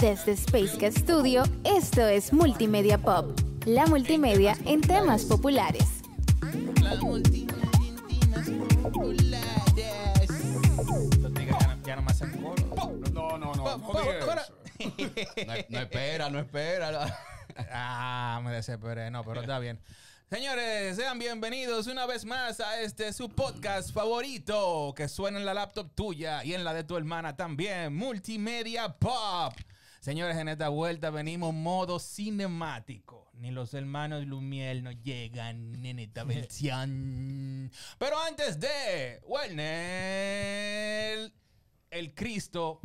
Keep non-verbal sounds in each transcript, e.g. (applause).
Desde Space Studio, esto es Multimedia Pop, la multimedia en temas populares. La multimedia tigres ya no, no me hacen coro. No, no. No, no espera, no espera. Ah, me desesperé. No, pero está bien. Señores, sean bienvenidos una vez más a este su podcast favorito que suena en la laptop tuya y en la de tu hermana también, Multimedia Pop. Señores, en esta vuelta venimos modo cinemático. Ni los hermanos Lumiel nos llegan en esta (laughs) versión. Pero antes de Werner, el Cristo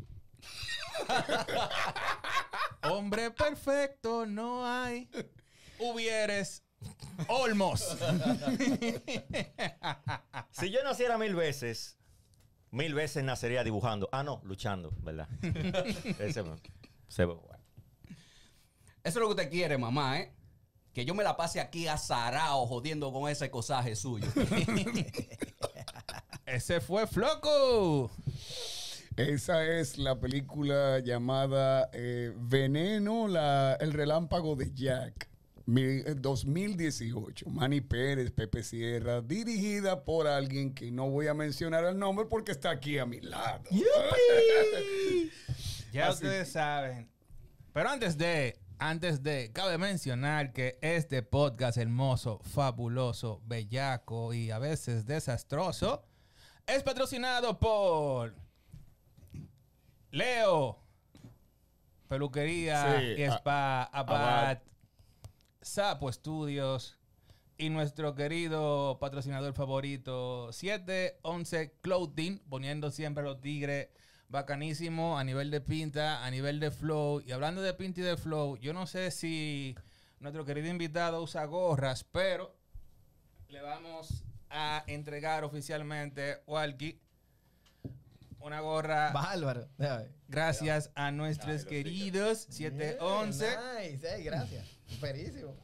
(laughs) Hombre perfecto no hay. Hubieres. Olmos. (laughs) Si yo naciera mil veces, mil veces nacería dibujando. Ah, no, luchando, ¿verdad? Ese se ve bueno. Eso es lo que usted quiere, mamá, ¿eh? Que yo me la pase aquí azarao jodiendo con ese cosaje suyo. (laughs) Ese fue Floco. Esa es la película llamada eh, Veneno, la, el relámpago de Jack. Mi- eh, 2018. Manny Pérez, Pepe Sierra, dirigida por alguien que no voy a mencionar el nombre porque está aquí a mi lado. (laughs) Ya Así. ustedes saben. Pero antes de, antes de, cabe mencionar que este podcast hermoso, fabuloso, bellaco y a veces desastroso es patrocinado por Leo, Peluquería Sí, y Spa Abad. Sapo Studios y nuestro querido patrocinador favorito 711 Clothing, poniendo siempre los tigres bacanísimo a nivel de pinta, a nivel de flow. Y hablando de pinta y de flow, yo no sé si nuestro querido invitado usa gorras, pero le vamos a entregar oficialmente, Walkie, una gorra Bárbaro. Gracias a nuestros queridos 711. Bien, Nice, ey, gracias. Superísimo.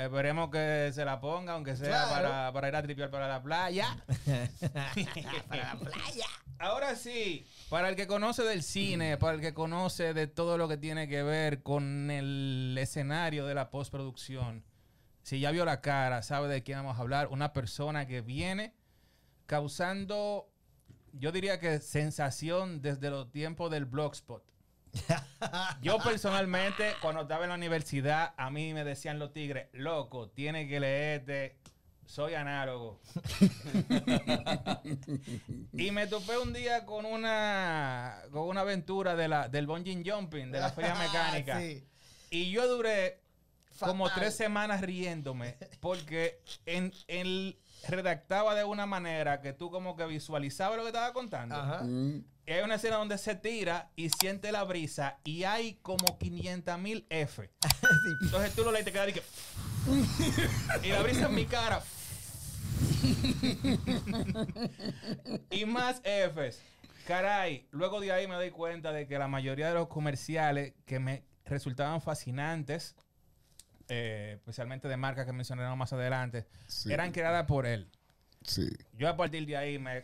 Esperemos que se la ponga, aunque sea Claro. para, para ir a tripear para la playa. (laughs) Para la playa. Ahora sí, para el que conoce del cine, para el que conoce de todo lo que tiene que ver con el escenario de la postproducción, si ya vio la cara, sabe de quién vamos a hablar. Una persona que viene causando, yo diría que sensación desde los tiempos del Blogspot. Yo personalmente, cuando estaba en la universidad, a mí me decían los tigres, loco, tiene que leerte, soy análogo. y me topé un día con una, con una aventura de la, del bungee jumping, de la feria (laughs) mecánica. Sí. Y yo duré como tres semanas riéndome porque en, él redactaba de una manera que tú como que visualizabas lo que estaba contando. Ajá. Mm, hay una escena donde se tira y siente la brisa y hay como 500 mil F. (laughs) Entonces tú lo lees y te quedas y que... (laughs) y la brisa en mi cara. (laughs) y más Fs. Caray, luego de ahí me doy cuenta de que la mayoría de los comerciales que me resultaban fascinantes, eh, especialmente de marcas que mencionaremos más adelante, Sí. eran creadas por él. sí. Yo a partir de ahí me...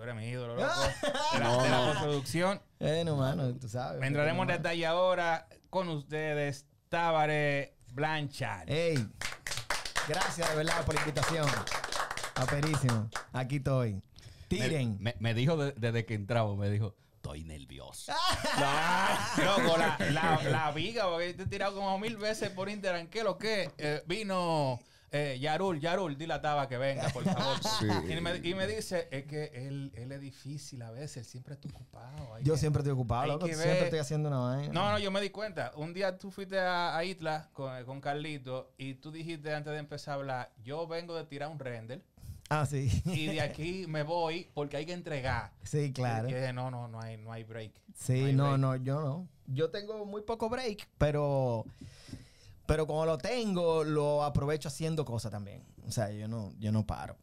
Tú eres mi ídolo, (laughs) loco. De la, No, de la no. postproducción. Bueno, mano, tú sabes. Entraremos en detalle ahora con ustedes, Tábare Blanchard. Ey, gracias de verdad por la invitación. Aperísimo. Aquí estoy. Me, Tiren. me- me dijo de- desde que entramos, me dijo, estoy nervioso. (laughs) (laughs) Loco, la, la, la viga, porque te he tirado como mil veces por Instagram. ¿Qué lo que? Eh, vino eh, Yarul, Yarul, dile a Taba que venga, por favor. (laughs) Sí. Y, me, y me dice, es que él, él es difícil a veces, él siempre está ocupado. hay Yo que- siempre estoy ocupado, loco. Siempre estoy haciendo una vaina. No, no, yo me di cuenta. Un día tú fuiste a, a Isla con, con Carlito y tú dijiste antes de empezar a hablar, yo vengo de tirar un render Ah, sí. y de aquí (laughs) me voy porque hay que entregar. Sí, claro. Dije, no, no, no hay, no hay break. Sí, hay no, break. no, yo no. Yo tengo muy poco break, pero pero cuando lo tengo, lo aprovecho haciendo cosas también. O sea, yo no, yo no paro.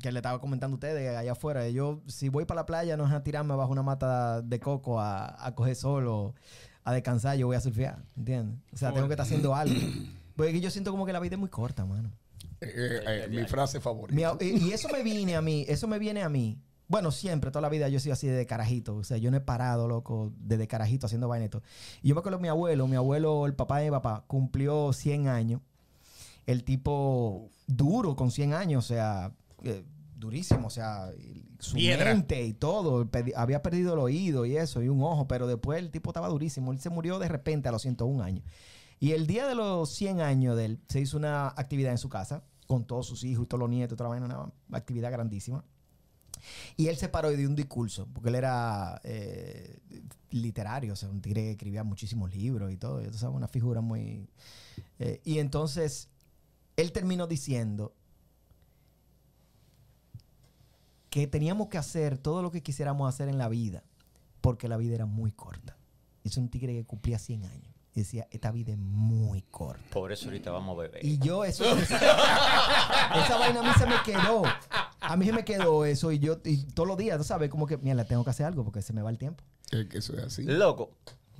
Que le estaba comentando a ustedes allá afuera. Yo, si voy para la playa, no es a tirarme bajo una mata de coco a, a coger solo, a descansar, yo voy a surfear. ¿Entiendes? O sea, tengo que estar haciendo algo. (coughs) Porque yo siento como que la vida es muy corta, mano. Eh, eh, mi frase favorita. Mi y, y eso me viene a mí, eso me viene a mí Bueno, siempre, toda la vida yo he sido así de carajito. O sea, yo no he parado, loco, desde carajito haciendo vaineto. Y yo me acuerdo de mi abuelo, mi abuelo, el papá de mi papá, cumplió 100 años. El tipo duro con 100 años, o sea, eh, durísimo, o sea, su Piedra. mente y todo. Había perdido el oído y eso, y un ojo, pero después el tipo estaba durísimo. Él se murió de repente a los 101 años. Y el día de los 100 años de él, se hizo una actividad en su casa con todos sus hijos y todos los nietos, toda la vaina, una actividad grandísima. Y él se paró y dio un discurso, porque él era eh, literario, o sea, un tigre que escribía muchísimos libros y todo, y sabes, una figura muy... eh, y entonces, él terminó diciendo que teníamos que hacer todo lo que quisiéramos hacer en la vida, porque la vida era muy corta. Es un tigre que cumplía 100 años. Y decía, esta vida es muy corta. Por eso ahorita vamos a beber. Y yo, eso. (laughs) esa vaina a mí se me quedó. A mí se me quedó eso. Y yo, y todos los días, tú sabes, como que, mira, tengo que hacer algo porque se me va el tiempo. Es que eso es así. Loco.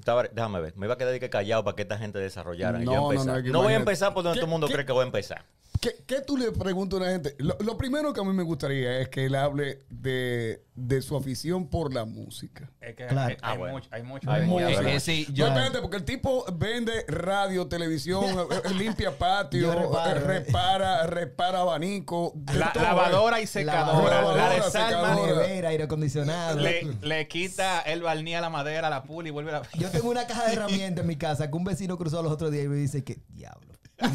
Estaba- Déjame ver. Me iba a quedar de que callado para que esta gente desarrollara. y No, yo no, no, No voy a empezar por donde ¿Qué- todo el mundo qué- cree que voy a empezar. ¿Qué, qué tú le preguntas a una gente? Lo, lo primero que a mí me gustaría es que él hable de, de su afición por la música. Es que Claro. hay, hay Ah, bueno. mucho, hay mucho. Hay de- mucho. Es Bueno. que sí, Yo, espérate, porque el tipo vende radio, televisión, eh, (laughs) eh, limpia patio, reparo, eh, eh. repara, repara abanico. La- todo, lavadora eh. y secadora. Lavadora, la de secadora. Salma Nevera, aire acondicionado. le, le quita el barniz a la madera, la pula y vuelve a la... Yo (laughs) tengo una caja de herramientas en mi casa que un vecino cruzó los otros días y me dice que, diablo. (laughs)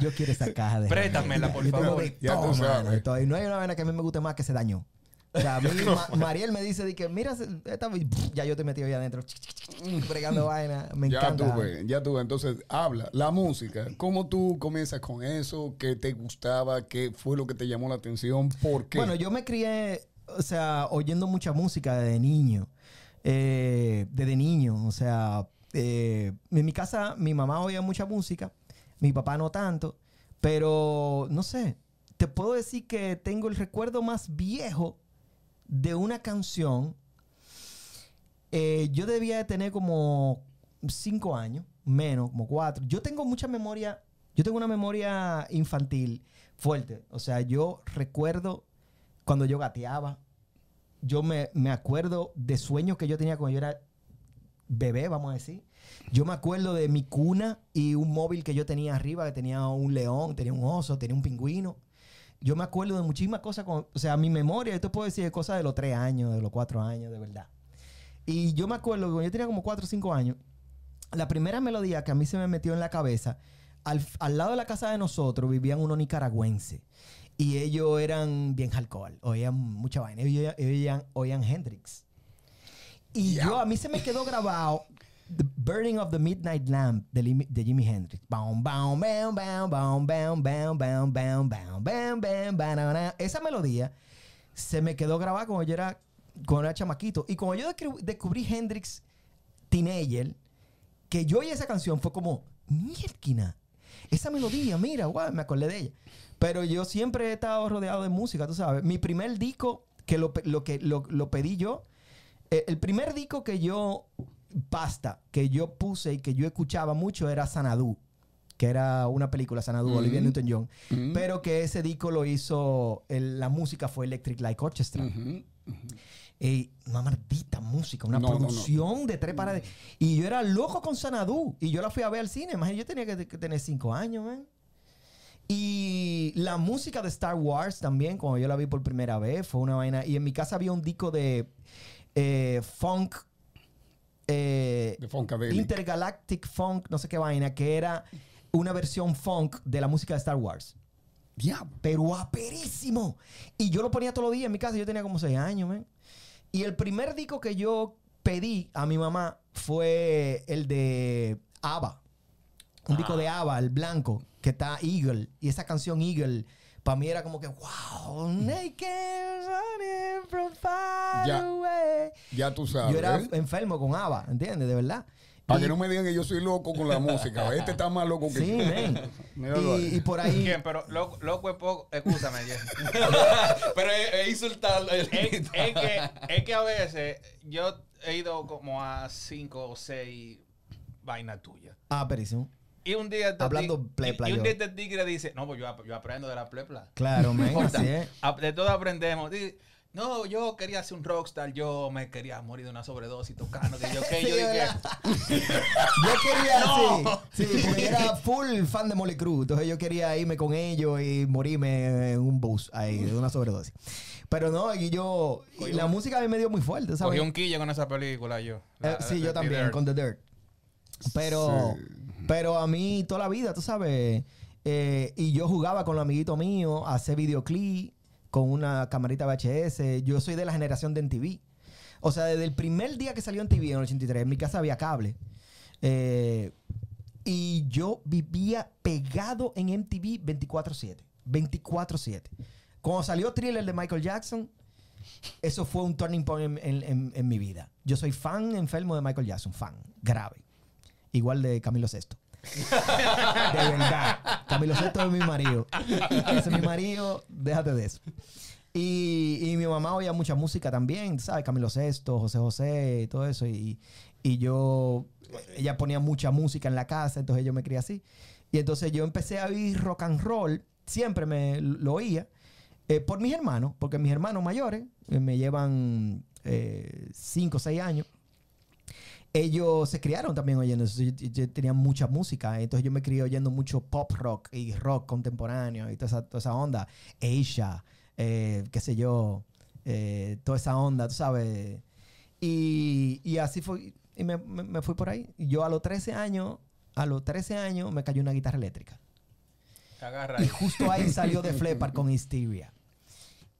Yo quiero esa caja de Préstamela, herramientas. por favor. Ya tú sabes. no hay una vaina que a mí me guste más que se dañó. O sea, a mí, (laughs) Ma- Mariel me dice de que, mira, esta, ya yo te metí ahí adentro, bregando vaina. Me Ya encanta. tuve, ya tuve. Entonces, habla. La música. ¿Cómo tú comienzas con eso? ¿Qué te gustaba? ¿Qué fue lo que te llamó la atención? ¿Por qué? Bueno, yo me crié, o sea, oyendo mucha música desde niño. Eh, desde niño, o sea, eh, en mi casa mi mamá oía mucha música, mi papá no tanto, pero no sé, te puedo decir que tengo el recuerdo más viejo de una canción. Eh, yo debía de tener como cinco años, menos, como cuatro. Yo tengo mucha memoria, yo tengo una memoria infantil fuerte. O sea, yo recuerdo cuando yo gateaba. Yo me, me acuerdo de sueños que yo tenía cuando yo era bebé, vamos a decir. Yo me acuerdo de mi cuna y un móvil que yo tenía arriba, que tenía un león, tenía un oso, tenía un pingüino. Yo me acuerdo de muchísimas cosas, o sea, mi memoria, esto puedo decir de cosas de los tres años, de los cuatro años, de verdad. Y yo me acuerdo que cuando yo tenía como cuatro o cinco años, la primera melodía que a mí se me metió en la cabeza, al, al lado de la casa de nosotros vivían unos nicaragüenses. Y ellos eran bien alcohol, oían mucha vaina, ellos, oían, Hendrix. Y yeah. yo, a mí se me quedó grabado The Burning of the Midnight Lamp de, de Jimi Hendrix. Esa melodía se me quedó grabada cuando yo era, cuando era chamaquito. Y cuando yo descubrí Hendrix Teenager, que yo oí esa canción, fue como, mierda, esa melodía, mira, guau, me acordé de ella. Pero yo siempre he estado rodeado de música, tú sabes. Mi primer disco, que lo, que lo, lo pedí yo, eh, el primer disco que yo, pasta, que yo puse y que yo escuchaba mucho era Sanadu, que era una película, Sanadu, Ujú. Olivia Newton-John, Ujú. pero que ese disco lo hizo, el- la música fue Electric Light Orchestra. Ujú. Eh, una maldita música, una No, no, no. producción de tres paredes. Y yo era loco con Sanadú. Y yo la fui a ver al cine. Imagínate, yo tenía que, que tener cinco años, man. Y la música de Star Wars también, cuando yo la vi por primera vez, fue una vaina. Y en mi casa había un disco de eh, funk, eh, De. Intergalactic Funk, no sé qué vaina, que era una versión funk de la música de Star Wars Diablo. pero aperísimo. Y yo lo ponía todos los días en mi casa. Yo tenía como seis años, man. Y el primer disco que yo pedí a mi mamá fue el de ABBA. Un disco de ABBA, el blanco, que está Eagle. Y esa canción Eagle, para mí era como que, wow, naked running from far Ya. away. Ya tú sabes. Yo era enfermo con ABBA, ¿entiendes? De verdad. Para Y- que no me digan que yo soy loco con la (laughs) música. Este está más loco que Sí, yo. (laughs) ahí. Y, y por ahí... ¿Quién? Pero loco, loco es poco. Escúchame, (laughs) pero es, es insultar. es, es que, es que a veces yo he ido como a cinco o seis vainas tuyas. Ah, aperísimo. y un día este Hablando plepla Y, y un día este tigre dice, no, pues yo, yo aprendo de la plepla. Claro, importa. así es. De todo aprendemos. Di- No, yo quería ser un rockstar, yo me quería morir de una sobredosis tocando, que yo, (laughs) (laughs) yo quería, sí, sí, porque era full fan de Molly Cruz. Entonces yo quería irme con ellos y morirme en un bus ahí de una sobredosis. Pero no, y yo, y la música a mí me dio muy fuerte, ¿sabes? cogí un quille con esa película yo. Eh, sí, la- yo The también, con The Dirt. Pero, pero a mí toda la vida, tú sabes, eh, y yo jugaba con los amiguitos míos a hacer videoclip con una camarita VHS. Yo soy de la generación de MTV. O sea, desde el primer día que salió en TV en el 83, en mi casa había cable. Eh, y yo vivía pegado en MTV 24-7. 24-7. Cuando salió Thriller de Michael Jackson, eso fue un turning point en, en- mi vida. Yo soy fan enfermo de Michael Jackson, fan, grave. Igual de Camilo Sesto. (laughs) de verdad. Camilo Sesto es mi marido. Es mi marido, déjate de eso. Y, y mi mamá oía mucha música también, ¿sabes? Camilo Sesto, José José, y todo eso. Y, y yo, ella ponía mucha música en la casa, entonces yo me crié así. Y entonces yo empecé a oír rock and roll, siempre me lo oía, eh, por mis hermanos, porque mis hermanos mayores eh, me llevan 5 o 6 años. Ellos se criaron también oyendo eso. Yo, yo- tenía mucha música. Entonces yo me crié oyendo mucho pop rock y rock contemporáneo y toda esa, toda esa onda. Asia, eh, qué sé yo, eh, toda esa onda, tú sabes. Y, y así fue. Y me, me- me fui por ahí. Yo a los 13 años, a los 13 años me cayó una guitarra eléctrica. Agarra Y justo ahí salió de Flepar con Hysteria.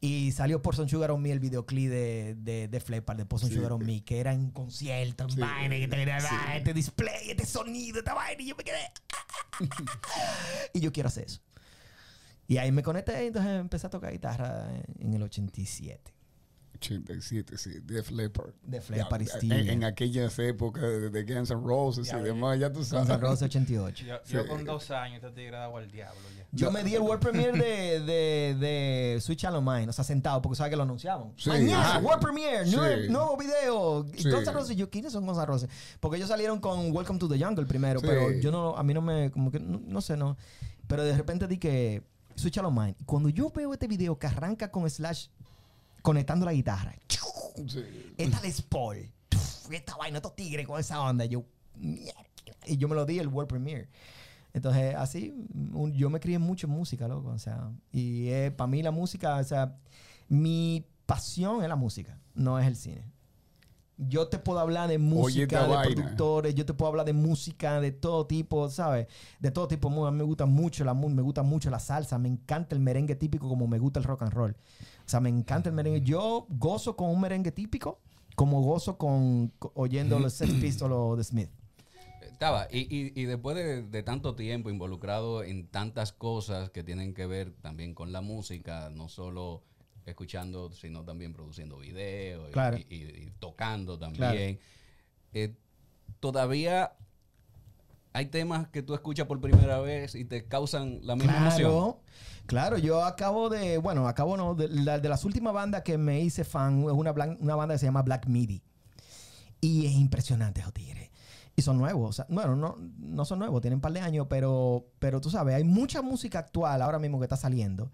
Y salió por Son Sugar on Me el videoclip de, de, de Flepar, de Por Son Sugar on Me, que era en concierto, en Sí. vaina, que tenía este display, este sonido, esta vaina, y yo me quedé. (laughs) (laughs) y yo quiero hacer eso. Y ahí me conecté, y entonces empecé a tocar guitarra en el 87. 87, sí, Def Leppard. Def Leppard, Hysteria. en, en aquellas épocas de, de Guns N' Roses Ya, y demás, ya tú Guns sabes. N' Roses 88. Yo, yo Sí. con dos años, este tigre daba al diablo ya. Yo me di el World Premiere de, de, de Switch Channel Mine, o sea, sentado, porque sabes que lo anunciaban. Sí. Mañana, Ah. World Premiere, nuevo, Sí. nuevo video. Guns N' Roses, yo, ¿quiénes son Guns N' Roses? Porque ellos salieron con Welcome to the Jungle primero, Sí. pero yo no, a mí no me, como que, no, no sé, no. Pero de repente di que Switch Channel Mine. Y cuando yo veo este video que arranca con Slash conectando la guitarra, Sí. esta Les Paul, esta vaina, estos tigres con esa onda, yo. Y yo me lo di el World Premiere. Entonces, así, un- yo me crié mucho en música, loco. O sea, y para mí la música, o sea, mi pasión es la música, no es el cine. Yo te puedo hablar de música, de vaina. productores, yo te puedo hablar de música de todo tipo, ¿sabes? De todo tipo. A mí me gusta mucho la me gusta mucho la salsa, me encanta el merengue típico como me gusta el rock and roll. O sea, me encanta el merengue. Yo gozo con un merengue típico como gozo con, co- oyendo los Sex (clears throat) Pistols o The Smith. Estaba, y, y, y después de, de tanto tiempo involucrado en tantas cosas que tienen que ver también con la música, no solo escuchando, sino también produciendo videos y- Claro. y, y- y tocando también. Claro. Eh, todavía hay temas que tú escuchas por primera vez y te causan la misma emoción. Claro, yo acabo de, bueno, acabo no, de, la- de las últimas bandas que me hice fan, es una, blan- una banda que se llama Black Midi. Y es impresionante, esos tigres. Y son nuevos, o sea, bueno, no, no son nuevos, tienen un par de años, pero, pero tú sabes, hay mucha música actual ahora mismo que está saliendo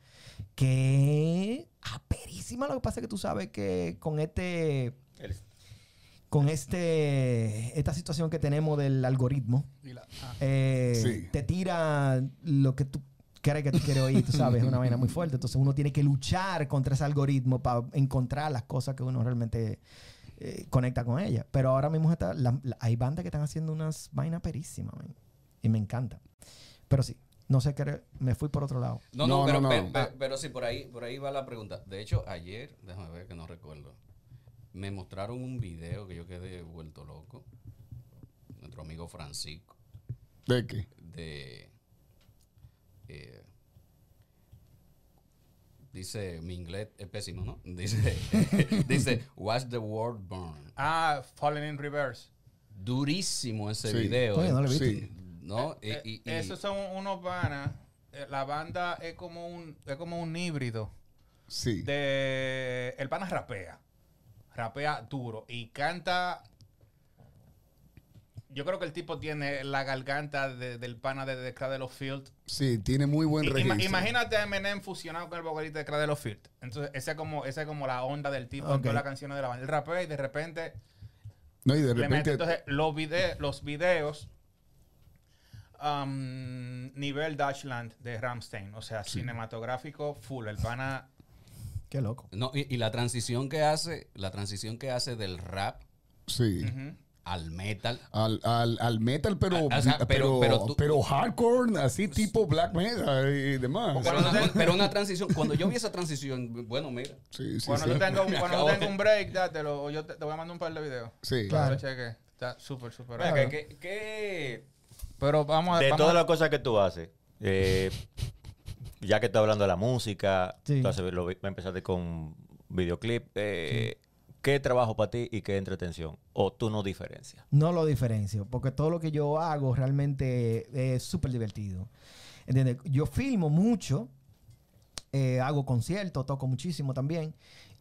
que aperísima. Lo que pasa es que tú sabes que con este, El- con este, esta situación que tenemos del algoritmo, la- ah. eh, Sí. te tira lo que tú crees que tú quieres oír, tú sabes, es una vaina muy fuerte. Entonces uno tiene que luchar contra ese algoritmo para encontrar las cosas que uno realmente eh, conecta con ellas. Pero ahora mismo está, la- la- hay bandas que están haciendo unas vainas perísimas, man, y me encanta. Pero sí, no sé qué, me fui por otro lado. No, no, No, pero, no, pe- pero sí, por ahí, por ahí va la pregunta. De hecho, ayer, déjame ver que no recuerdo, me mostraron un video que yo quedé vuelto loco. Nuestro amigo Francisco, ¿De qué? de... eh, dice, mi inglés es pésimo, ¿no? (laughs) Dice, (laughs) dice, Watch the world burn. Ah, Falling in Reverse. Durísimo ese Sí. video. Oye, ¿eh? no lo visto. Sí. ¿No? Eh, y- y- Esos son unos panas. Eh, La banda es como un, es como un híbrido. Sí. De, el pana rapea. Rapea duro. Y canta. Yo creo que el tipo tiene la garganta de- del pana de, de Cradle of Field. Sí, tiene muy buen registro. imagínate a Eminem fusionado con el vocalista de Cradle of Field. Entonces, esa es como, esa es como la onda del tipo en Ok. todas las canciones de la banda. El rapea y de repente No, y de repente. Entonces, los, vide- los videos um, nivel Dutchland de Ramstein. O sea, cinematográfico full. El pana... Qué loco. No, y, y la transición que hace, la transición que hace del rap sí. ujú. Al metal. Al, al, al metal, pero, Ah, o sea, pero, pero- pero, pero tú- hardcore, así tipo black metal y demás. Pero una, pero transición, cuando yo vi esa transición, bueno, mira, Sí, sí, Cuando sí. tú tengas (laughs) un, Me cuando tengas un break, dátelo. O yo te, te voy a mandar un par de videos. Sí. Claro. Que cheque. Está súper, súper. Bueno. ¿qué- qué- Pero vamos a... De vamos todas a- las cosas que tú haces, eh, ya que estás hablando de la música, Sí. tú haces- lo, empezaste con videoclip, eh, ¿qué trabajo para ti y qué entretención? ¿O tú no diferencias? No lo diferencio, porque todo lo que yo hago realmente es súper divertido. ¿Entiendes? Yo filmo mucho, eh, hago conciertos, toco muchísimo también.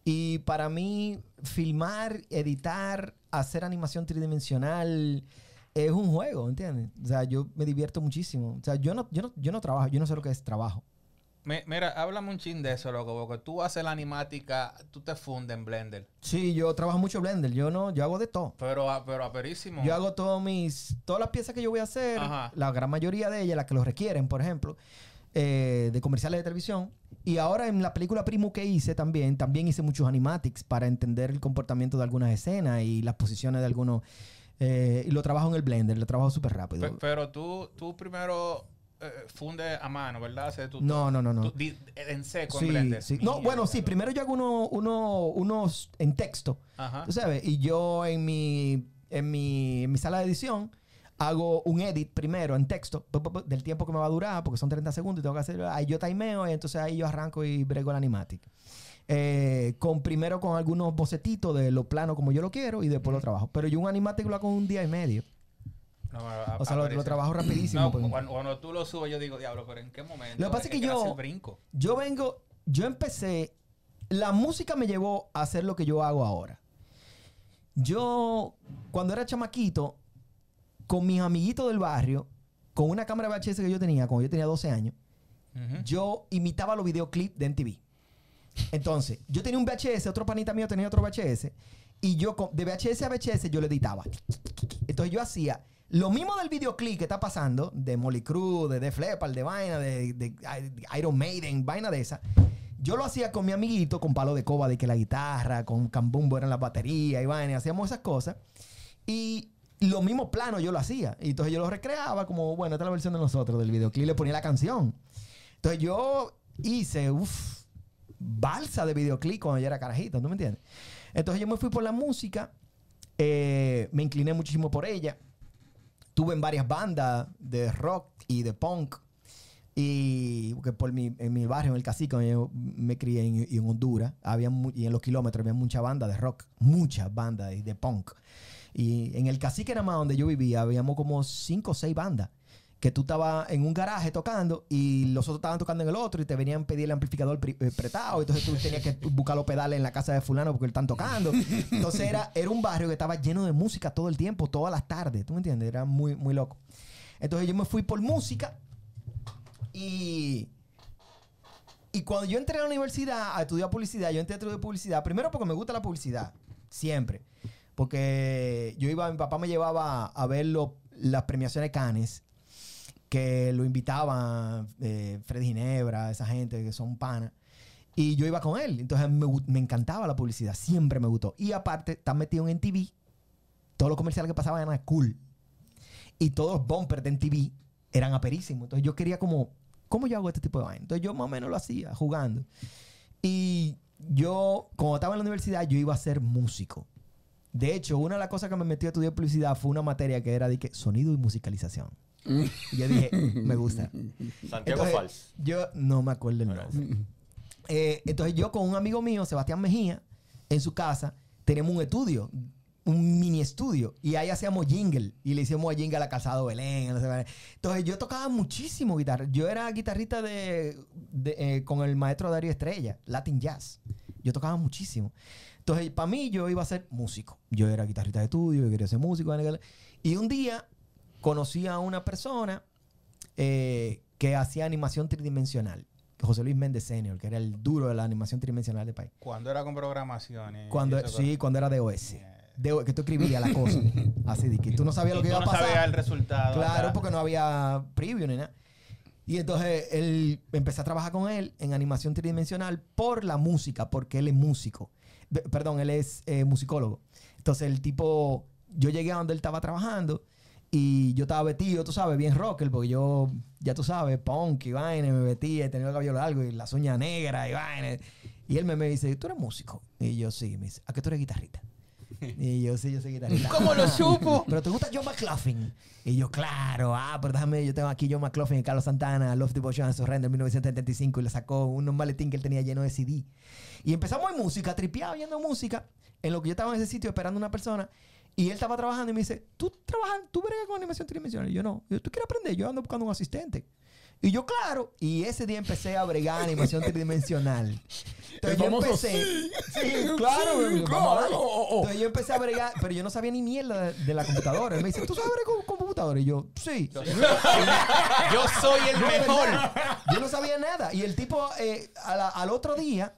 Y para mí, filmar, editar, hacer animación tridimensional es un juego, ¿entiendes? O sea, yo me divierto muchísimo. O sea, yo no, yo no, yo no trabajo, yo no sé lo que es trabajo. Mi- Mira, háblame un chin de eso, loco, porque tú haces la animática, tú te fundes en Blender, Sí, yo trabajo mucho Blender, yo no, yo hago de todo. pero, a- pero aperísimo. Yo hago todos mis, todas las piezas que yo voy a hacer, Ajá. la gran mayoría de ellas, las que lo requieren, por ejemplo, eh, de comerciales de televisión. Y ahora en la película Primo que hice también, también hice muchos animatics para entender el comportamiento de algunas escenas y las posiciones de algunos. eh, y lo trabajo en el Blender, lo trabajo súper rápido. Pe- pero tú, tú primero eh, fundes a mano, ¿verdad? No, no, no, no. tú en seco Sí, en Blender. sí. No, bueno, sí, primero yo hago uno, uno- unos en texto. Ajá. Tú sabes, y yo en mi, en mi, en mi sala de edición hago un edit primero en texto del tiempo que me va a durar, porque son 30 segundos y tengo que hacer, ahí yo timeo y entonces ahí yo arranco y brego el animatic. Eh, con primero con algunos bocetitos de lo plano como yo lo quiero y después lo trabajo. Pero yo un animatic lo hago un día y medio. No, O sea, lo, lo trabajo rapidísimo. No, porque- cuando, cuando tú lo subes, yo digo, diablo, pero ¿en qué momento? Lo que pasa es que yo- brinco. Yo vengo, yo empecé, la música me llevó a hacer lo que yo hago ahora. Yo, cuando era chamaquito, con mis amiguitos del barrio, con una cámara VHS que yo tenía, cuando yo tenía 12 años, yo imitaba los videoclips de MTV. Entonces, yo tenía un VHS, otro panita mío tenía otro VHS, y yo de VHS a VHS yo le editaba. Entonces yo hacía lo mismo del videoclip que está pasando, de Molly Cruz, de Def Leppard, de vaina, de, de Iron Maiden, vaina de esa. Yo lo hacía con mi amiguito, con palo de coba, de que la guitarra, con cambumbo eran las baterías y vaina, hacíamos esas cosas. Y lo mismo plano yo lo hacía. Y entonces yo lo recreaba como, bueno, esta es la versión de nosotros del videoclip, le ponía la canción. Entonces yo hice, uff, balsa de videoclip cuando yo era carajito, ¿tú me entiendes? Entonces yo me fui por la música, eh, me incliné muchísimo por ella. Tuve en varias bandas de rock y de punk. Y porque por mi, en mi barrio, en el cacique, donde yo me crié en, Honduras, había y en los kilómetros había mucha banda de rock, muchas bandas de, de punk. Y en el cacique era más donde yo vivía, habíamos como cinco o seis bandas. Que tú estabas en un garaje tocando y los otros estaban tocando en el otro y te venían a pedir el amplificador eh, prestado. Entonces tú tenías que buscar los pedales en la casa de fulano porque están tocando. Entonces era, era un barrio que estaba lleno de música todo el tiempo, todas las tardes. ¿Tú me entiendes? Era muy, muy loco. Entonces yo me fui por música y, y cuando yo entré a la universidad a estudiar publicidad, yo entré a estudiar publicidad, primero porque me gusta la publicidad, siempre. Porque yo iba, mi papá me llevaba a ver lo- las premiaciones Cannes, que lo invitaban eh, Fred Ginebra, esa gente que son panas. Y yo iba con él. Entonces me, me encantaba la publicidad, siempre me gustó. Y aparte, estar metido en TV, todos los comerciales que pasaban eran cool. Y todos los bumpers de MTV eran aperísimos. Entonces yo quería como, ¿cómo yo hago este tipo de vaina? Entonces yo más o menos lo hacía, jugando. Y yo, cuando estaba en la universidad, yo iba a ser músico. De hecho, una de las cosas que me metió a estudiar publicidad fue una materia que era de que sonido y musicalización. Y yo dije, me gusta. Santiago Entonces, Fals. Yo no me acuerdo el nombre. Eh, entonces yo con un amigo mío, Sebastián Mejía, en su casa, tenemos un estudio, un mini estudio, y ahí hacíamos jingle, y le hicimos a jingle a Calzado Belén. Entonces yo tocaba muchísimo guitarra. Yo era guitarrista de, de, eh, con el maestro Darío Estrella, Latin Jazz. Yo tocaba muchísimo. Entonces, para mí, yo iba a ser músico. Yo era guitarrista de estudio, yo quería ser músico. Y un día conocí a una persona eh, que hacía animación tridimensional. José Luis Méndez Senior, que era el duro de la animación tridimensional del país. Cuando era con programaciones. Cuando, sí, cuando era de OS. De- que tú escribías la cosa. (laughs) Así de que tú no sabías lo que iba a no pasar. sabías el resultado. Claro, ¿verdad? porque no había preview ni nada. Y entonces él empecé a trabajar con él en animación tridimensional por la música, porque él es músico. Perdón, él es eh, musicólogo. Entonces el tipo, yo llegué a donde él estaba trabajando y yo estaba vestido, tú sabes, bien rocker, porque yo, ya tú sabes, punk y vaina, me vestía, tenía el cabello largo y las uñas negras y vaina. Y él me, me dice, ¿tú eres músico? Y yo, sí. Me dice, ¿a qué tú eres guitarrista? Y yo, sí, yo soy guitarrista. ¿Cómo lo (laughs) supo? Pero te gusta John McLaughlin. Y yo, claro, ah, pero déjame, yo tengo aquí John McLaughlin y Carlos Santana, Love Devotion and Surrender en 1975 y le sacó unos maletín que él tenía lleno de CD. Y empezamos en música, tripeado oyendo música, en lo que yo estaba en ese sitio esperando a una persona. Y él estaba trabajando y me dice, ¿tú trabajas, tú bregas con animación tridimensional? Y yo, no. Y yo, ¿tú quieres aprender? Yo ando buscando un asistente. Y yo, claro. Y ese día empecé a bregar animación (laughs) tridimensional. Entonces yo empecé. sí. Sí, claro. Sí, vamos a darle. claro. Entonces yo empecé a bregar, pero yo no sabía ni mierda de, de la computadora. Él me dice, ¿tú sabes bregar con, con computadora? Y yo, sí. Yo (laughs) soy el No, mejor. ¿verdad? Yo no sabía nada. Y el tipo, eh, a la- al otro día,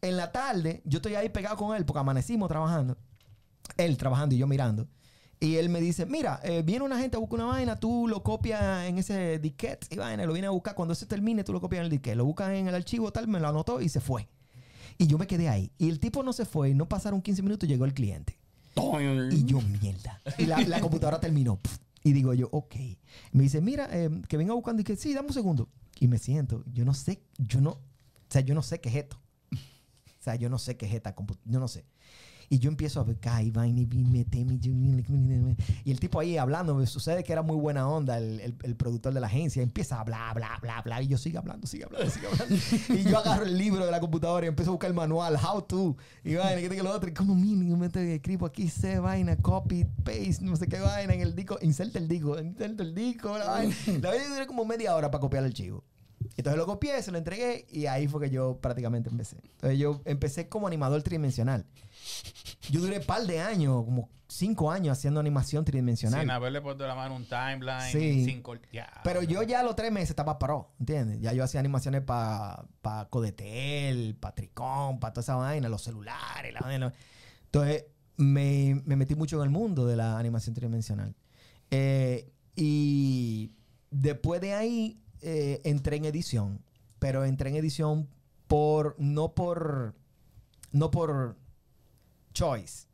en la tarde, yo estoy ahí pegado con él porque amanecimos trabajando. Él trabajando y yo mirando. Y él me dice, mira, eh, viene una gente a buscar una vaina, tú lo copias en ese disquete y vaina, lo viene a buscar. Cuando se termine, tú lo copias en el disquete. Lo buscas en el archivo tal, me lo anotó y se fue. Y yo me quedé ahí. Y el tipo no se fue. No pasaron 15 minutos llegó el cliente. Y yo, mierda. Y la, la computadora terminó. Y digo yo, ok. Me dice, mira, eh, que venga buscando. Y que sí, dame un segundo. Y me siento. Yo no sé, yo no, o sea, yo no sé qué es esto. O sea, yo no sé qué es esta computadora. Yo no sé. Y yo empiezo a ver, y el tipo ahí hablando, me sucede que era muy buena onda el, el- el productor de la agencia, empieza a hablar, bla, bla, bla, y yo sigo hablando, sigue hablando, sigue hablando. (laughs) y yo agarro el libro de la computadora y empiezo a buscar el manual, how to, y vaina, que tengo lo otro, y como mínimo, me escribo aquí, C, vaina, copy, paste, no sé qué vaina, en el disco, inserta el disco, inserta el disco, la vaina. (laughs) La vaina duró como media hora para copiar el archivo. Entonces lo copié, se lo entregué y ahí fue que yo prácticamente empecé. Entonces yo empecé como animador tridimensional. Yo duré un par de años, como cinco años haciendo animación tridimensional. Sin haberle puesto la mano un timeline. Sí. Sin. Pero yo ya a los tres meses estaba pro, ¿entiendes? Ya yo hacía animaciones para pa Codetel, para Tricón, para toda esa vaina, los celulares, la vaina. Entonces me, me metí mucho en el mundo de la animación tridimensional. Eh, y después de ahí eh, entré en edición, pero entré en edición por, no por, no por choice.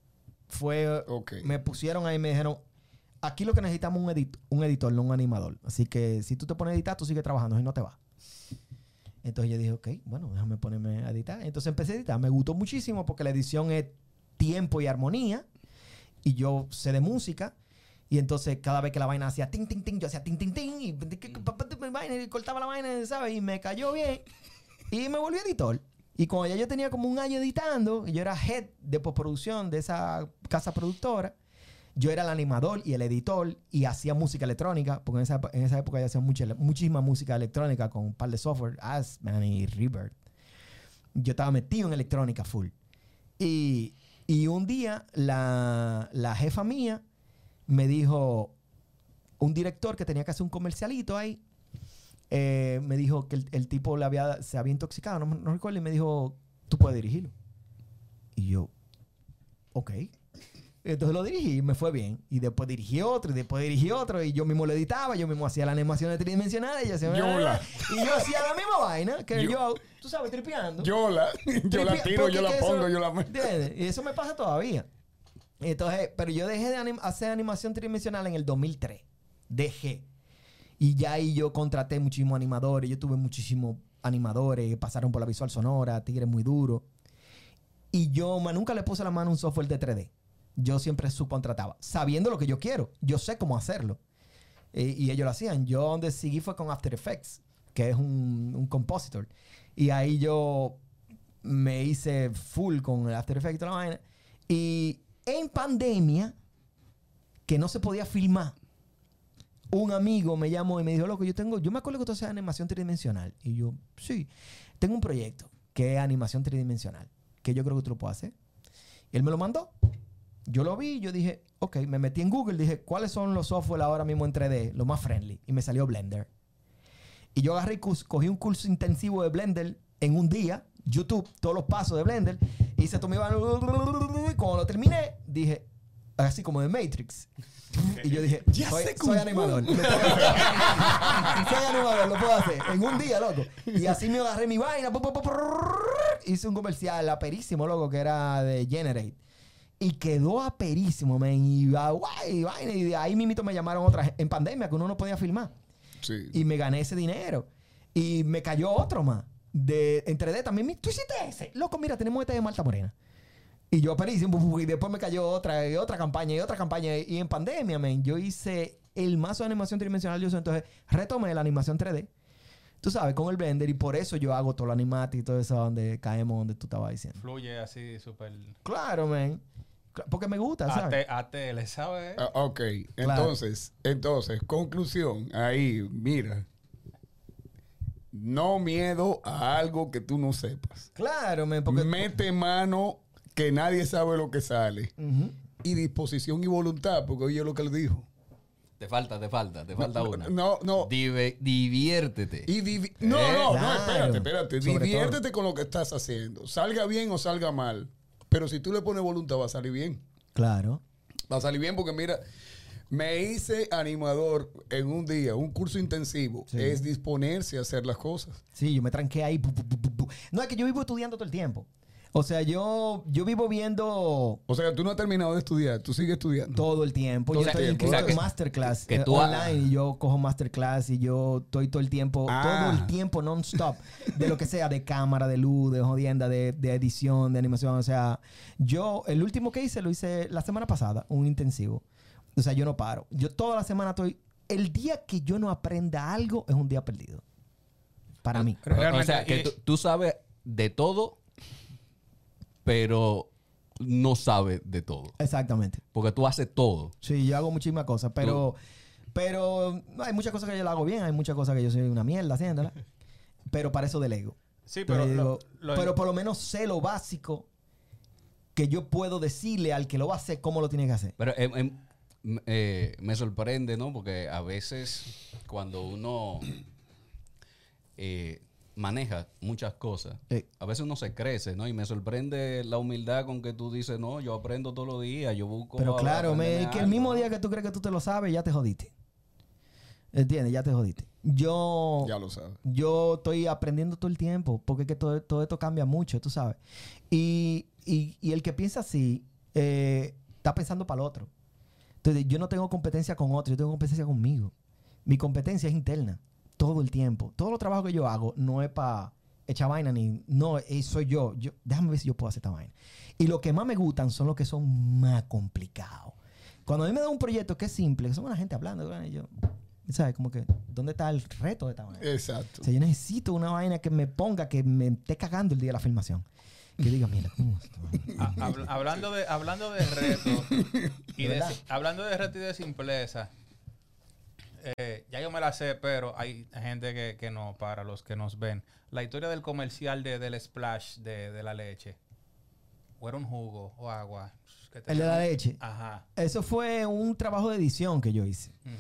Fue, me pusieron ahí y me dijeron, aquí lo que necesitamos es un, edit- un editor, no un animador. Así que si tú te pones a editar, tú sigues trabajando y no te vas. Entonces yo dije, ok, bueno, déjame ponerme a editar. Entonces empecé a editar. Me gustó muchísimo porque la edición es tiempo y armonía. Y yo sé de música. Y entonces cada vez que la vaina hacía ting, ting, ting, yo hacía ting, ting, ting. Y, y cortaba la vaina, ¿sabes? Y me cayó bien. Y me volví editor. Y cuando ya yo tenía como un año editando, yo era head de postproducción de esa casa productora, yo era el animador y el editor y hacía música electrónica, porque en esa, en esa época yo hacía mucha, muchísima música electrónica con un par de software, Asman y Rebirth. Yo estaba metido en electrónica full. Y, y un día la, la jefa mía me dijo, un director que tenía que hacer un comercialito ahí, eh, me dijo que el, el tipo le había, se había intoxicado, no, no recuerdo, y me dijo, tú puedes dirigirlo. Y yo, ok. Entonces lo dirigí y me fue bien. Y después dirigí otro, y después dirigí otro, y yo mismo lo editaba, yo mismo hacía las animaciones tridimensionales, y yo hacía, Yola. y yo hacía la misma vaina que Yo- yo, tú sabes, tripeando. Yo la, (laughs) yo la tiro, yo la eso- pongo, yo la... ¿entiendes? Y eso me pasa todavía. Entonces, pero yo dejé de anim- hacer animación tridimensional en el 2003. Dejé. Y ya ahí yo contraté muchísimos animadores. Yo tuve muchísimos animadores. Pasaron por la visual sonora, tigres muy duros. Y yo ma, nunca le puse la mano a un software de 3D. Yo siempre subcontrataba. Sabiendo lo que yo quiero. Yo sé cómo hacerlo. Eh, y ellos lo hacían. Yo donde seguí fue con After Effects, que es un, un compositor. Y ahí yo me hice full con el After Effects y toda la vaina. Y en pandemia, que no se podía filmar, un amigo me llamó y me dijo, loco, yo tengo, yo me acuerdo que tú haces animación tridimensional. Y yo, sí, tengo un proyecto que es animación tridimensional, que yo creo que tú lo puedes hacer. Y él me lo mandó. Yo lo vi, yo dije, ok, me metí en Google, dije, ¿cuáles son los software ahora mismo en 3D, los más friendly? Y me salió Blender. Y yo agarré y cogí un curso intensivo de Blender en un día, YouTube, todos los pasos de Blender, y se tomó y cuando lo terminé, dije, así como de Matrix. Y yo dije, Ya soy, animador. lo puedo hacer. (laughs) soy animador, lo puedo hacer. En un día, loco. Y así me agarré mi vaina. pu, pu, pu, prrrr, Hice un comercial aperísimo, loco, que era de Generate. Y quedó aperísimo, man. Y, guay, vaina. Y de ahí mismito me llamaron otra en pandemia que uno no podía filmar. Sí. Y me gané ese dinero. Y me cayó otro más. De, en 3D también. Tú hiciste ese. Loco, mira, tenemos este de Malta Morena. Y yo aperísimo. Y después me cayó otra, y otra campaña, y otra campaña. Y en pandemia, man, yo hice el mazo de animación tridimensional. Yo entonces retomé la animación 3D. Tú sabes, con el Blender. Y por eso yo hago todo lo animático y todo eso donde caemos, donde tú estabas diciendo. Fluye así súper... Claro, man. Porque me gusta, ¿sabes? AT, ATL, ¿sabes? Ah, ok, entonces, entonces, conclusión, ahí, mira. No miedo a algo que tú no sepas. Claro, man. Porque... Mete mano que nadie sabe lo que sale. Y disposición y voluntad, porque oye lo que le dijo. Te falta, te falta, te falta No, una. no, no. Dive- diviértete. Y divi- no, no, no, espérate, espérate. Sobre Diviértete con lo que estás haciendo. Salga bien o salga mal. Pero si tú le pones voluntad, va a salir bien. Claro. Va a salir bien porque mira, me hice animador en un día, un curso intensivo. Sí. Es disponerse a hacer las cosas. Sí, yo me tranqué ahí. No, es que yo vivo estudiando todo el tiempo. O sea, yo, yo vivo viendo O sea, tú no has terminado de estudiar, tú sigues estudiando. todo el tiempo. Todo yo el estoy tiempo. inscrito O sea, en que- masterclass que eh, tú online y yo cojo masterclass y yo estoy todo el tiempo, Ah. todo el tiempo non-stop de lo que sea, de cámara, de luz, de jodienda, de, de edición, de animación. O sea, yo, el último que hice lo hice la semana pasada, un intensivo. O sea, yo no paro. Yo toda la semana estoy... El día que yo no aprenda algo es un día perdido. Para mí. O- sea, que y- tú, tú sabes de todo, pero no sabes de todo. Exactamente. Porque tú haces todo. Sí, yo hago muchísimas cosas, pero, pero hay muchas cosas que yo lo hago bien, hay muchas cosas que yo soy una mierda haciéndolas, (laughs) pero para eso delego. Sí, pero... digo, lo- lo- pero por lo menos sé lo básico que yo puedo decirle al que lo va a hacer cómo lo tiene que hacer. Pero em, em, eh, me sorprende, ¿no? Porque a veces cuando uno eh, maneja muchas cosas, Sí. a veces uno se crece, ¿no? Y me sorprende la humildad con que tú dices, no, yo aprendo todos los días, yo busco... Pero claro, me- aprenderme que el mismo día que tú crees que tú te lo sabes, ya te jodiste. ¿Entiendes? Ya te jodiste. Yo... Ya lo sabes. yo estoy aprendiendo todo el tiempo, porque es que todo, todo esto cambia mucho, tú sabes. Y, y- y el que piensa así, eh, está pensando para el otro. Entonces, yo no tengo competencia con otro, yo tengo competencia conmigo. Mi competencia es interna, todo el tiempo. Todo los trabajos que yo hago no es para echar vaina, ni... No, eh, soy yo. yo. Déjame ver si yo puedo hacer esta vaina. Y lo que más me gustan son los que son más complicados. Cuando a mí me da un proyecto que es simple, que son una gente hablando, y yo... ¿Sabes? Como que, ¿dónde está el reto de esta vaina? Exacto. O sea, yo necesito una vaina que me ponga, que me esté cagando el día de la filmación. Que diga, mira, ¿cómo es esto? Ha- habl- hablando de hablando de reto y ¿De hablando de reto y de simpleza eh, ya yo me la sé pero hay gente que, que no para los que nos ven la historia del comercial de, del splash de, de la leche o era un jugo o agua que El de la leche. ajá Eso fue un trabajo de edición que yo hice. ujú.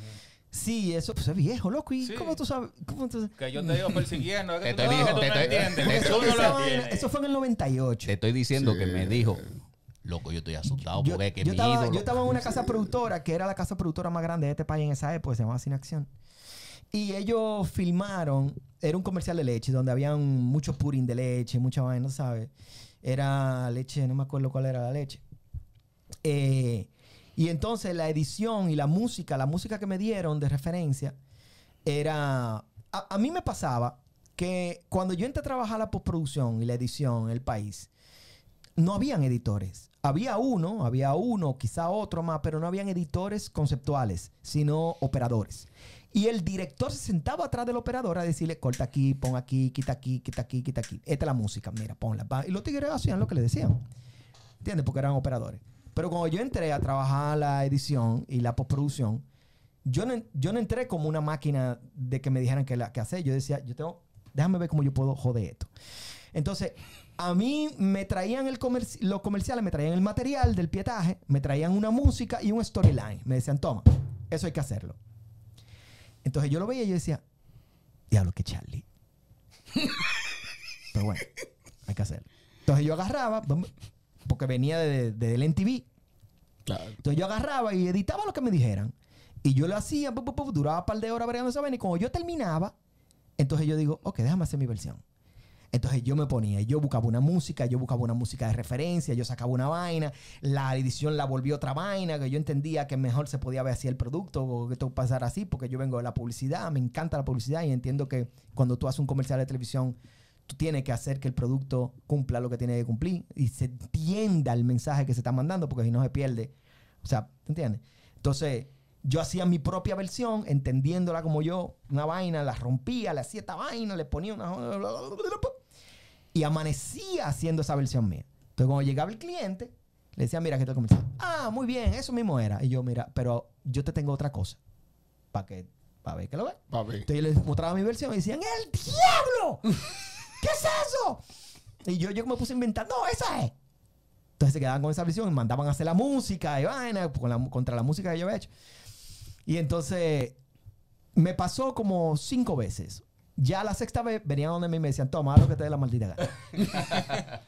Sí, eso pues, es viejo, loco. ¿Y Sí. cómo tú sabes? ¿Cómo tú- que yo te digo persiguiendo es que Te tú, estoy no- diciendo- tú te no estoy- entiendes (laughs) Eso, fue en el 98. Te estoy diciendo Sí. que me dijo, loco, yo estoy asustado Yo, porque es que yo mi estaba, ídolo- yo estaba en una casa productora que era la casa productora más grande de este país en esa época, se llamaba Sin Acción. Y ellos filmaron, era un comercial de leche donde habían mucho purín de leche, mucha vaina, ¿sabes? Era leche, no me acuerdo cuál era la leche. Eh, y entonces la edición y la música, la música que me dieron de referencia, era... A, a mí me pasaba que cuando yo entré a trabajar la postproducción y la edición en el país, no habían editores. Había uno, había uno, quizá otro más, pero no habían editores conceptuales, sino operadores. Y el director se sentaba atrás del operador a decirle, corta aquí, pon aquí, quita aquí, quita aquí, quita aquí. Esta es la música, mira, ponla. Y los tigres hacían lo que le decían. ¿Entiendes? Porque eran operadores. Pero cuando yo entré a trabajar la edición y la postproducción, yo no, yo entré como una máquina de que me dijeran qué hacer. Yo decía, yo tengo, déjame ver cómo yo puedo joder esto. Entonces, a mí me traían el comerci- los comerciales, me traían el material del pietaje, me traían una música y un storyline. Me decían, toma, eso hay que hacerlo. Entonces yo lo veía y yo decía, diablo, que Charlie. Pero bueno, hay que hacerlo. Entonces yo agarraba, porque venía de, de, del NTV. Claro. Entonces yo agarraba y editaba lo que me dijeran. Y yo lo hacía, pu, pu, pu, duraba un par de horas bregando esa vaina. Y cuando yo terminaba, entonces yo digo, ok, déjame hacer mi versión. Entonces yo me ponía, yo buscaba una música, yo buscaba una música de referencia, yo sacaba una vaina, la edición la volvió otra vaina, que yo entendía que mejor se podía ver así el producto o que esto pasara así, porque yo vengo de la publicidad, me encanta la publicidad y entiendo que cuando tú haces un comercial de televisión, tú tienes que hacer que el producto cumpla lo que tiene que cumplir y se entienda el mensaje que se está mandando, porque si no se pierde. O sea, ¿te entiendes? Entonces, yo hacía mi propia versión, entendiéndola como yo, una vaina, la rompía, le hacía esta vaina, le ponía una... Y amanecía haciendo esa versión mía. Entonces, cuando llegaba el cliente, le decía, mira, que te comercial. Ah, muy bien, eso mismo era. Y yo, mira, pero yo te tengo otra cosa. Para que, para ver que lo ve. Entonces yo les mostraba mi versión y decían, ¡El diablo! (laughs) ¿Qué es eso? Y yo, yo me puse a inventar, no, esa es. Entonces se quedaban con esa versión y mandaban a hacer la música y vaina con la- contra la música que yo había hecho. Y entonces me pasó como cinco veces. Ya la sexta vez venían donde mí y me decían, toma, lo que te dé la maldita gana. (laughs)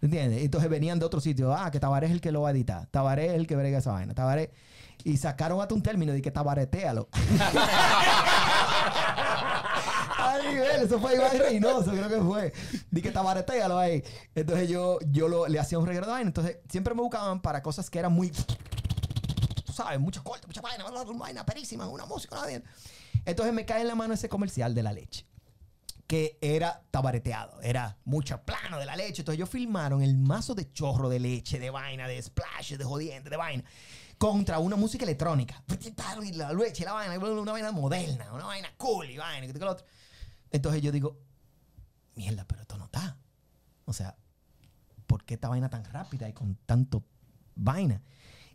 ¿Entiendes? Entonces venían de otro sitio. Ah, que Tabaré es el que lo va a editar. Tabaré es el que brega esa vaina. Tabaré. Y sacaron hasta un término de que tabaretealo. (laughs) Ay, nivel, eso fue Iván Reynoso, creo que fue. Di que tabaretealo ahí. Entonces yo, yo lo- le hacía un reguero de vaina. Entonces siempre me buscaban para cosas que eran muy. Tú sabes, mucho corte, mucha vaina, bla, vaina perísima, una música, una vaina. Entonces me cae en la mano ese comercial de la leche que era tabareteado, era mucho plano de la leche. Entonces ellos filmaron el mazo de chorro de leche, de vaina, de splash, de jodiente, de vaina, contra una música electrónica. Y la leche, la vaina, una vaina moderna, una vaina cool y vaina, que otro. Entonces yo digo, mierda, pero esto no está. O sea, ¿por qué esta vaina tan rápida y con tanto vaina?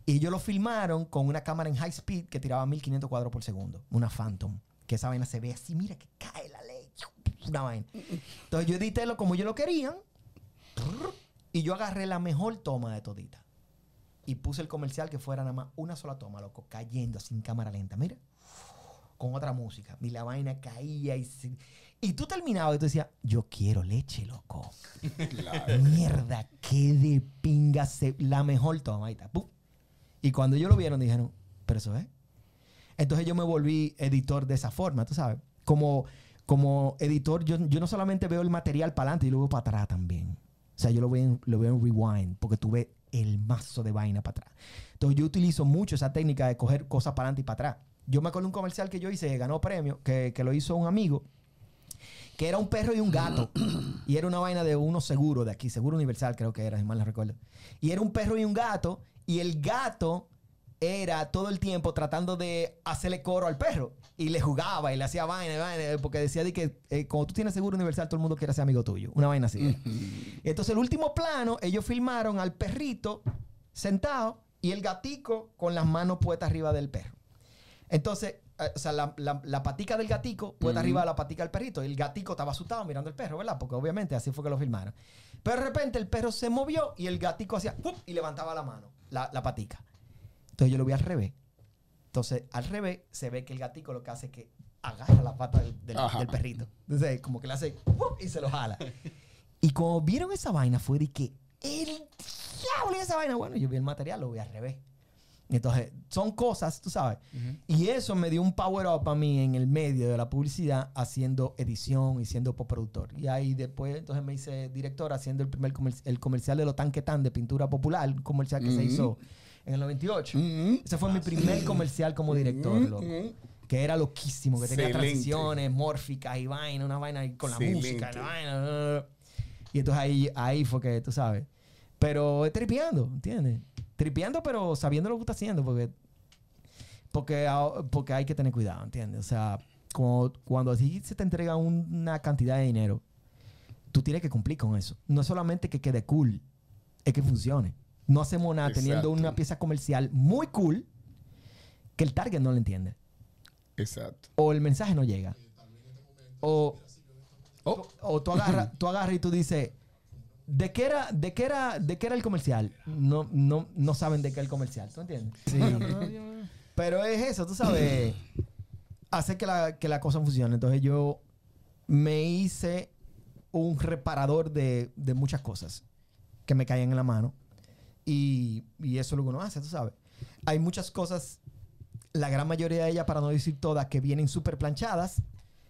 Y ellos lo filmaron con una cámara en high speed que tiraba 1500 cuadros por segundo, una Phantom. Que esa vaina se ve así, mira que cae la. Una vaina. Entonces yo edité lo como yo lo querían. Y yo agarré la mejor toma de todita. Y puse el comercial que fuera nada más una sola toma, loco, cayendo sin cámara lenta. Mira. Con otra música. Y la vaina caía y se- Y tú terminabas y tú decías, yo quiero leche, loco. (laughs) (laughs) Mierda, qué de pinga se... La mejor toma. Ahí está. ¡pum! Y cuando ellos lo vieron, dijeron, pero eso es. Entonces yo me volví editor de esa forma, tú sabes. Como, como editor, yo, yo no solamente veo el material para adelante, yo lo veo para atrás también. O sea, yo lo veo, en, lo veo en rewind, porque tú ves el mazo de vaina para atrás. Entonces yo utilizo mucho esa técnica de coger cosas para adelante y para atrás. Yo me acuerdo un comercial que yo hice, que ganó premio, que, que lo hizo un amigo, que era un perro y un gato. y era una vaina de unos seguros de aquí, Seguro Universal creo que era, si mal no recuerdo. Y era un perro y un gato, y el gato era todo el tiempo tratando de hacerle coro al perro. Y le jugaba y le hacía vaina, vaina, porque decía de que eh, cuando tú tienes seguro universal, todo el mundo quiere ser amigo tuyo. Una vaina así. Entonces, el último plano, ellos filmaron al perrito sentado y el gatico con las manos puestas arriba del perro. Entonces, eh, o sea, la, la- la patica del gatico puesta arriba de la patica del perrito. Y el gatico estaba asustado mirando al perro, ¿verdad? Porque obviamente así fue que lo filmaron. Pero de repente el perro se movió y el gatico hacía y levantaba la mano, la, la patica. Entonces yo lo vi al revés. Entonces, al revés, se ve que el gatico lo que hace es que agarra la pata del, del- Ajá. del perrito. Entonces, como que le hace y se lo jala. Y como vieron esa vaina, fue de que el diablo y esa vaina. Bueno, yo vi el material, lo vi al revés. Entonces, son cosas, tú sabes. Y eso me dio un power up a mí en el medio de la publicidad, haciendo edición y siendo postproductor. Y ahí después, entonces me hice director haciendo el primer comer- el comercial de lo tan que tan de pintura popular, un comercial que se hizo en el 98. Ujú. Ese fue mi primer comercial como director, Ujú, loco. ujú. Que era loquísimo, que tenía Excelente. transiciones mórficas y vaina, una vaina con la Excelente. música, la vaina. Y entonces ahí, ahí fue que, tú sabes. Pero es tripeando, ¿entiendes? Tripeando, pero sabiendo lo que está haciendo, porque, porque, ah, porque hay que tener cuidado, ¿entiendes? O sea, como, cuando así se te entrega una cantidad de dinero, tú tienes que cumplir con eso. No solamente que quede cool, es que funcione. No hacemos nada teniendo una pieza comercial muy cool que el target no lo entiende. Exacto. O el mensaje no llega. O, Oh. O tú agarras, tú agarras y tú dices, ¿de qué era, de qué era, de qué era el comercial? No, no, no saben de qué es el comercial, ¿tú entiendes? Sí. (laughs) Pero es eso, tú sabes, hacer que la, que la cosa funcione. Entonces yo me hice un reparador de, de muchas cosas que me caían en la mano. Y, y eso es lo que uno hace, tú sabes. Hay muchas cosas, la gran mayoría de ellas, para no decir todas, que vienen súper planchadas.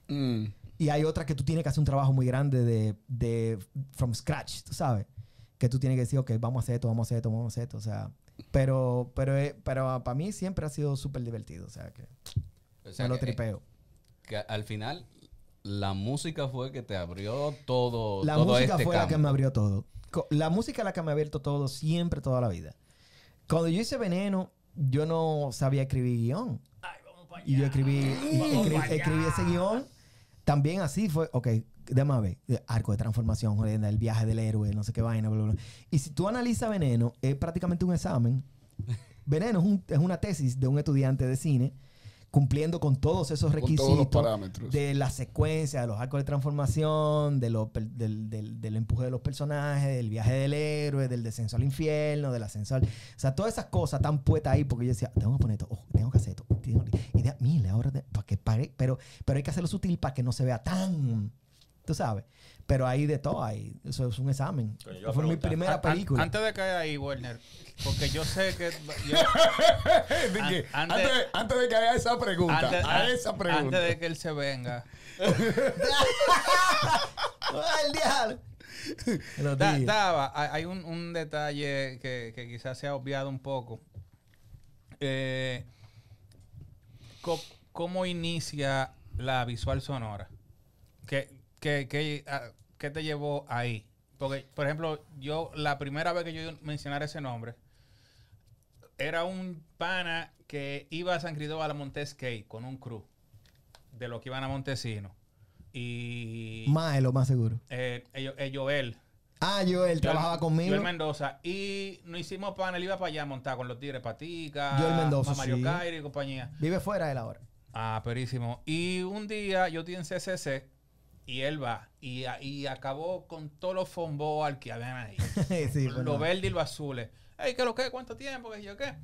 Mm. Y hay otras que tú tienes que hacer un trabajo muy grande de, de from scratch, tú sabes. Que tú tienes que decir, ok, vamos a hacer esto, vamos a hacer esto, vamos a hacer esto. O sea, pero, pero, eh, pero para mí siempre ha sido súper divertido. O sea, que O sea me lo que- tripeo. que al final la música fue que te abrió todo, La todo música este fue la que me abrió todo. La música es la que me ha abierto todo, siempre, toda la vida. Cuando yo hice Veneno, yo no sabía escribir guion. Y yo escribí, escribí ese guion. También así fue, ok, déjame ver, arco de transformación, el viaje del héroe, no sé qué vaina, bla, bla, bla. Y si tú analizas Veneno, es prácticamente un examen. (laughs) Veneno es, un- es una tesis de un estudiante de cine cumpliendo con todos esos requisitos todos los parámetros. de la secuencia, de los arcos de transformación, de lo per- del, del- del empuje de los personajes, del viaje del héroe, del descenso al infierno, del ascenso al... O sea, todas esas cosas están puestas ahí porque yo decía, tengo que poner esto, tengo que hacer esto. tengo que- Y de, mire, ahora, para que pare, pero, pero hay que hacerlo sutil para que no se vea tan... Tú sabes. Pero ahí de todo, ahí, eso es un examen. Yo Fue mi primera An- película. Antes de caer ahí, Werner, porque yo sé que. (laughs) yo- De que, An- antes, antes- de- antes de que haga esa pregunta, antes, a esa pregunta. antes de que él se venga. ¡Ay, (laughs) el diablo! Da-. Daba, hay hay un, un detalle que, que quizás se ha obviado un poco. Eh, ¿Cómo inicia la visual sonora? ¿Qué, qué, qué, ah, qué te llevó ahí? Porque, por ejemplo, yo la primera vez que yo mencionara ese nombre, era un pana que iba a San Cristóbal a Montesquey con un crew de los que iban a Montesino. Y Más es lo más seguro. eh, ello- eh, Joel, Ah, Joel trabajaba conmigo. Joel Mendoza. Y nos hicimos panel, iba para allá montado con los Tigres Patica, Joel Mendoza, Mario sí. Cairo y compañía. Vive fuera él ahora. Ah, perísimo. Y un día yo estoy en CCC y él va y, y acabó con todos los al que habían ahí. (laughs) sí, pues lo verde y lo azules. Ey, ¿qué lo que? ¿Cuánto tiempo? ¿Qué yo qué?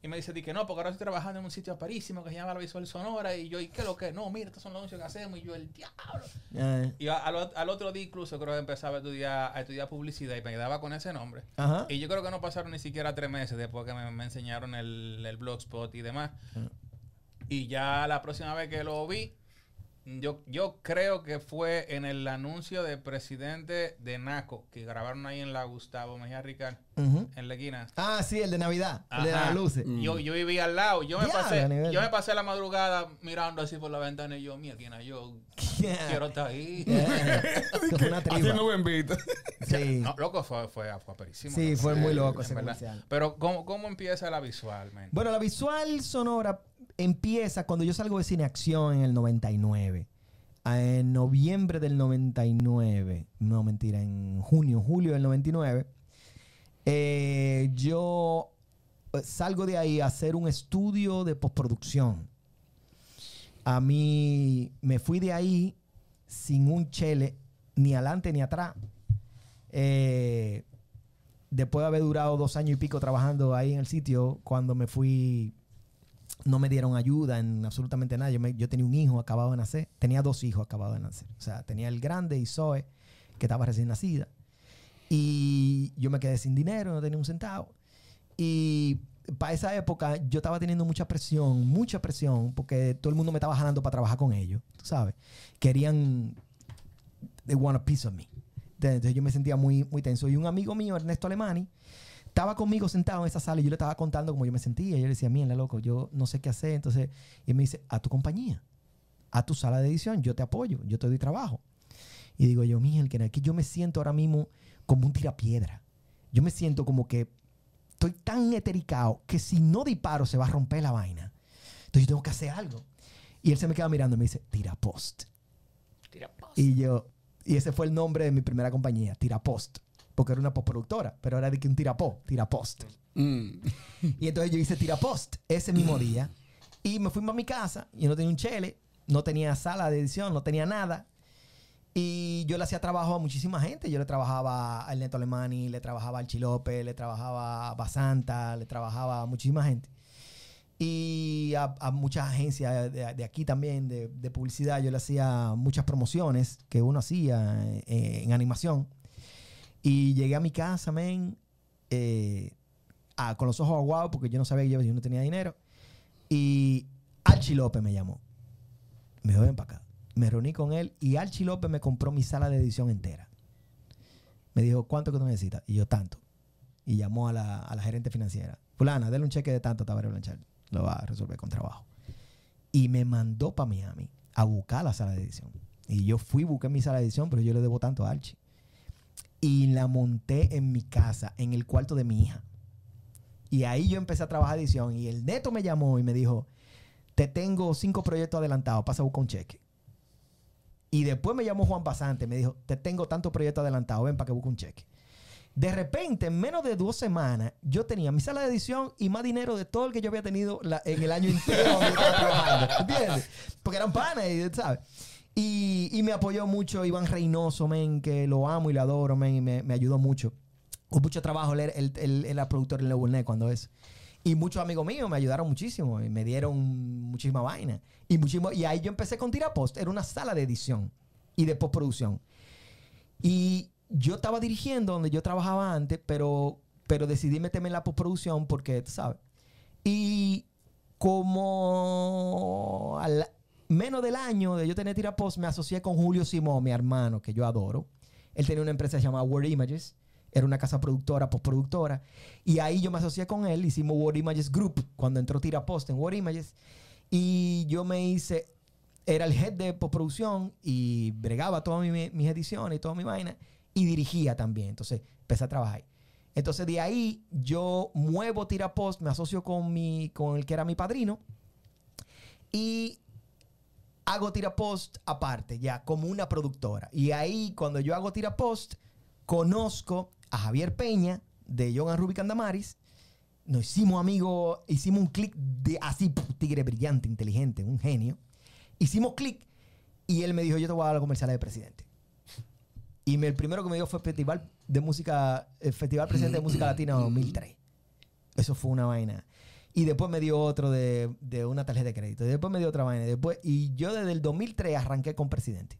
Y me dice, di que no, porque ahora estoy trabajando en un sitio parísimo que se llama La Visual Sonora. Y yo, ¿y qué lo que? No, mira, estos son los anuncios que hacemos. Y yo, el diablo. Y al, al otro día incluso creo que empezaba a estudiar, a estudiar publicidad y me quedaba con ese nombre. Ajá. Y yo creo que no pasaron ni siquiera tres meses después que me, me enseñaron el, el blogspot y demás. Y ya la próxima vez que lo vi, yo, yo creo que fue en el anuncio de presidente de NACO, que grabaron ahí en la Gustavo Mejía Ricard, Ujú. en la esquina. Ah, sí, el de Navidad. El de Ajá. las luces. Yo, yo vivía al lado. Yo me, pasé, yo me pasé la madrugada mirando así por la ventana y yo, mira, ¿quién es yo? Quiero estar ahí. (laughs) Yeah. Una triba. Haciendo buen beat. Sí. No, loco, fue, fue, fue perísimo. Sí, fue muy loco ese comercial. Pero, ¿cómo, cómo empieza la visual, man? Bueno, la visual sonora empieza cuando yo salgo de Cine Acción en el 99. Ah, En noviembre del 99. No, mentira, en junio, julio del 99. eh, yo eh, salgo de ahí a hacer un estudio de postproducción. A mí me fui de ahí sin un chele, ni adelante ni atrás. Eh, después de haber durado dos años y pico trabajando ahí en el sitio, cuando me fui, no me dieron ayuda en absolutamente nada. Yo, me- yo tenía un hijo acabado de nacer, tenía dos hijos acabados de nacer. O sea, tenía el grande y Zoe, que estaba recién nacida. Y yo me quedé sin dinero, no tenía un centavo. Y para esa época yo estaba teniendo mucha presión, mucha presión, porque todo el mundo me estaba jalando para trabajar con ellos, tú sabes. Querían, they want a piece of me. Entonces yo me sentía muy, muy tenso. Y un amigo mío, Ernesto Alemani, estaba conmigo sentado en esa sala y yo le estaba contando cómo yo me sentía. Y yo le decía, mira, loco, yo no sé qué hacer. Entonces, y él me dice, a tu compañía, a tu sala de edición, yo te apoyo, yo te doy trabajo. Y digo yo, Miguel, que que yo me siento ahora mismo como un tirapiedra. Yo me siento como que estoy tan etericado que si no disparo se va a romper la vaina. Entonces yo tengo que hacer algo. Y él se me queda mirando y me dice, tira post. Y yo, y ese fue el nombre de mi primera compañía, Tirapost. Porque era una postproductora, pero era de que un tirapó, Tirapost. Mm. Y entonces yo hice Tirapost ese mismo día. Y me fui a mi casa y no tenía un chele, no tenía sala de edición, no tenía nada. Y yo le hacía trabajo a muchísima gente. Yo le trabajaba al Neto Alemani, le trabajaba al Chilope, le trabajaba a Basanta, le trabajaba a muchísima gente. Y a, a muchas agencias de, de aquí también, de, de publicidad, yo le hacía muchas promociones que uno hacía eh, en animación. Y llegué a mi casa, men, eh, a- con los ojos aguados porque yo no sabía que yo, yo no tenía dinero. Y Archie López me llamó. Me dijo, ven para acá. Me reuní con él y Archie López me compró mi sala de edición entera. Me dijo, ¿cuánto que tú necesitas? Y yo, tanto. Y llamó a la, a la gerente financiera. Fulana, dale un cheque de tanto, Tabaré Blanchard. Lo va a resolver con trabajo. Y me mandó para Miami a buscar la sala de edición. Y yo fui, busqué mi sala de edición, pero yo le debo tanto a Archie. Y la monté en mi casa, en el cuarto de mi hija. Y ahí yo empecé a trabajar edición. Y el neto me llamó y me dijo, te tengo cinco proyectos adelantados, pasa a buscar un cheque. Y después me llamó Juan Basante, me dijo, te tengo tantos proyectos adelantados, ven para que busque un cheque. De repente, en menos de dos semanas, yo tenía mi sala de edición y más dinero de todo el que yo había tenido en el año entero. ¿Entiendes? Porque eran panas, y, ¿sabes? Y, y me apoyó mucho Iván Reynoso, men, que lo amo y lo adoro, men, y me, me ayudó mucho. Hubo mucho trabajo, él, era- él, él era productor Level Net cuando es. Y muchos amigos míos me ayudaron muchísimo y me dieron muchísima vaina. Y, muchísimo, y ahí yo empecé con Tirapost. Era una sala de edición y de postproducción. Y yo estaba dirigiendo donde yo trabajaba antes, pero, pero decidí meterme en la postproducción porque, tú sabes. Y como al menos del año de yo tener Tirapost, me asocié con Julio Simón, mi hermano, que yo adoro. Él tenía una empresa llamada Word Images. Era una casa productora, postproductora. Y ahí yo me asocié con él. Hicimos Word Images Group cuando entró Tirapost en Word Images. Y yo me hice, era el head de postproducción y bregaba todas mi- mis ediciones y toda mi vaina. Y dirigía también. Entonces empecé a trabajar. Entonces de ahí yo muevo Tirapost, me asocio con, mi, con el que era mi padrino. Y hago Tirapost aparte, ya como una productora. Y ahí, cuando yo hago Tirapost, conozco a Javier Peña de John and Ruby Candamaris. Nos hicimos amigos, hicimos un clic de así, tigre brillante, inteligente, un genio. Hicimos clic y él me dijo: Yo te voy a dar la comercial de presidente. Y me- el primero que me dio fue Festival de Música, el Festival Presidente de Música Latina (clears throat) 2003. Eso fue una vaina. Y después me dio otro de, de una tarjeta de crédito. Y después me dio otra vaina. Y Después, y yo desde el 2003 arranqué con presidente.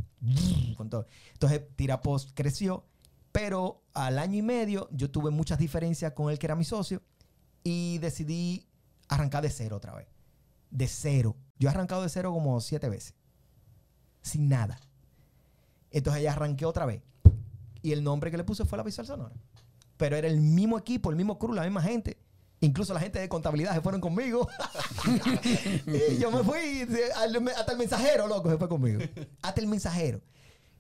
Con todo. Entonces, Tirapost creció. Pero al año y medio yo tuve muchas diferencias con el que era mi socio. Y decidí arrancar de cero otra vez. De cero. Yo he arrancado de cero como siete veces. Sin nada. Entonces ya arranqué otra vez. Y el nombre que le puse fue la Visual Sonora. Pero era el mismo equipo, el mismo crew, la misma gente. Incluso la gente de contabilidad se fueron conmigo. (laughs) y yo me fui, de- hasta el mensajero, loco, se fue conmigo. Hasta el mensajero.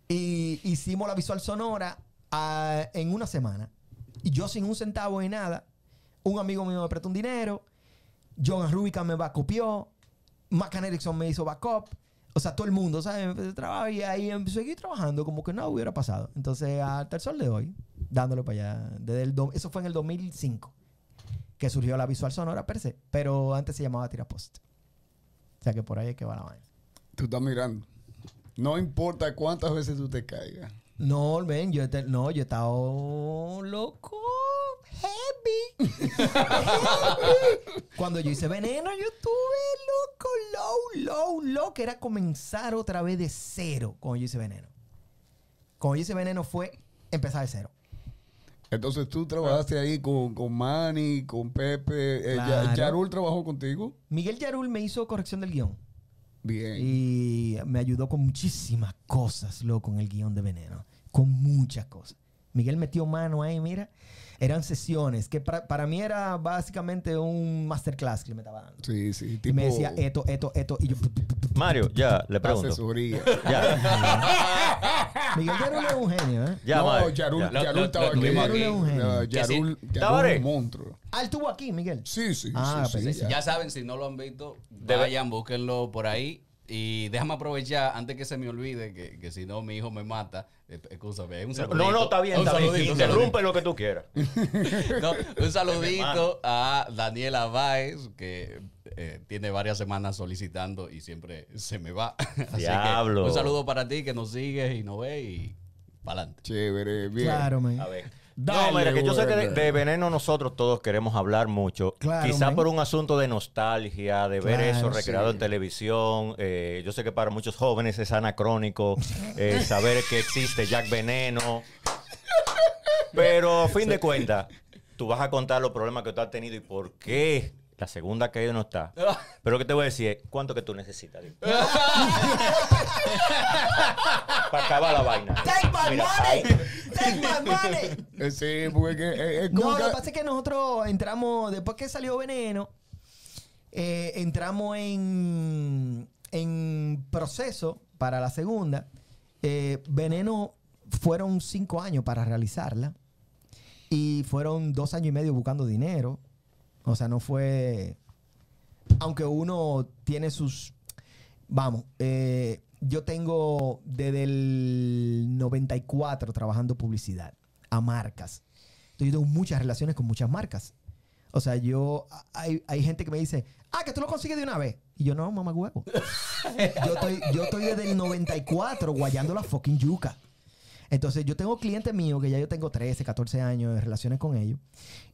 Y hicimos la visual sonora ah, en una semana. Y yo sin un centavo ni nada. Un amigo mío me prestó un dinero. John Rubicam me backupió. Macan Erickson me hizo backup. O sea, todo el mundo, ¿sabes? Empecé a trabajar y ahí seguí trabajando como que nada hubiera pasado. Entonces, hasta el sol de hoy, dándole para allá. Desde el do- eso fue en el 2005 que surgió la visual sonora per se. Pero antes se llamaba Tirapost. O sea, que por ahí es que va la vaina. Tú estás mirando. No importa cuántas veces tú te caigas. No, ven, yo, te- no, yo he estado loco. Heavy. (laughs) Heavy. Cuando yo hice veneno, yo estuve loco, low, low, low, que era comenzar otra vez de cero cuando yo hice veneno. Cuando yo hice veneno fue empezar de cero. Entonces tú trabajaste ahí con, con Manny, con Pepe. eh, Claro. Yarul trabajó contigo. Miguel Yarul me hizo corrección del guion. Bien. Y me ayudó con muchísimas cosas, loco, en el guion de Veneno. Con muchas cosas. Miguel metió mano ahí, mira. Eran sesiones que para, para mí era básicamente un masterclass que me estaba dando. Sí, sí. y Tipo me decía esto, esto, esto. Y yo... Mario, ya, le pregunto. asesoría. Ya, (laughs) Miguel Yarul es un genio, ¿eh? ya, no, Mario. Yarul, Yarul estaba aquí. aquí. No, Que sí. Yarul, Yarul es un monstruo. Ah, él estuvo aquí, Miguel. Sí, sí. Ah, sí, sí, pues, ya. Ya saben, si no lo han visto, vayan, búsquenlo por ahí. Y déjame aprovechar, antes que se me olvide, que, que si no mi hijo me mata. Escúchame, un No, saludito. no, está bien, Un está bien. Interrumpe lo que tú quieras. (laughs) No, un saludito a Daniela Báez, que eh, tiene varias semanas solicitando y siempre se me va. (laughs) Así Diablo. que un saludo para ti que nos sigues y nos ves y para adelante. Chévere, bien. Claro, man. A ver. Dale, no, mira, que yo sé que de, veneno nosotros todos queremos hablar mucho. Claro, Quizá man. por un asunto de nostalgia, de ver Claro, eso recreado sí. en televisión. Eh, yo sé que para muchos jóvenes es anacrónico eh, (laughs) saber que existe Jack Veneno. Pero a fin de cuentas, tú vas a contar los problemas que tú has tenido y por qué la segunda caída no está. (laughs) Pero lo que te voy a decir es, ¿cuánto que tú necesitas? (laughs) Para acabar la vaina. Take my Mira, money. ahí- Take my money. Eh, Sí, porque es como No, que- lo que pasa es que nosotros entramos, después que salió Veneno, eh, entramos en, en proceso para la segunda. Eh, Veneno fueron cinco años para realizarla y fueron dos años y medio buscando dinero. O sea, no fue... Aunque uno tiene sus... Vamos, eh, yo tengo desde el 94 trabajando publicidad a marcas. Entonces yo tengo muchas relaciones con muchas marcas. O sea, yo... Hay, hay gente que me dice, ah, que tú lo consigues de una vez. Y yo, no, mamá huevo. (laughs) yo, estoy, yo estoy desde el 94 guayando la fucking yuca. Entonces, yo tengo clientes míos que ya yo tengo 13, 14 años de relaciones con ellos.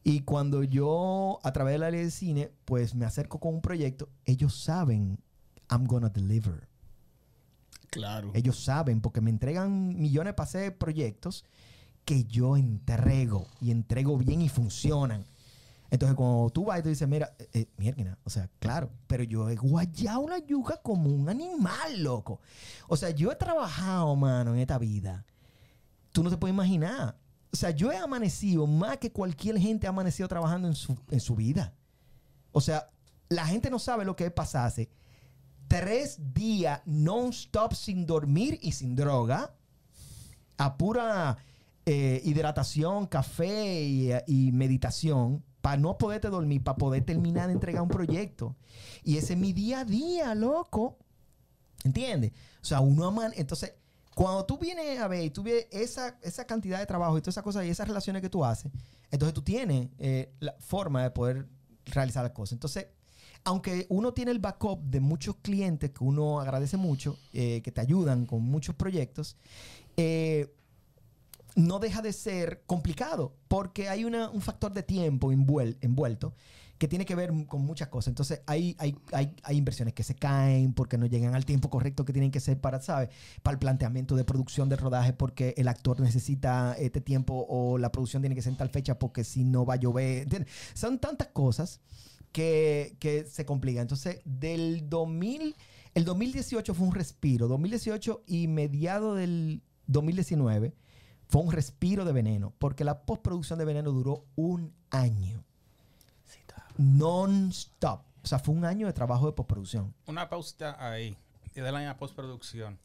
Y cuando yo, a través de la ley de cine, pues me acerco con un proyecto, ellos saben, I'm gonna deliver. Claro. Ellos saben, porque me entregan millones para hacer proyectos que yo entrego y entrego bien y funcionan. Entonces, cuando tú vas y tú dices, mira, eh, eh, mierda, o sea, claro, pero yo he guayado la yuca como un animal, loco. O sea, yo he trabajado, mano, en esta vida. Tú no te puedes imaginar. O sea, yo he amanecido más que cualquier gente ha amanecido trabajando en su, en su vida. O sea, la gente no sabe lo que es pasarse tres días non-stop sin dormir y sin droga, a pura eh, hidratación, café y, y meditación, para no poderte dormir, para poder terminar de entregar un proyecto. Y ese es mi día a día, loco. ¿Entiendes? O sea, uno aman... Entonces, cuando tú vienes a ver y tú ves esa, esa cantidad de trabajo y todas esas cosas y esas relaciones que tú haces, entonces tú tienes eh, la forma de poder realizar las cosas. Entonces, aunque uno tiene el backup de muchos clientes que uno agradece mucho, eh, que te ayudan con muchos proyectos, eh, no deja de ser complicado porque hay una- un factor de tiempo envuel- envuelto que tiene que ver con muchas cosas. Entonces, hay, hay, hay, hay inversiones que se caen porque no llegan al tiempo correcto que tienen que ser para, ¿sabes? Para el planteamiento de producción de rodaje porque el actor necesita este tiempo o la producción tiene que ser en tal fecha porque si no va a llover. Son tantas cosas que, que se complican. Entonces, del 2000, el 2018 fue un respiro. 2018 y mediado del 2019 fue un respiro de veneno, porque la postproducción de veneno duró un año. Non-stop. O sea, fue un año de trabajo de postproducción. Una pausa ahí. Y de la postproducción.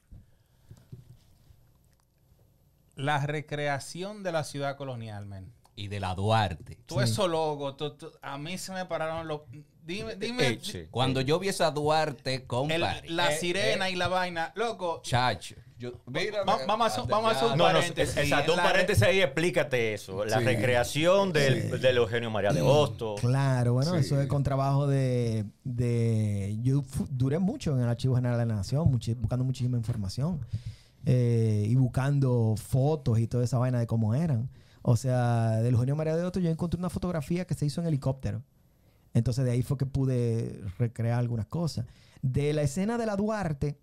La recreación de la ciudad colonial, men. Y de la Duarte. Tú logos, tú- tú- a mí se me pararon los... Dime, dime. Eh, sí. Cuando yo vi esa Duarte, compadre. la eh, sirena eh, y la vaina. Loco, Chacho. Yo, mira, Va- vamos a hacer- vamos a hacer un No, no, paréntesis. exacto, un paréntesis ahí, explícate eso. La Sí. recreación del, del Eugenio María de Hostos. Claro, bueno, Sí. eso es con trabajo de, de- Yo duré mucho en el Archivo General de la Nación, buscando muchísima información. eh, y buscando fotos y toda esa vaina de cómo eran. O sea, del Eugenio María de Otto yo encontré una fotografía que se hizo en helicóptero. Entonces de ahí fue que pude recrear algunas cosas. De la escena de la Duarte,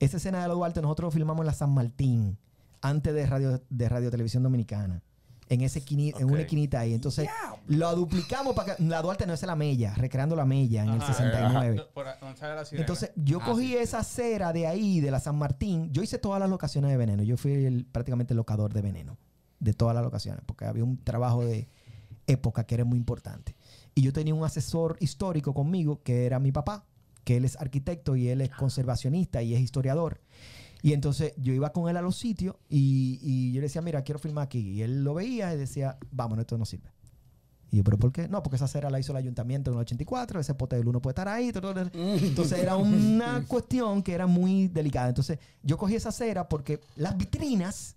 esa escena de la Duarte nosotros filmamos en la San Martín, antes de Radio, de Radio Televisión Dominicana. En, ese en una esquinita ahí. Entonces lo duplicamos para que la Duarte no es la mella, recreando la mella en el Ajá. 69. por- donde sale la sirena. Entonces, yo Ah, cogí sí. esa cera de ahí, de la San Martín. Yo hice todas las locaciones de veneno. Yo fui el- prácticamente el locador de veneno. De todas las locaciones. Porque había un trabajo de época que era muy importante. Y yo tenía un asesor histórico conmigo, que era mi papá, que él es arquitecto y él es conservacionista y es historiador. Y entonces yo iba con él a los sitios y, y yo le decía, mira, quiero filmar aquí. Y él lo veía y decía, vámonos, esto no sirve. Y yo, ¿pero por qué? No, porque esa acera la hizo el ayuntamiento en el 84, ese pote de luz no puede estar ahí. todo. Entonces era una (laughs) cuestión que era muy delicada. Entonces yo cogí esa acera porque las vitrinas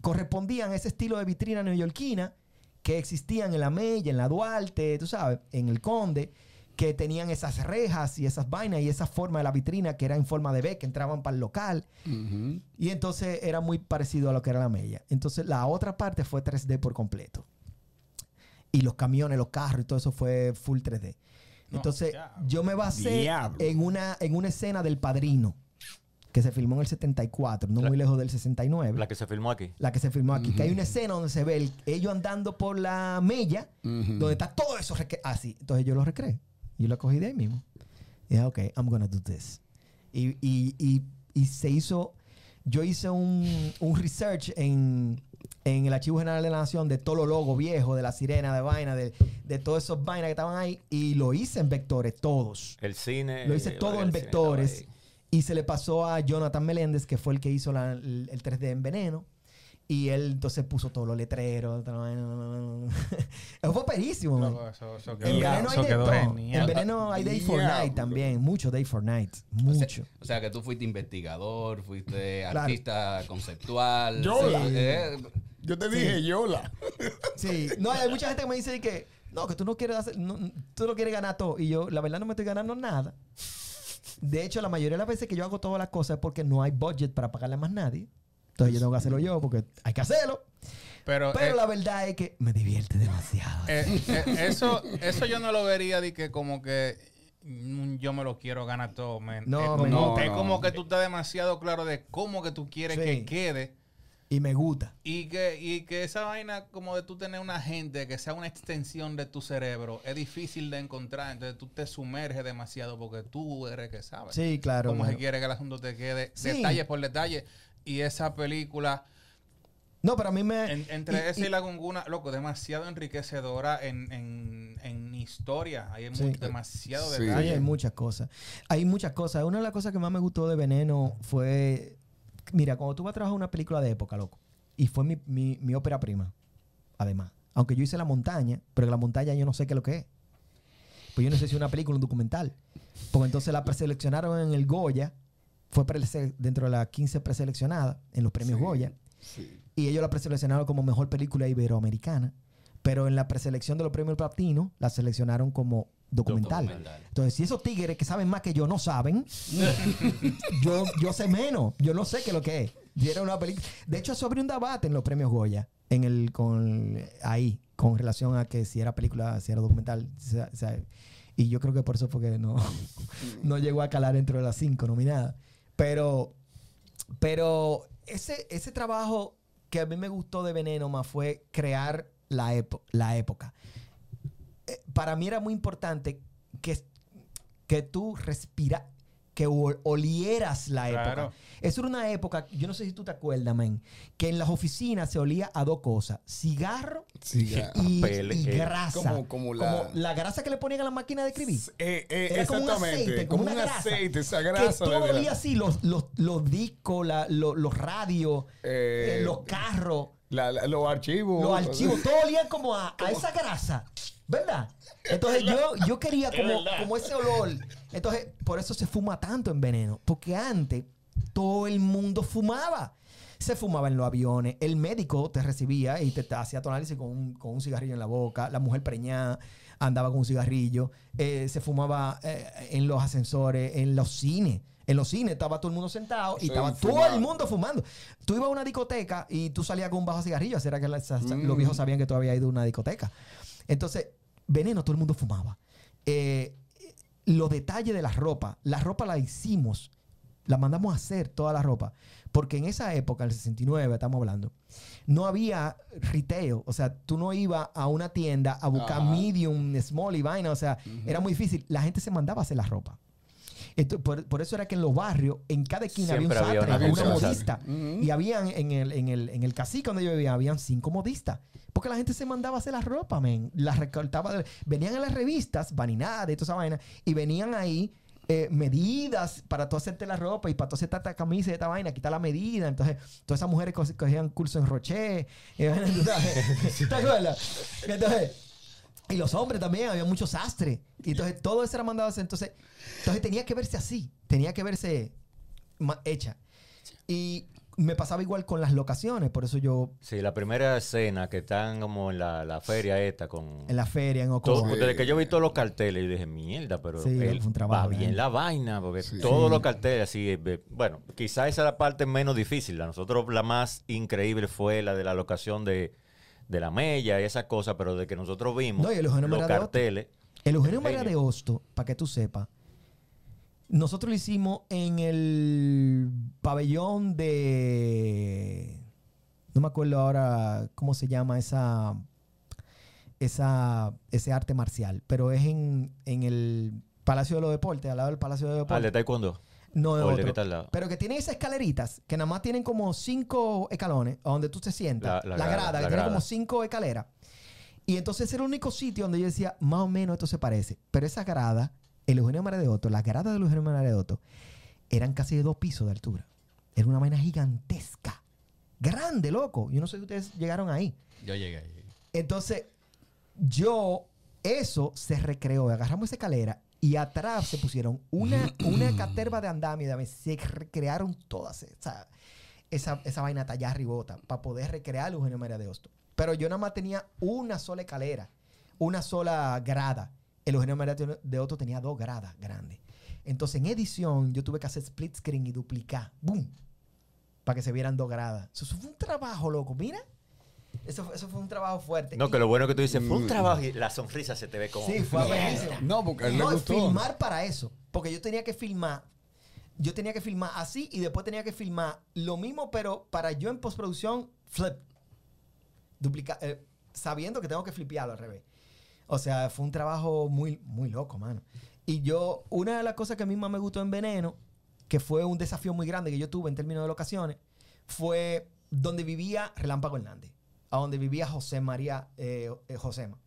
correspondían a ese estilo de vitrina neoyorquina que existían en la Mella, en la Duarte, tú sabes, en el Conde, que tenían esas rejas y esas vainas y esa forma de la vitrina que era en forma de B, que entraban para el local. Y entonces era muy parecido a lo que era la Mella. Entonces la otra parte fue 3D por completo. Y los camiones, los carros y todo eso fue full 3D. No, Entonces diablo. yo me basé Diablo. en una, en una escena del Padrino que se filmó en el 74, no La- muy lejos del 69 La que se filmó aquí. la que se filmó aquí, que hay una escena donde se ve el- ellos andando por la mella, donde está todo eso así. Entonces yo lo recreé. Yo lo cogí de ahí mismo. Y dije, ok, I'm gonna do this. Y, y, y, y se hizo, yo hice un, un research en, en el Archivo General de la Nación de todo lo logo viejo, de la sirena, de vaina, de, de todos esos vainas que estaban ahí, y lo hice en vectores, todos. El cine. Lo hice eh, todo en vectores. Y se le pasó a Jonathan Meléndez, que fue el que hizo la- el, el 3D en Veneno. Y él entonces puso todos los letreros. (laughs) fue perísimo, man. Loco, eso- eso quedó- En Veneno hay eso de quedó. En. Veneno hay Day for Diablo. Night también. Mucho Day for Night. O sea, Mucho. o sea, que tú fuiste investigador, fuiste Claro. artista conceptual. Yola. Sí, eh, Yo te dije, Yola. Sí. No, hay mucha gente que me dice que no, que tú no quieres hacer, no, tú no quieres ganar todo. Y yo, la verdad, no me estoy ganando nada. De hecho, la mayoría de las veces que yo hago todas las cosas es porque no hay budget para pagarle a más nadie. Entonces yo tengo que hacerlo yo porque hay que hacerlo. Pero, Pero eh, la verdad es que me divierte demasiado. eh, eh, eso, eso yo no lo vería de que como que mm, yo me lo quiero ganar todo, man. No, es como, man. es No, como no. que tú estás demasiado claro de cómo que tú quieres Sí. que quede. Y me gusta. Y que, y que esa vaina como de tú tener una gente que sea una extensión de tu cerebro es difícil de encontrar. Entonces tú te sumerges demasiado porque tú eres que sabes. Sí, claro. Cómo se claro. quiere que el asunto te quede Sí. detalle por detalle. Y esa película, No, pero a mí me. en- entre y- esa y, y- la gunguna, loco, demasiado enriquecedora en, en, en historia. Hay Sí. muy- demasiado Sí. Sí, detalle. hay muchas cosas. Hay muchas cosas. Una de las cosas que más me gustó de Veneno fue. Mira, cuando tú vas a trabajar una película de época, loco. Y fue mi, mi, mi ópera prima. Además. Aunque yo hice La Montaña, pero La Montaña yo no sé qué es lo que es. Pues yo no sé si es una película o un documental. Porque entonces la preseleccionaron en el Goya. Fue dentro de las 15 preseleccionadas en los premios Goya. Y ellos la preseleccionaron como mejor película iberoamericana. Pero en la preselección de los premios Platino la seleccionaron como documental. Documental. Entonces, si esos tigres que saben más que yo no saben, (laughs) yo, yo sé menos. Yo no sé qué es lo que es. Era una película. De hecho, eso abrió un debate en los premios Goya. En el, con, ahí, con relación a que si era película, si era documental. o sea, y yo creo que por eso fue que no, (laughs) no llegó a calar dentro de las cinco nominadas. Pero, pero ese, ese trabajo que a mí me gustó de Veneno fue crear la, la época. Eh, para mí era muy importante que, que tú respira, que ol- olieras la Claro. época. Eso era una época, yo no sé si tú te acuerdas, men, que en las oficinas se olía a dos cosas: cigarro Cigarro. y, Papel, y eh, grasa. como- como la- la grasa que le ponían a la máquina de escribir. Eh, eh, Era como un exactamente. aceite, como como un una grasa. aceite, esa que grasa. todo la- olía así: los, los, los discos, la- los radios, Eh, eh, los carros. la- la- los archivos. Los archivos, todo olían como a, a esa grasa, ¿verdad? Entonces yo, yo quería como, como ese olor. Entonces, por eso se fuma tanto en veneno. Porque antes todo el mundo fumaba. Se fumaba en los aviones. El médico te recibía y te, te hacía tu análisis con un, con un cigarrillo en la boca. La mujer preñada andaba con un cigarrillo. Eh, se fumaba eh, en los ascensores, en los cines. En los cines estaba todo el mundo sentado y estaba todo el mundo fumando. Tú ibas a una discoteca y tú salías con un bajo cigarrillo. Así era que la- sa- Mm. los viejos sabían que tú habías ido a una discoteca. Entonces, veneno, todo el mundo fumaba. Eh, los detalles de la ropa, la ropa la hicimos, la mandamos a hacer toda la ropa, porque en esa época, en el 69, estamos hablando, no había retail, o sea, tú no ibas a una tienda a buscar Ajá. medium, small y vaina, o sea, era muy difícil. La gente se mandaba a hacer la ropa. Por, por eso era que en los barrios, en cada esquina Siempre había un había sastre, una modista. Y habían en el, en, el, en el cacique donde yo vivía, habían cinco modistas. Porque la gente se mandaba a hacer la ropa, men. La recortaba. de- Venían en las revistas, Vanidad y toda esa vaina, y venían ahí eh, medidas para tú hacerte la ropa y para tú hacerte esta camisa y esta vaina, quitar la medida. Entonces, todas esas mujeres co- cogían curso en Rocher. y vaina, ¿tú sabes? (laughs) ¿Te acuerdas? Entonces, Y los hombres también, había muchos sastres. Y entonces todo eso era mandado a hacer. Entonces, entonces tenía que verse así, tenía que verse hecha. Y me pasaba igual con las locaciones, por eso yo Sí, la primera escena que están como en la, la feria esta con... en la feria, en todo- Ocoa. desde que yo vi todos los carteles, yo dije, mierda, pero Sí, él fue un trabajo va bien grande. la vaina, porque Sí. todos Sí. los carteles así, eh, ve- bueno, quizá esa es la parte menos difícil. A nosotros la más increíble fue la de la locación de, de la mella y esas cosas, pero de que nosotros vimos No, y el Eugenio los María de carteles. El Eugenio Genio. de Hosto, para que tú sepas, nosotros lo hicimos en el pabellón de. No me acuerdo ahora cómo se llama esa. esa ese arte marcial, pero es en, en el Palacio de los Deportes, al lado del Palacio de los Ah, el de Deportes. Taekwondo. No es o el de otro. que está al lado. Pero que tiene esas escaleritas, que nada más tienen como cinco escalones, a donde tú te sientas. La- La, la grada, grada, que la tiene grada. como cinco escaleras. Y entonces era el único sitio donde yo decía, más o menos esto se parece. Pero esa grada, el Eugenio María de Otto, las gradas del Eugenio María de Otto, eran casi de dos pisos de altura. Era una vaina gigantesca. Grande, loco. Yo no sé si ustedes llegaron ahí. Yo llegué ahí. Entonces, yo, eso se recreó. Agarramos esa escalera y atrás se pusieron una, una (clears throat) caterva de andamio. dame, Se recrearon todas esa, esa, esa vaina tallada ribota para poder recrear el Eugenio María de Hosto. Pero yo nada más tenía una sola escalera, una sola grada. El Eugenio María de Hosto tenía dos gradas grandes. Entonces, en edición, yo tuve que hacer split screen y duplicar. ¡Boom! Para que se vieran dos gradas. Eso fue un trabajo, loco. Mira. Eso, fue- eso fue un trabajo fuerte. No, que lo bueno que tú dices, fue un Mm. trabajo y la sonrisa se te ve como... Sí, fue buenísimo. No, porque a él le No, gustó. filmar para eso. Porque yo tenía que filmar. Yo tenía que filmar así y después tenía que filmar lo mismo, pero para yo en postproducción, flip. Duplicar. eh, sabiendo que tengo que flipearlo al revés. O sea, fue un trabajo muy, muy loco, mano. Y yo, una de las cosas que a mí más me gustó en Veneno, que fue un desafío muy grande que yo tuve en términos de locaciones, fue donde vivía Relámpago Hernández, a donde vivía José María eh, eh, Josema,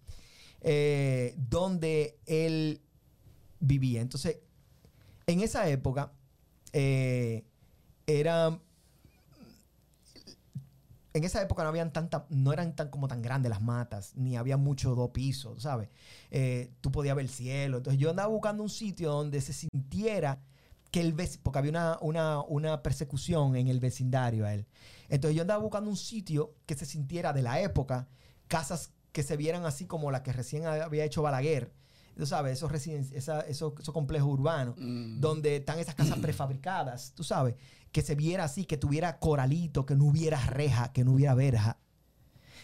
eh, donde él vivía. Entonces, en esa época, eh, en esa época no habían tanta, no eran tan como tan grandes las matas, ni había mucho dos pisos, ¿sabes? Eh, tú podías ver el cielo. Entonces yo andaba buscando un sitio donde se sintiera que el porque había una, una, una persecución en el vecindario a él. Entonces yo andaba buscando un sitio que se sintiera de la época, casas que se vieran así como la que recién había hecho Balaguer. Tú sabes, esos, esa- esos, esos complejos urbanos donde están esas casas (clears throat) prefabricadas, tú sabes, que se viera así, que tuviera coralito, que no hubiera reja, que no hubiera verja,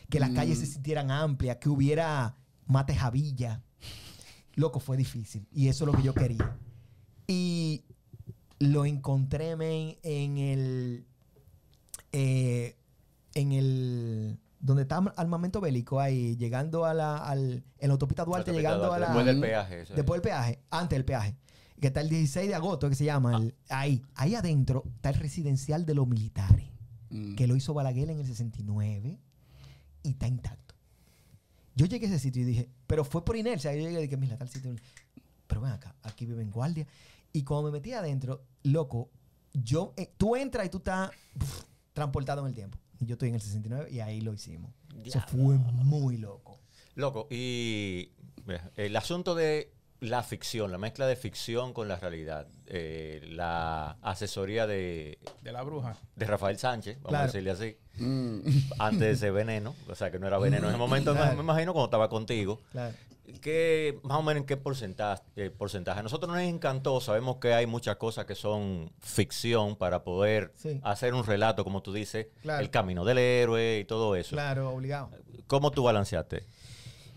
que las calles se sintieran amplias, que hubiera mate javilla. Loco, fue difícil. Y eso es lo que yo quería. Y lo encontré men, en el. eh, en el. Donde está armamento bélico, ahí, llegando a la, al. En la autopista Duarte, Autopista llegando Duarte, a la. Después del peaje. eso es. Después del peaje, antes del peaje. Que está el 16 de agosto, que se llama. el- ahí. Ahí adentro está el residencial de los militares. Mm. Que lo hizo Balaguer en el 69 y está intacto. Yo llegué a ese sitio y dije, pero fue por inercia. Yo llegué y dije, mira, tal sitio. Pero ven acá, aquí viven guardia. Y cuando me metí adentro, loco, yo, eh, tú entras y tú estás transportado en el tiempo. Y yo estoy en el 69 y ahí lo hicimos. Eso fue muy loco. Loco, y el asunto de la ficción, la mezcla de ficción con la realidad, eh, la asesoría de, De la bruja. de Rafael Sánchez, vamos Claro. a decirle así, Mm. antes de ser veneno, o sea que no era veneno en ese momento, me- (laughs) Claro. me imagino cuando estaba contigo, Claro. Que más o menos en qué porcentaje, eh, porcentaje. A nosotros nos encantó, sabemos que hay muchas cosas que son ficción para poder Sí. hacer un relato, como tú dices, Claro. el camino del héroe y todo eso. Claro, obligado. ¿Cómo tú balanceaste?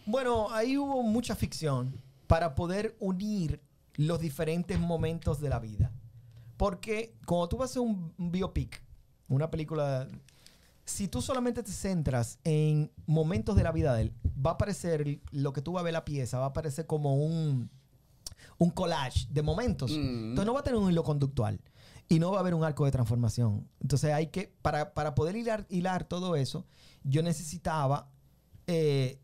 Bueno, ahí hubo mucha ficción para poder unir los diferentes momentos de la vida. Porque cuando tú vas a hacer un biopic, una película, si tú solamente te centras en momentos de la vida de él, va a parecer, lo que tú vas a ver la pieza, va a parecer como un, un collage de momentos. Mm. Entonces no va a tener un hilo conductual y no va a haber un arco de transformación. Entonces hay que, para, para poder hilar, hilar todo eso, yo necesitaba eh,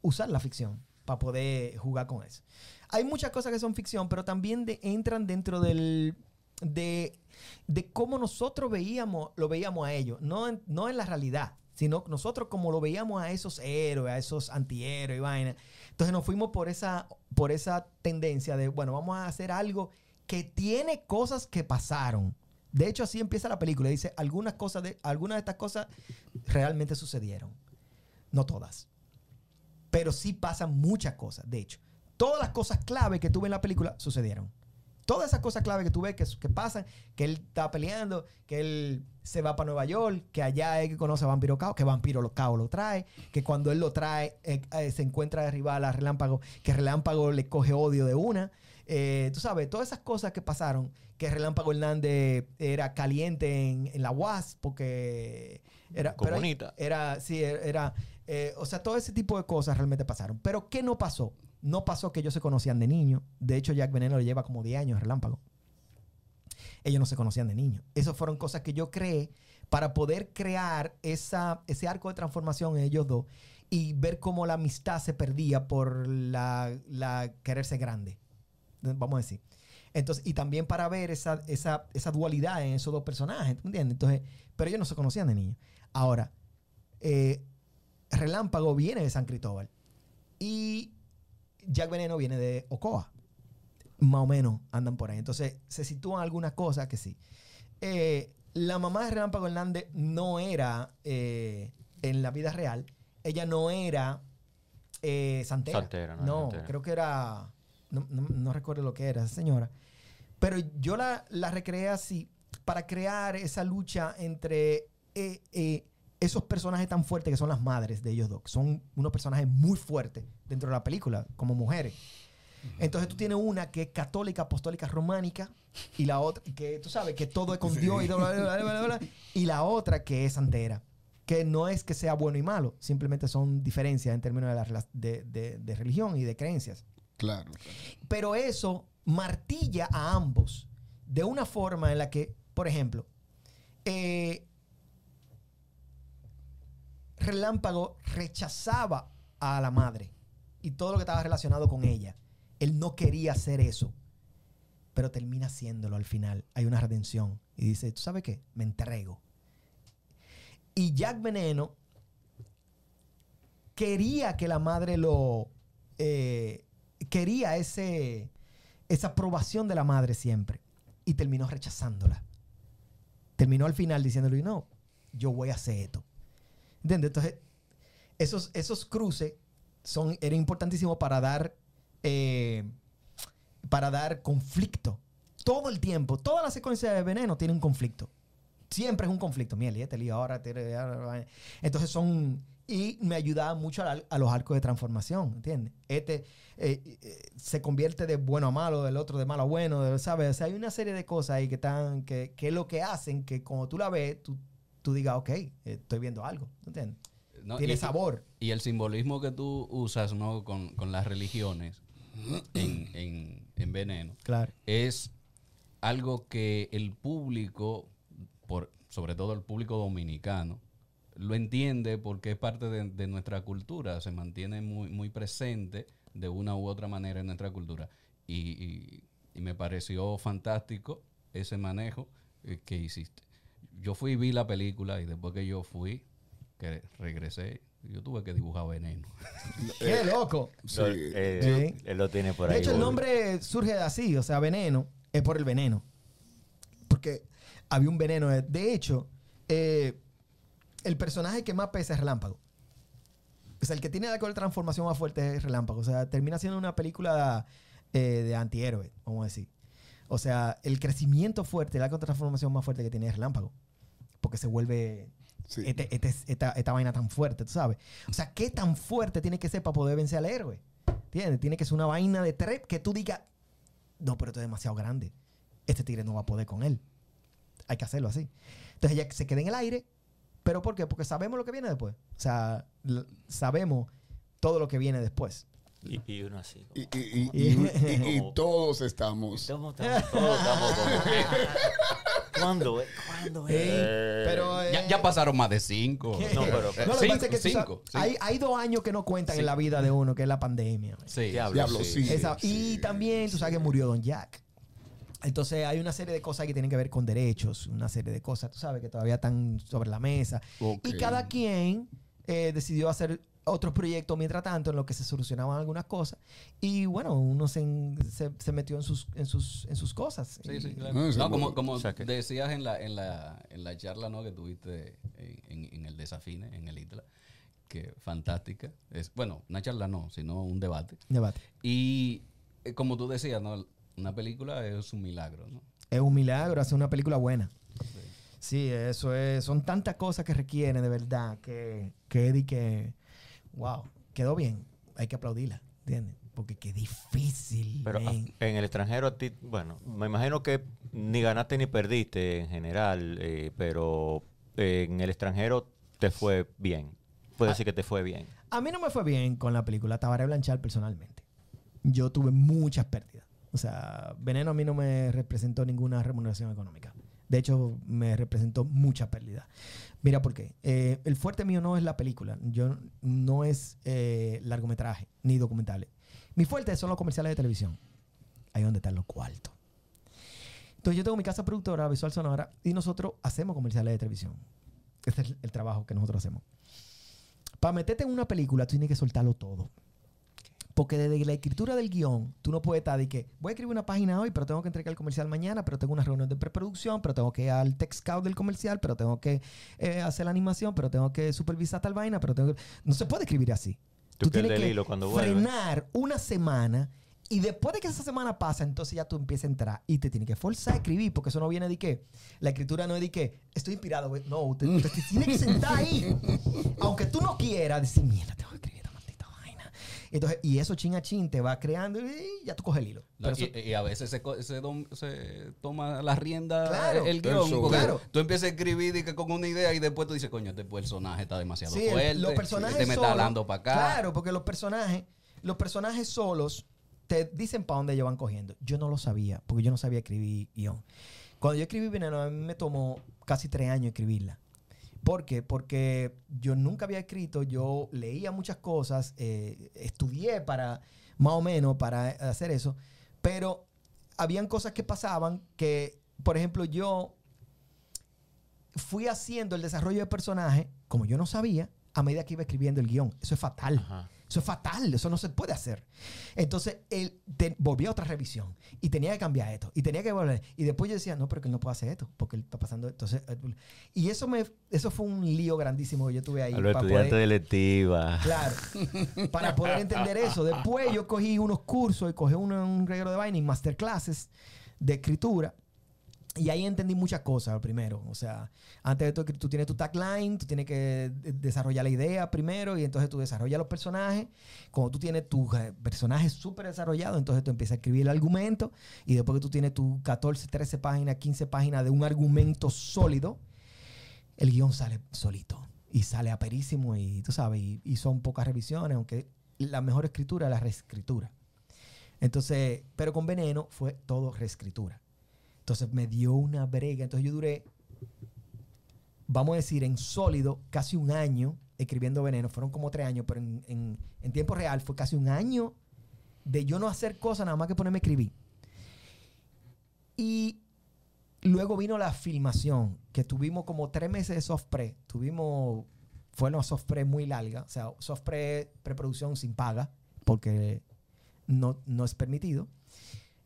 usar la ficción para poder jugar con eso. Hay muchas cosas que son ficción, pero también de- entran dentro del de, de cómo nosotros veíamos, lo veíamos a ellos, no en, no en la realidad, sino nosotros como lo veíamos a esos héroes, a esos antihéroes y vaina. Entonces nos fuimos por esa, por esa tendencia de, bueno, vamos a hacer algo que tiene cosas que pasaron. De hecho, así empieza la película. Dice, algunas cosas de, algunas de estas cosas realmente sucedieron. No todas. Pero sí pasan muchas cosas. De hecho, todas las cosas clave que tuve en la película sucedieron. Todas esas cosas clave que tú ves que, que pasan, que él está peleando, que él se va para Nueva York, que allá es que conoce a Vampiro Cao, que Vampiro Cao lo trae, que cuando él lo trae eh, eh, se encuentra de rival a Relámpago, que Relámpago le coge odio de una. Eh, tú sabes, todas esas cosas que pasaron, que Relámpago Hernández era caliente en, en la UAS porque era... Comunista. Era, sí, era... eh, o sea, todo ese tipo de cosas realmente pasaron. Pero ¿qué no pasó? No pasó que ellos se conocían de niño. De hecho, Jack Veneno le lleva como 10 años Relámpago. Ellos no se conocían de niño. Esas fueron cosas que yo creé para poder crear ese arco de transformación en ellos dos y ver cómo la amistad se perdía por la, quererse grande. Vamos a decir. Entonces, y también para ver esa, dualidad en esos dos personajes, ¿tú entiendes? Entonces, pero ellos no se conocían de niño. Ahora, eh, Relámpago viene de San Cristóbal y Jack Veneno viene de Ocoa. Más o menos andan por ahí. Entonces, se sitúan algunas cosas que sí. Eh, la mamá de Relámpago Hernández no era, eh, en la vida real, ella no era eh, santera. Santera, no no santera. creo que era, no, no- no recuerdo lo que era esa señora. Pero yo la, la recreé así para crear esa lucha entre eh, esos personajes tan fuertes que son las madres de ellos dos. Son unos personajes muy fuertes dentro de la película, como mujeres. Entonces tú tienes una que es católica, apostólica, románica, y la otra, que tú sabes que todo es con Dios y, bla, bla, bla, bla, y la otra que es santera. Que no es que sea bueno y malo, simplemente son diferencias en términos de, la de- de- de religión y de creencias. Claro. Pero eso martilla a ambos de una forma en la que, por ejemplo, eh, Relámpago rechazaba a la madre y todo lo que estaba relacionado con ella. Él no quería hacer eso, pero termina haciéndolo al final. Hay una redención y dice, ¿tú sabes qué? Me entrego. Y Jack Veneno quería que la madre lo... eh, quería ese, esa aprobación de la madre siempre y terminó rechazándola. Terminó al final diciéndole, no, yo voy a hacer esto. ¿Entiendes? Entonces, esos, esos cruces son, eran importantísimos para dar, eh, para dar conflicto. Todo el tiempo, toda la secuencia de veneno tiene un conflicto. Siempre es un conflicto. Miel, y este lío ahora. tiene- ahora- Entonces son. Y me ayudaba mucho a, a los arcos de transformación, ¿entiendes? Este eh, eh, se convierte de bueno a malo, del otro de malo a bueno, ¿sabes? Hay una serie de cosas ahí que están, que, que es lo que hacen que cuando tú la ves, tú, tú digas, ok, estoy viendo algo, ¿entiendes? No, Tiene y- sabor. Y el simbolismo que tú usas ¿no? con, con las religiones (clears throat) en, en- en Veneno Claro. es algo que el público, por, sobre todo el público dominicano, lo entiende porque es parte de, de nuestra cultura, se mantiene muy, muy presente de una u otra manera en nuestra cultura. Y, y- y me pareció fantástico ese manejo eh, que hiciste. Yo fui y vi la película y después que yo fui, que regresé, yo tuve que dibujar veneno. (laughs) ¡Qué loco! Sí. Lo- eh, Sí. Él lo tiene por De ahí. hecho, el nombre surge así, o sea, veneno, es por el veneno. Porque había un veneno. De hecho, eh, el personaje que más pesa es Relámpago. O sea, el que tiene la de transformación más fuerte es Relámpago. O sea, termina siendo una película eh, de antihéroe, vamos a decir. O sea, el crecimiento fuerte, la transformación más fuerte que tiene es Relámpago. Porque se vuelve Sí. este- este- esta, esta vaina tan fuerte, tú sabes. O sea, ¿qué tan fuerte tiene que ser para poder vencer al héroe? ¿Entiendes? Tiene que ser una vaina de trep que tú digas, no, pero esto es demasiado grande. Este tigre no va a poder con él. Hay que hacerlo así. Entonces ella se queda en el aire. ¿Pero por qué? Porque sabemos lo que viene después. O sea, sabemos todo lo que viene después. Y, y uno así. como- Y, y- y- y- y- y todos estamos. Todos estamos, todos estamos como (laughs) ¿Cuándo? es? ¿Cuándo? es? Eh, pero, ya, eh, ya pasaron más de cinco. No, pero- No, lo que cinco, que sabes, cinco. Hay, hay dos años que no cuentan en la vida de uno, que es la pandemia. Sí. Diablo, Diablo, sí. sí. Esa- y sí, también tú sabes que murió Don Jack. Entonces hay una serie de cosas que tienen que ver con derechos, una serie de cosas, tú sabes, que todavía están sobre la mesa. Y cada quien eh, decidió hacer otros proyectos mientras tanto en lo que se solucionaban algunas cosas. Y bueno, uno se, se, se metió en sus, en sus, en sus cosas. Sí, sí, claro. No, como, como O sea que- decías en la, en, la, en la charla ¿no? que tuviste en, en- en el Desafine, en el ITLA, que fantástica. Es, bueno, una charla no, sino un debate. Debate. Y eh, como tú decías, ¿no? una película es un milagro. ¿no? Es un milagro hacer una película buena. Sí, eso es. Son tantas cosas que requieren de verdad que, que Eddie que. Wow, quedó bien. Hay que aplaudirla, ¿entiendes? Porque qué difícil. Pero ah, en el extranjero a ti, bueno, me imagino que ni ganaste ni perdiste en general, eh, pero eh, en el extranjero te fue bien. Puedo decir que te fue bien. A mí no me fue bien con la película Tabaré Blanchard personalmente. Yo tuve muchas pérdidas. O sea, Veneno a mí no me representó ninguna remuneración económica. De hecho, me representó mucha pérdida. Mira por qué. Eh, el fuerte mío no es la película. Yo no es eh, largometraje ni documentales. Mi fuerte son los comerciales de televisión. Ahí donde están los cuartos. Entonces yo tengo mi casa productora, Visual Sonora, y nosotros hacemos comerciales de televisión. Este es el- el trabajo que nosotros hacemos. Para meterte en una película, tú tienes que soltarlo todo. Porque desde la escritura del guion, tú no puedes estar de que voy a escribir una página hoy, pero tengo que entregar el comercial mañana, pero tengo una reunión de preproducción, pero tengo que ir al text scout del comercial, pero tengo que eh, hacer la animación, pero tengo que supervisar tal vaina, pero tengo que... No se puede escribir así. Tú tienes que hilo cuando vuelve. frenar una semana y después de que esa semana pasa, entonces ya tú empiezas a entrar y te tienes que forzar a escribir, porque eso no viene de que la escritura no es de que estoy inspirado, güey. No, usted, usted te tiene que sentar ahí. (laughs) Aunque tú no quieras decir, mierda, tengo que escribir. Entonces, y eso chin a chin te va creando y ya tú coges el hilo. No, Pero eso- y, y a veces se, se dom- se toma la rienda Claro. el guion. Claro. Tú empiezas a escribir y que con una idea y después tú dices, coño, este personaje está demasiado Sí, el- fuerte. los personajes este me está hablando para acá. Claro, porque los personajes, los personajes solos te dicen para dónde ellos van cogiendo. Yo no lo sabía, porque yo no sabía escribir guion. Cuando yo escribí Veneno, a mí me tomó casi tres años escribirla. ¿Por qué? Porque yo nunca había escrito, yo leía muchas cosas, eh, estudié para, más o menos, para hacer eso, pero habían cosas que pasaban que, por ejemplo, yo fui haciendo el desarrollo de personaje, como yo no sabía, a medida que iba escribiendo el guion. Eso es fatal. Ajá. Eso es fatal, eso no se puede hacer. Entonces, él te- volvió a otra revisión y tenía que cambiar esto y tenía que volver. Y después yo decía, no, pero que él no puede hacer esto porque él está pasando. Entonces, y eso me eso fue un lío grandísimo que yo tuve ahí. A los para estudiantes poder- de electiva. Claro, para poder entender eso. Después yo cogí unos cursos y cogí un, un reguero de vaina y masterclasses de escritura. Y ahí entendí muchas cosas, primero. O sea, antes de que tú tienes tu tagline, tú tienes que de- desarrollar la idea primero y entonces tú desarrollas los personajes. Cuando tú tienes tu eh, personaje súper desarrollado, entonces tú empiezas a escribir el argumento y después que tú tienes tus 14, 13 páginas, 15 páginas de un argumento sólido, el guion sale solito y sale aperísimo y tú sabes, y son pocas revisiones, aunque la mejor escritura es la reescritura. Entonces, pero con Veneno fue todo reescritura. Entonces me dio una brega. Entonces yo duré, vamos a decir, en sólido, casi un año escribiendo Veneno. Fueron como tres años, pero en, tiempo real fue casi un año de yo no hacer cosas, nada más que ponerme a escribir. Y luego vino la filmación, que tuvimos como tres meses de soft pre. Tuvimos, fue una soft pre muy larga, o sea, soft pre, preproducción sin paga, porque no, no es permitido.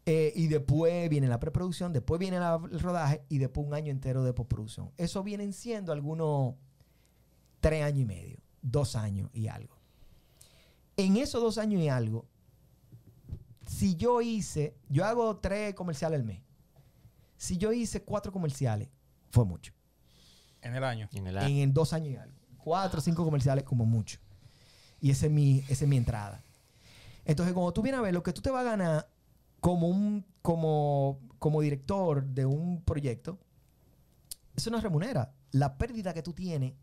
Eh, y después viene la preproducción, después viene la- el rodaje y después un año entero de postproducción. Eso vienen siendo algunos tres años y medio, dos años y algo. En esos dos años y algo, si yo hice, yo hago tres comerciales al mes. Si yo hice cuatro comerciales, fue mucho. En el año. En el En, en dos años y algo. Cuatro o cinco comerciales como mucho. Y esa es mi, esa es mi entrada. Entonces, cuando tú vienes a ver lo que tú te vas a ganar como un como, como director de un proyecto, eso no remunera. La pérdida que tú tienes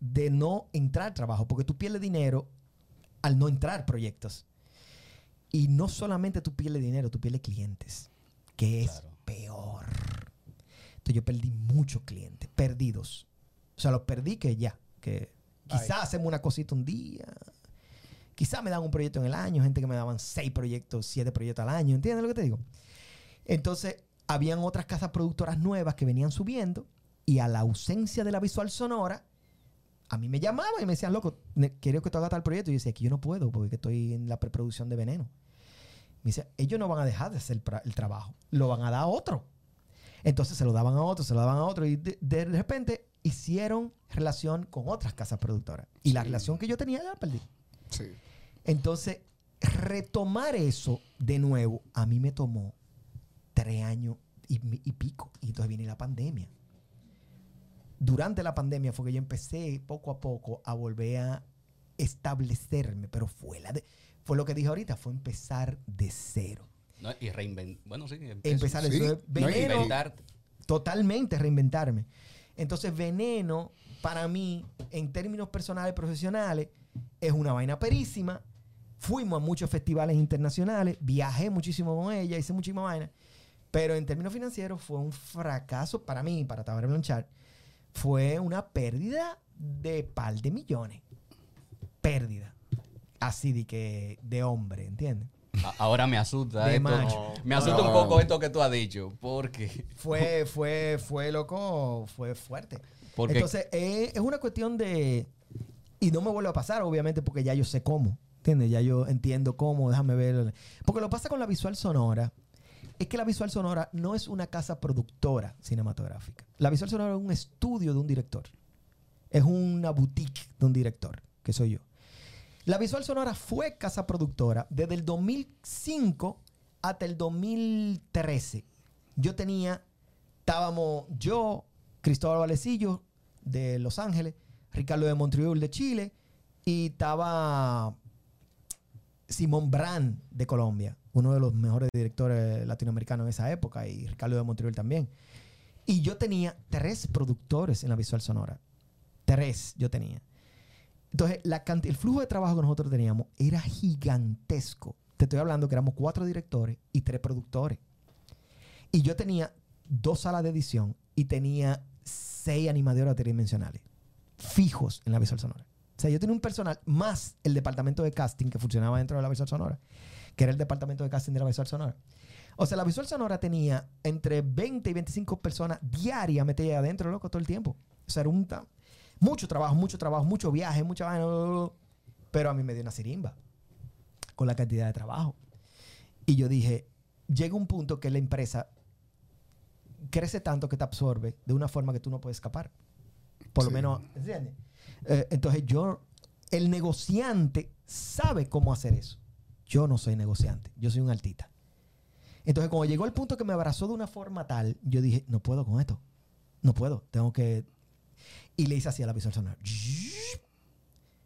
de no entrar al trabajo, porque tú pierdes dinero al no entrar proyectos. Y no solamente tú pierdes dinero, tú pierdes clientes, que es Claro. peor. Entonces yo perdí muchos clientes, perdidos. O sea, los perdí que ya, que quizás hacemos una cosita un día, quizás me dan un proyecto en el año, gente que me daban seis proyectos, siete proyectos al año, ¿entiendes lo que te digo? Entonces, habían otras casas productoras nuevas que venían subiendo y a la ausencia de la visual sonora, a mí me llamaban y me decían, loco, quiero que tú hagas tal proyecto. Y yo decía, que yo no puedo porque estoy en la preproducción de Veneno. Me dice, ellos no van a dejar de hacer el, trabajo, lo van a dar a otro. Entonces se lo daban a otro, se lo daban a otro y de, de repente hicieron relación con otras casas productoras. Y la relación que yo tenía ya la perdí. Sí. Entonces, retomar eso de nuevo, a mí me tomó tres años y, pico. Y entonces viene la pandemia. Durante la pandemia fue que yo empecé poco a poco a volver a establecerme, pero fue, la de- fue lo que dije ahorita, fue empezar de cero. ¿no? Y reinventar. Bueno, sí. Empezar de sí. cero. Veneno, totalmente reinventarme. Entonces, Veneno, para mí, en términos personales y profesionales, es una vaina perísima. Fuimos a muchos festivales internacionales, viajé muchísimo con ella, hice muchísima vaina. Pero en términos financieros fue un fracaso para mí, para Tabaré Blanchard. Fue una pérdida de par de millones. Pérdida. Así de que, de hombre, ¿entiendes? Ahora me asusta De esto. macho. Me asusta un poco esto que tú has dicho. Porque. Fue, fue, fue loco, fue fuerte. Porque Entonces, eh, es una cuestión de. Y no me vuelve a pasar, obviamente, porque ya yo sé cómo. ¿Entiendes? Ya yo entiendo cómo, déjame ver. Porque lo pasa con la visual sonora es que la visual sonora no es una casa productora cinematográfica. La visual sonora es un estudio de un director. Es una boutique de un director, que soy yo. La visual sonora fue casa productora desde el 2005 hasta el 2013. Yo tenía, estábamos yo, Cristóbal Valecillo de Los Ángeles, Ricardo de Montreal de Chile y estaba Simón Brand de Colombia, uno de los mejores directores latinoamericanos en esa época y Ricardo de Montreal también. Y yo tenía tres productores en la visual sonora. Tres yo tenía. Entonces, el flujo de trabajo que nosotros teníamos era gigantesco. Te estoy hablando que éramos cuatro directores y tres productores. Y yo tenía dos salas de edición y tenía seis animadores tridimensionales fijos en la visual sonora. O sea, yo tenía un personal más el departamento de casting que funcionaba dentro de la visual sonora, que era el departamento de casting de la visual sonora. O sea, la visual sonora tenía entre 20 y 25 personas diarias metidas adentro, loco, todo el tiempo. O sea, era un mucho trabajo, mucho trabajo, mucho viaje, mucha vaina. Pero a mí me dio una sirimba con la cantidad de trabajo. Y yo dije, llega un punto que la empresa crece tanto que te absorbe de una forma que tú no puedes escapar. Por lo menos, ¿entiendes? Eh, entonces yo, el negociante sabe cómo hacer eso. Yo no soy negociante, yo soy un altita. Entonces cuando llegó el punto que me abrazó de una forma tal, yo dije, no puedo con esto. No puedo, tengo que... Y le hice así a la visual sonora.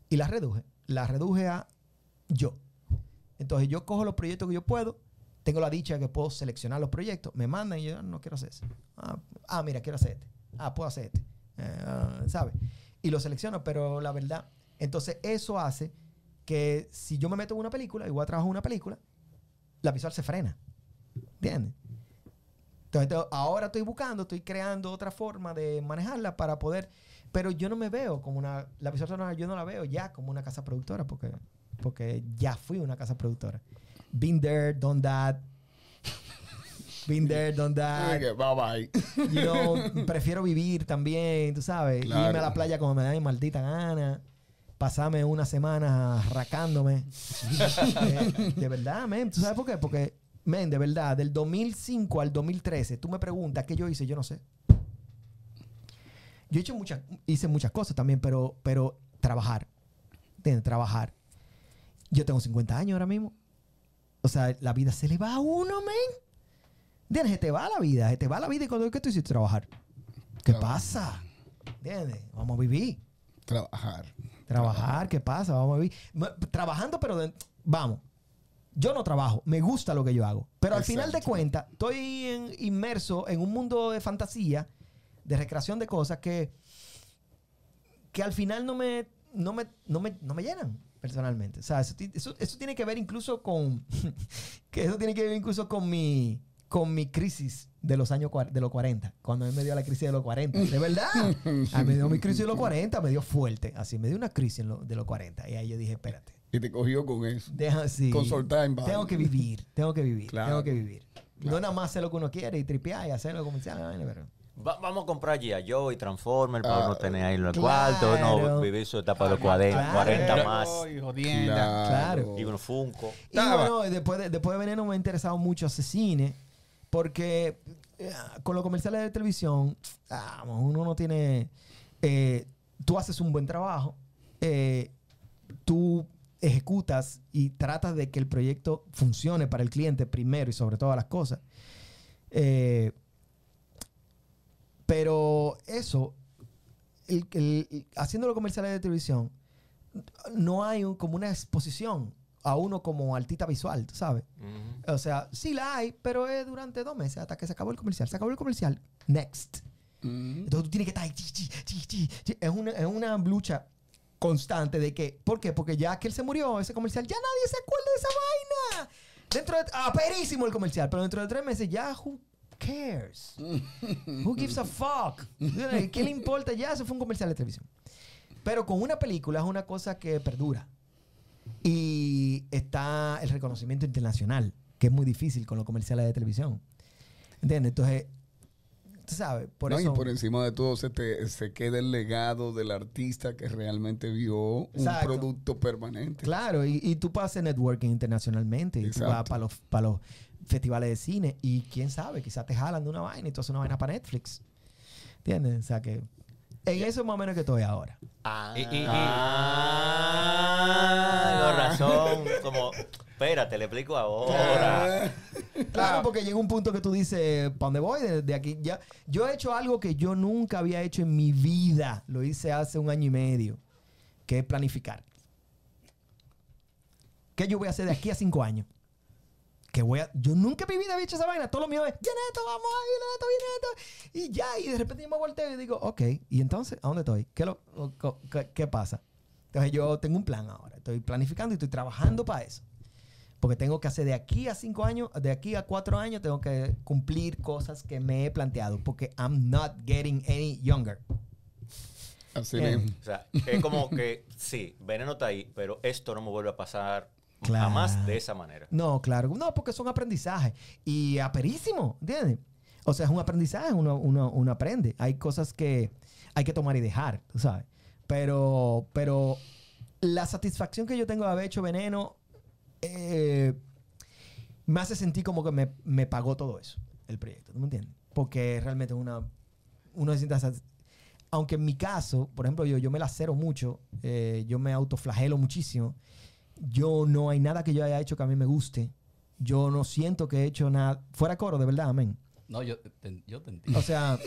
Y la reduje. La reduje a yo. Entonces yo cojo los proyectos que yo puedo. Tengo la dicha que puedo seleccionar los proyectos. Me mandan y yo "Ah, no quiero hacer eso. Ah, ah, mira, quiero hacer este. Ah, puedo hacer este. Eh, ah, ¿Sabes? Y lo selecciono, pero la verdad. Entonces eso hace que si yo me meto en una película y voy a trabajar en una película, la visual se frena. ¿Entiendes? Entonces ahora estoy buscando, estoy creando otra forma de manejarla para poder. Pero yo no me veo como una. La visual sonora yo no la veo ya como una casa productora porque, porque ya fui una casa productora. Been there, done that. Been there, done that. Ok, Bye bye. You know, (laughs) prefiero vivir también, tú sabes. Claro. Irme a la playa como me da mi maldita gana. Pasarme una semana racándome. (laughs) Eh, de verdad, men. ¿Tú sabes por qué? Porque, men, de verdad, del 2005 al 2013, tú me preguntas qué yo hice, yo no sé. Yo he hecho muchas, hice muchas cosas también, pero, pero trabajar. ¿Entiendes? Trabajar. Yo tengo 50 años ahora mismo. O sea, la vida se le va a uno, men. ¿Entiendes? Se te va la vida, se te va la vida y cuando ¿qué tú hiciste trabajar? ¿Qué pasa? ¿Entiendes? Vamos a vivir. Trabajar. Trabajar, ¿qué pasa? Vamos a vivir. Trabajando, pero de- vamos. Yo no trabajo, me gusta lo que yo hago. Pero al final de cuentas, estoy en- inmerso en un mundo de fantasía, de recreación de cosas que, que al final no me, no me, no me, no me llenan personalmente. O sea, eso, eso, eso tiene que ver incluso con. (laughs) que eso tiene que ver incluso con mi con mi crisis de los años de los 40, cuando a mí me dio la crisis de los 40, de verdad. A mí me dio mi crisis de los 40, me dio fuerte, así, me dio una crisis en lo- de los 40 y ahí yo dije, espérate, Y te cogió con eso. deja así. Con soltar en Tengo que vivir, tengo que vivir, Claro. tengo que vivir. No nada más hacer lo que uno quiere y tripear y hacerlo comercial. la vaina, pero- Va- vamos a comprar G.I. Joe y Transformer para Ah, no tener ahí en el claro. cuarto, no vivir su etapa de los 40, claro. 40 más. Y jodienda. Claro. Y unos Funko. Y bueno, después de, después de Veneno me ha interesado mucho hacer cine. Porque eh, con los comerciales de televisión, ah, uno no tiene. eh, tú haces un buen trabajo. eh, tú ejecutas y tratas de que el proyecto funcione para el cliente primero y sobre todas las cosas. Pero eso, el- haciendo los comerciales de televisión, no hay como una exposición a uno como artista visual, ¿tú sabes? O sea, sí la hay, pero es durante dos meses hasta que se acabó el comercial. Se acabó el comercial. Next. Mm. Entonces tú tienes que estar ahí. chi, chi, chi, chi, chi. Es una, es una lucha constante de que. ¿Por qué? Porque ya que él se murió, ese comercial, ya nadie se acuerda de esa vaina. Dentro de. Ah, perísimo el comercial, pero dentro de tres meses ya. Who cares? Who gives a fuck? ¿Qué le importa? Ya, eso fue un comercial de televisión. Pero con una película es una cosa que perdura. Y está el reconocimiento internacional, que es muy difícil con los comerciales de televisión. ¿Entiendes? Entonces, tú sabes, por No, eso. y por encima de todo se, te, se queda el legado del artista que realmente vio Exacto. un producto permanente. Claro, y, y tú pasas networking internacionalmente y tú vas Exacto. para los, para los festivales de cine y quién sabe, quizás te jalan de una vaina y tú haces una vaina para Netflix. ¿Entiendes? O sea que en eso más o menos que estoy ahora. Ah, Y- y- y- ah, con razón. Como, espérate, le explico ahora. Claro, porque llega un punto que tú dices, ¿para dónde voy? De, de aquí ya. Yo he hecho algo que yo nunca había hecho en mi vida. Lo hice hace un año y medio, que es planificar. ¿Qué yo voy a hacer de aquí a cinco años? Que voy a, yo nunca en mi vida había hecho esa vaina. Todo lo mío es, viene esto, vamos ahí, viene esto, viene esto. Y ya, y de repente yo me volteo y digo, ok, ¿y entonces a dónde estoy? ¿Qué, lo, o- co- qué, qué pasa? Entonces yo tengo un plan ahora. Estoy planificando y estoy trabajando para eso. Porque tengo que hacer de aquí a cinco años, de aquí a cuatro años, tengo que cumplir cosas que me he planteado. Porque I'm not getting any younger. Así mismo. O sea, es como que sí, veneno está ahí, pero esto no me vuelve a pasar Claro. jamás de esa manera. No, claro. No, porque son aprendizajes. Y aperísimo, ¿entiendes? O sea, es un aprendizaje, uno, uno, uno aprende. Hay cosas que hay que tomar y dejar, tú sabes. Pero, pero la satisfacción que yo tengo de haber hecho Veneno eh, me hace sentir como que me, me pagó todo eso, el proyecto, ¿tú me entiendes? Porque realmente es una... Uno se siente... Aunque en mi caso, por ejemplo, yo, yo me la cero mucho, eh, yo me autoflagelo muchísimo. Yo no hay nada que yo haya hecho que a mí me guste. Yo no siento que he hecho nada. Fuera coro, de verdad, amén. No, yo te, yo te entiendo. O sea,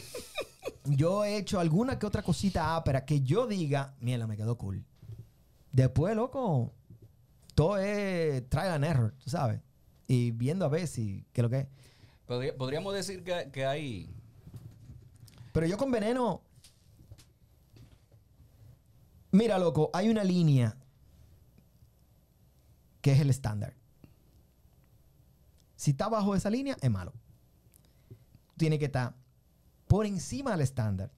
yo he hecho alguna que otra cosita ápera que yo diga, mierda, me quedó cool. Después, loco, todo es trial and error, tú sabes. Y viendo a ver si, qué es lo que es. Podría- podríamos decir que, que hay. Pero yo con veneno. Mira, loco, hay una línea que es el estándar. Si está bajo esa línea, es malo. Tiene que estar por encima del estándar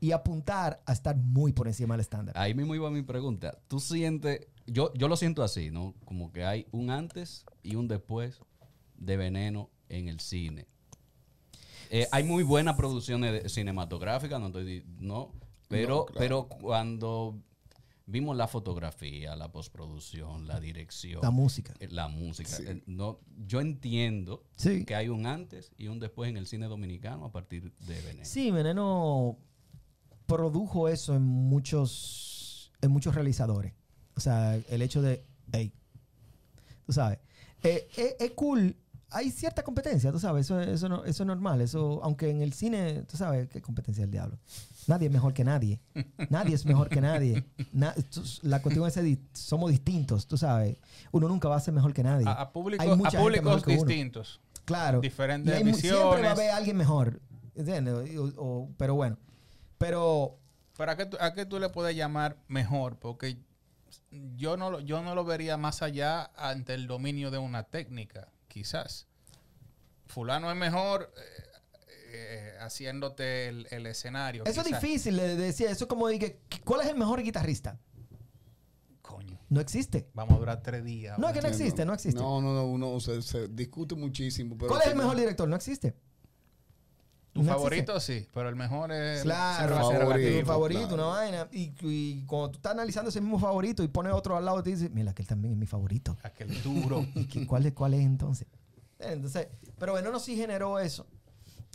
y apuntar a estar muy por encima del estándar. Ahí mismo iba mi pregunta. Tú sientes. Yo, yo lo siento así, ¿no? Como que hay un antes y un después de veneno en el cine. Eh, hay muy buenas producciones cinematográficas, no estoy. No, pero, No, claro. pero cuando vimos la fotografía, la postproducción, la dirección, La música. eh, la música, Sí. eh, no, yo entiendo Sí. que hay un antes y un después en el cine dominicano a partir de veneno. Sí, Veneno produjo eso en muchos, en muchos realizadores. O sea, el hecho de, hey, tú sabes, eh, eh, es cool. Hay cierta competencia, tú sabes, eso, eso, no- eso es normal. Eso, aunque en el cine, tú sabes, qué competencia del diablo. Nadie es mejor que nadie. Nadie es mejor que nadie. Na- la cuestión es que somos distintos, tú sabes. Uno nunca va a ser mejor que nadie. A, a público- Hay a públicos distintos. Claro. diferentes Y hay Siempre va a haber alguien mejor. ¿Entiendes? O- o- pero bueno. Pero ¿Pero a qué, tú, a qué tú le puedes llamar mejor? Porque yo no, yo no lo vería más allá ante el dominio de una técnica, quizás. Fulano es mejor eh, eh, haciéndote el, el escenario. eso es difícil de decir. Eso es como que, ¿cuál es el mejor guitarrista? Coño. No existe. Vamos a durar tres días. No, es que no existe, no existe. No, no, no, uno se, se discute muchísimo. Pero ¿Cuál es el mejor director? No existe. Tu No favorito sí, pero el mejor es. Claro, favorito. tu favorito, claro. una vaina. Y, y cuando tú estás analizando ese mismo favorito y pones otro al lado, te dices, mira, que él también es mi favorito. Aquel duro. (laughs) ¿Y qué- cuál, es, cuál es entonces? Entonces, pero Veneno sí generó eso.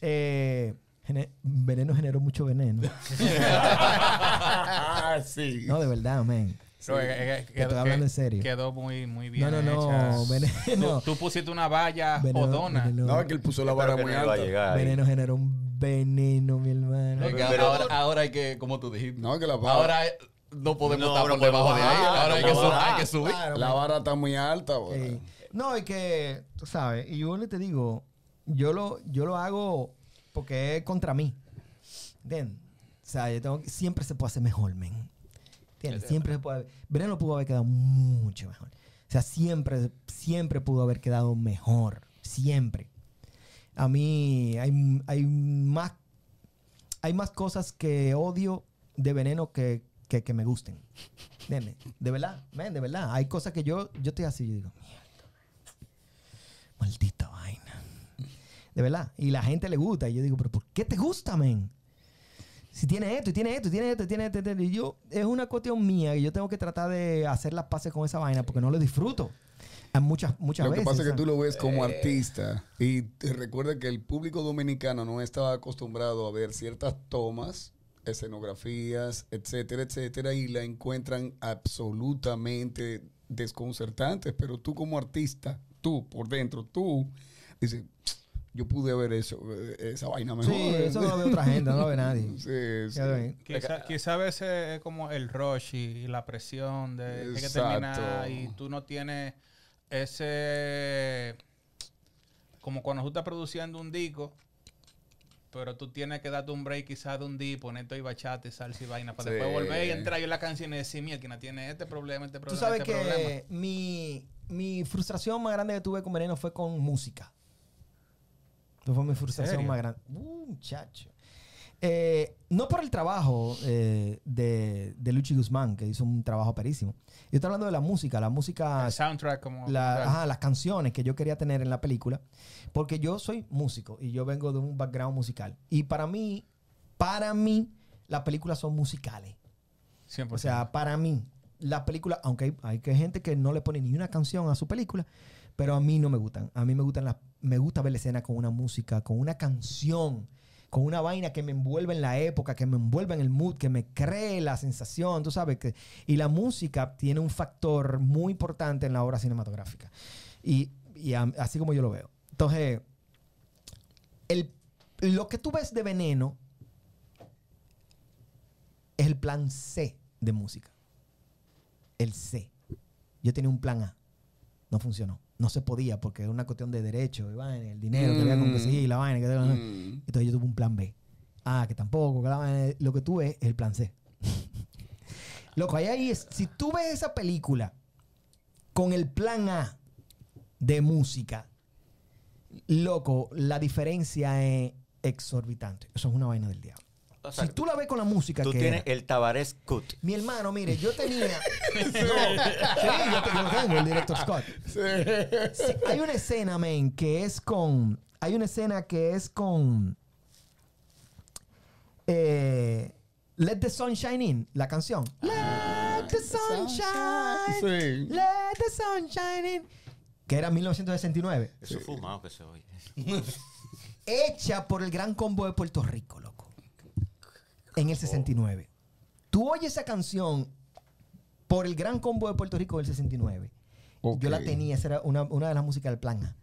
Eh, gene- veneno generó mucho veneno. (laughs) Ah, sí. No, de verdad, man. Pero, eh, Te estoy hablando en serio. Quedó muy, muy bien. No, no, no, (laughs) veneno. Tú, tú pusiste una valla Veneno, veneno, No, es que él puso la vara que muy a alta. veneno generó un veneno, mi hermano. Es que Pero- ahora, ahora hay que, como tú dijiste, No, es que la vara, ahora no podemos No, estar no por debajo de ahí. bajar, Ahora hay que, podemos su- hay bajar. que subir. Claro, la vara está muy alta. güey. Sí. No, y que, tú sabes, y yo le te digo, yo lo, yo lo hago porque es contra mí. ¿Entiendes? O sea, yo tengo que- siempre se puede hacer mejor, men. ¿Entiendes? Siempre se puede. Veneno pudo haber quedado mucho mejor. O sea, siempre, siempre pudo haber quedado mejor. Siempre. A mí hay, hay más hay más cosas que odio de veneno que, que, que me gusten. ¿Entiendes? De verdad, men, de verdad. Hay cosas que yo, yo estoy así, yo digo, mierda. Maldita vaina. De verdad. Y la gente le gusta. Y yo digo, pero ¿por qué te gusta, men? Si tiene esto, y tiene esto, y tiene esto, y tiene esto, y yo, es una cuestión mía y yo tengo que tratar de hacer las paces con esa vaina porque no lo disfruto. Hay muchas, muchas Lo que veces. pasa es que tú lo ves como artista y te recuerda que el público dominicano no estaba acostumbrado a ver ciertas tomas, escenografías, etcétera, etcétera, y la encuentran absolutamente desconcertantes. Pero tú como artista, tú por dentro, tú dices, yo pude ver eso, eh, esa vaina mejor. Sí, eso no lo ve otra gente, no lo ve nadie. (laughs) Sí, sí. Quizá, quizá a veces es como el rush y, y la presión de que hay que Exacto. terminar y tú no tienes ese... Como cuando tú estás produciendo un disco, pero tú tienes que darte un break quizás de un día y ponerte ahí bachata y salsa y vaina para Sí. después volver y entrar yo en la canción y decir, mira, que tiene este problema, este Tú problema, sabes este que problema. mi, mi frustración más grande que tuve con Veneno fue con música. Fue mi frustración más grande. Uh, muchacho. Eh, no por el trabajo eh, de, de Luchi Guzmán, que hizo un trabajo perísimo. Yo estoy hablando de la música, la música, El soundtrack como... la- ajá, las canciones que yo quería tener en la película. Porque yo soy músico y yo vengo de un background musical. Y para mí, para mí, las películas son musicales. 100%. O sea, para mí, la película, aunque hay, hay gente que no le pone ni una canción a su película, pero a mí no me gustan. A mí me gustan las, me gusta ver la escena con una música, con una canción, con una vaina que me envuelve en la época, que me envuelve en el mood, que me cree la sensación, tú sabes que y la música tiene un factor muy importante en la obra cinematográfica. Y, así como yo lo veo. Entonces, el, lo que tú ves de Veneno es el plan C de música. El C. Yo tenía un plan A. No funcionó. No se podía porque era una cuestión de derecho, y vaina, el dinero que había con que Mm. seguir, la vaina. Que, Mm. Entonces yo tuve un plan B. Ah, que tampoco, que la vaina- Lo que tú ves es el plan C. (laughs) Loco, ahí, ahí es. Si tú ves esa película con el plan A de música, loco, la diferencia es exorbitante. Eso es una vaina del diablo. O sea, si tú la ves con la música tú que tienes era- el Tavares Cut. mi hermano, mire, yo tenía. (laughs) No, sí, yo, te- yo lo tengo, el director Scott. Sí, hay una escena, men, que es con. Hay una escena que es con. eh, Let the Sunshine In, la canción. Let the sunshine. Sí. Let the sunshine in. Que era 1969. Eso fumado que se oye. Hecha por el Gran Combo de Puerto Rico, loco. En el 69. Tú oyes esa canción por el Gran Combo de Puerto Rico del 69. Ok. Yo la tenía, esa era una, una de las músicas del plan A.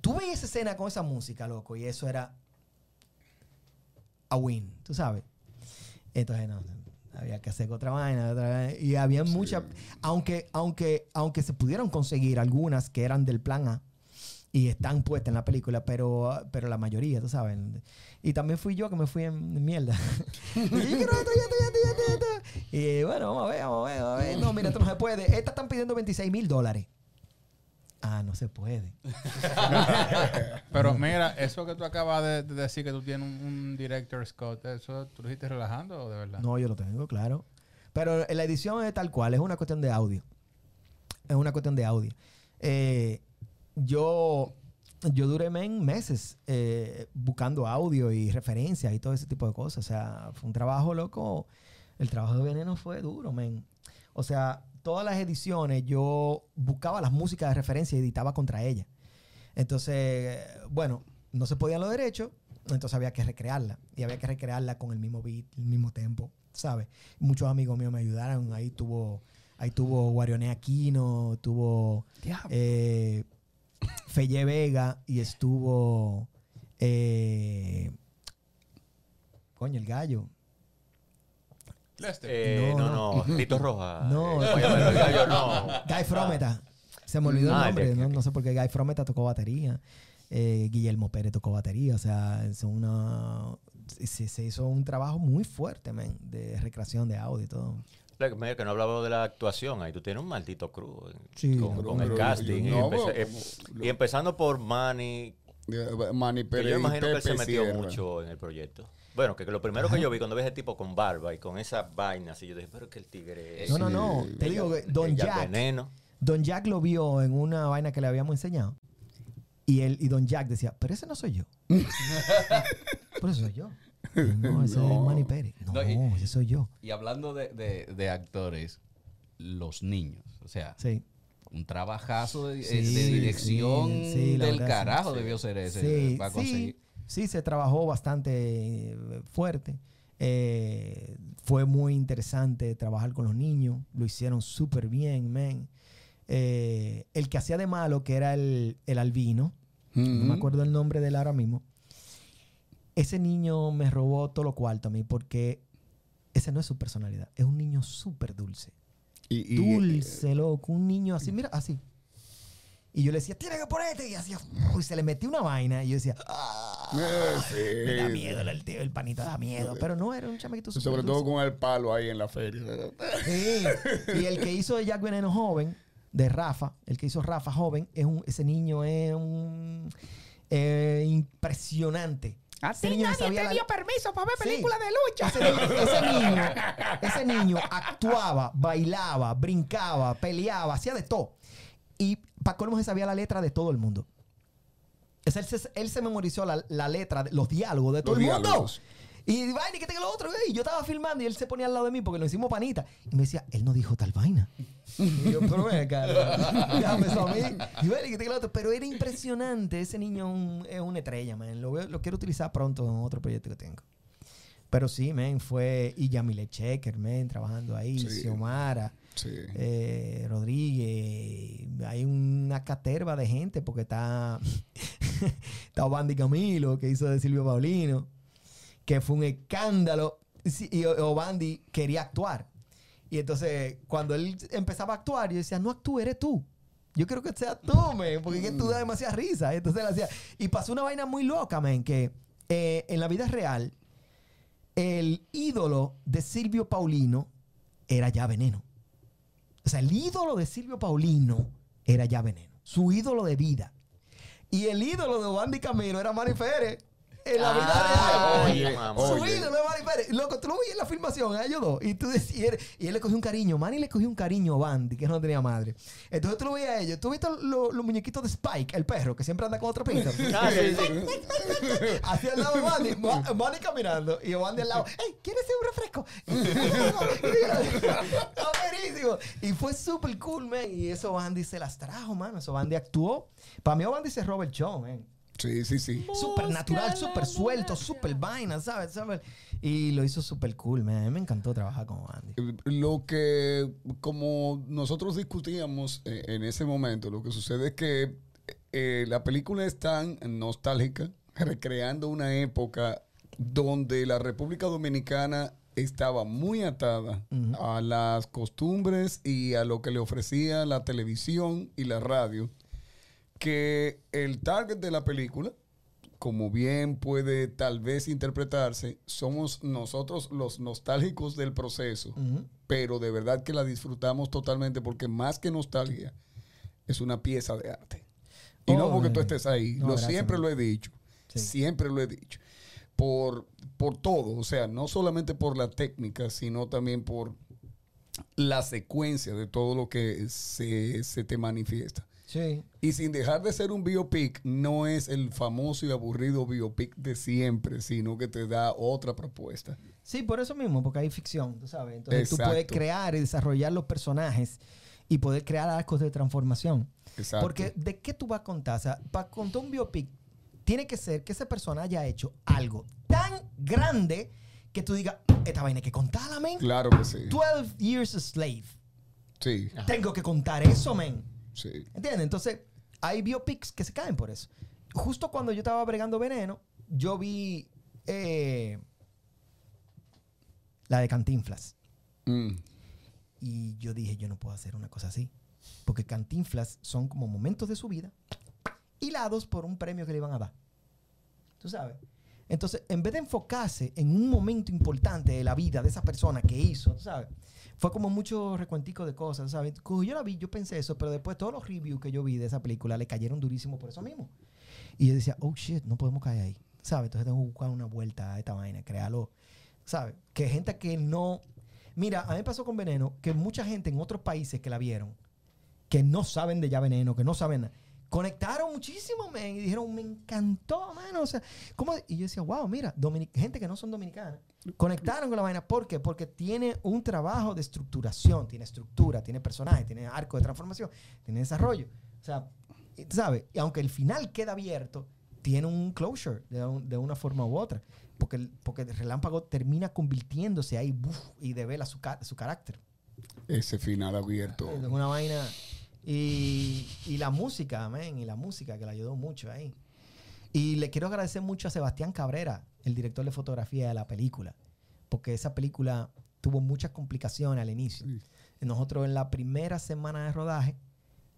Tú veías esa escena con esa música, loco, y eso era a win, tú sabes. Entonces, no, había que hacer otra vaina, otra vaina. Y había muchas, aunque, aunque, aunque se pudieron conseguir algunas que eran del plan A y están puestas en la película, pero, pero la mayoría, tú sabes. Y también fui yo que me fui en mierda. (laughs) y yo quiero esto, y esto, y esto, y esto, y esto. Y bueno, vamos a ver, vamos a ver, vamos a ver. No, mira, esto no se puede. Estas están pidiendo 26 mil dólares. Ah, no se puede. (laughs) Pero mira, eso que tú acabas de, de decir que tú tienes un, un director Scott, ¿eso tú lo dijiste relajando o de verdad? No, yo lo tengo, claro. Pero la edición es tal cual, es una cuestión de audio. es una cuestión de audio. Eh, yo, yo duré men, meses eh, buscando audio y referencias y todo ese tipo de cosas. O sea, fue un trabajo loco. El trabajo de Veneno fue duro, men. O sea, todas las ediciones yo buscaba las músicas de referencia y editaba contra ellas. Entonces, bueno, no se podían los derechos, entonces había que recrearla. Y había que recrearla con el mismo beat, el mismo tempo, ¿sabes? Muchos amigos míos me ayudaron. Ahí tuvo, ahí tuvo Guarioné Aquino, tuvo eh, Felle Vega y estuvo. eh, coño, el gallo. Lester. Eh, No, no, no, Tito Roja. (laughs) No. Eh, el gallo no. Guy Frometa. Se me olvidó Ah, el nombre. ok, no, no sé por qué Guy Frometa tocó batería. Eh, Guillermo Pérez tocó batería. O sea, son una. Se, se hizo un trabajo muy fuerte, man, de recreación de audio y todo. Mira que no hablaba de la actuación, ahí tú tienes un maldito crew Sí, con, el casting. yo y, no, empecé- pero- eh, y empezando por Manny, Eh, Manny Pérez yo imagino que él se metió Sierra. mucho en el proyecto. Bueno, que, que lo primero que yo vi cuando vi a ese tipo con barba y con esa vaina, así yo dije, pero que el tigre es. No, no, no. Te digo que Don el Jack. Veneno. Don Jack lo vio en una vaina que le habíamos enseñado. Y él y Don Jack decía, pero ese no soy yo. (laughs) pero ese soy yo. No, (laughs) ese No. es Manny Pérez. No, No, y- ese soy yo. Y hablando de, de- de actores, los niños, o sea, Sí. un trabajazo de, Sí, eh, de dirección sí, del verdad, carajo debió ser ese Sí, para conseguir. sí, se trabajó bastante eh, fuerte. Eh, fue muy interesante trabajar con los niños. Lo hicieron súper bien. Eh, el que hacía de malo, que era el, el albino, no me Ujú. acuerdo el nombre de él ahora mismo. Ese niño me robó todo lo cuarto a mí porque esa no es su personalidad. Es un niño súper dulce. Y, y- Dulce, loco. Un niño así, mira, así. Y yo le decía, tiene que ponerte. Y hacía, y se le metía una vaina. Y yo decía, ah, Eh, sí. me da miedo el, tío, el panito da miedo. Pero no, era un chamaquito súper Sobre todo con el palo ahí en la feria. Sí. Y el que hizo Jack Veneno joven, de Rafa, el que hizo Rafa joven, es un, ese niño es un eh, impresionante. Ese niño se sabía la- permiso para ver Sí. de lucha. Ese niño, ese (laughs) niño, ese niño actuaba, bailaba, brincaba, peleaba, hacía de todo. Y para colmo se sabía la letra de todo el mundo. Sea, él, se, él se memorizó la, la letra, los diálogos de todo Los el mundo. Y vaina, y que tenga lo otro. Y yo estaba filmando y él se ponía al lado de mí porque lo hicimos panita. Y me decía, él no dijo tal vaina. Y yo, pero ven acá, (laughs) a mí. Y y que tenga lo otro. Pero era impresionante. Ese niño un- es una estrella, man. Lo, quiero utilizar pronto en otro proyecto que tengo. Pero sí, man, fue. Y Yamile Checker, man, trabajando ahí. Sí. Xiomara, Sí. eh, Rodríguez. Hay una caterva de gente porque está. (laughs) está Obandi Camilo, que hizo de Silvio Paulino. Que fue un escándalo. Y Obandi quería actuar. Y entonces, cuando él empezaba a actuar, yo decía, no actúe, eres tú. Yo quiero que sea tú, man, porque es que tú das demasiada risa. Entonces él hacía. Y pasó una vaina muy loca, man, que eh, en la vida real, el ídolo de Silvio Paulino era ya veneno. O sea, el ídolo de Silvio Paulino era ya veneno. Su ídolo de vida. Y el ídolo de Wandy Camilo era Manny Pérez. En la vida Ah, real. oye. Su Oye. ídolo es Manny Pérez. Loco, tú lo veías en la filmación, a ellos dos. Y tú decías, y él, y él le cogió un cariño. Manny le cogió un cariño a Bandy, que no tenía madre. Entonces tú lo veías a ellos. ¿Tú viste lo- los muñequitos de Spike, el perro, que siempre anda con otro pito? (laughs) Ah, sí, sí. (laughs) Hacia el lado de Manny, Ma- Manny caminando y Bandy al lado. ¡Ey, ¿quieres un refresco? (laughs) Está buenísimo. Y fue súper cool, man. Y eso Bandy se las trajo, mano. Eso Bandy actuó. Para mí, Bandy se roba el show, man. Sí, sí, sí. Súper natural, súper suelto, súper vaina, ¿sabes? ¿sabes? Y lo hizo súper cool, man. A mí me encantó trabajar con Bandy. Lo que, como nosotros discutíamos eh, en ese momento, lo que sucede es que eh, la película es tan nostálgica, recreando una época donde la República Dominicana estaba muy atada a las costumbres y a lo que le ofrecía la televisión y la radio, que el target de la película, como bien puede tal vez interpretarse, somos nosotros los nostálgicos del proceso, pero de verdad que la disfrutamos totalmente porque más que nostalgia, es una pieza de arte. Y no porque tú estés ahí, no, lo, gracias, siempre lo he dicho, Sí. siempre lo he dicho, por, por todo, o sea, no solamente por la técnica, sino también por la secuencia de todo lo que se, se te manifiesta. Sí. Y sin dejar de ser un biopic, no es el famoso y aburrido biopic de siempre, sino que te da otra propuesta. Sí, por eso mismo, porque hay ficción, tú sabes. Entonces tú puedes crear y desarrollar los personajes y poder crear arcos de transformación. Exacto. Porque ¿de qué tú vas a contar? O sea, para contar un biopic, tiene que ser que esa persona haya hecho algo tan grande que tú digas, esta vaina hay que contarla, men. Claro que sí. 12 years a slave. Sí, Tengo que contar eso, men. Sí. ¿Entiendes? Entonces, hay biopics que se caen por eso. Justo cuando yo estaba bregando veneno, yo vi eh, la de Cantinflas. Mm. Y yo dije, yo no puedo hacer una cosa así. Porque Cantinflas son como momentos de su vida hilados por un premio que le iban a dar. ¿Tú sabes? Entonces, en vez de enfocarse en un momento importante de la vida de esa persona que hizo, ¿tú ¿sabes? Fue como mucho recuentico de cosas, ¿sabes? Cuando yo la vi, yo pensé eso, pero después todos los reviews que yo vi de esa película le cayeron durísimo por eso mismo. Y yo decía, oh shit, no podemos caer ahí, ¿sabes? Entonces tengo que buscar una vuelta a esta vaina, crearlo, ¿sabes? Que gente que no... Mira, a mí me pasó con Veneno que mucha gente en otros países que la vieron, que no saben de ya Veneno, que no saben nada, conectaron muchísimo, man, y dijeron, me encantó, mano. O sea, ¿cómo? Y yo decía, wow, mira, gente que no son dominicanas, conectaron con la vaina. ¿Por qué? Porque tiene un trabajo de estructuración, tiene estructura, tiene personaje, tiene arco de transformación, tiene desarrollo. O sea, ¿sabes? Y aunque el final queda abierto, tiene un closure de, un- de una forma u otra. Porque el, porque el relámpago termina convirtiéndose ahí buf, y devela su, su carácter. Ese final abierto. Es una vaina. Y, y la música, amén, y la música que le ayudó mucho ahí. Y le quiero agradecer mucho a Sebastián Cabrera, el director de fotografía de la película, porque esa película tuvo muchas complicaciones al inicio. Sí. Nosotros en la primera semana de rodaje,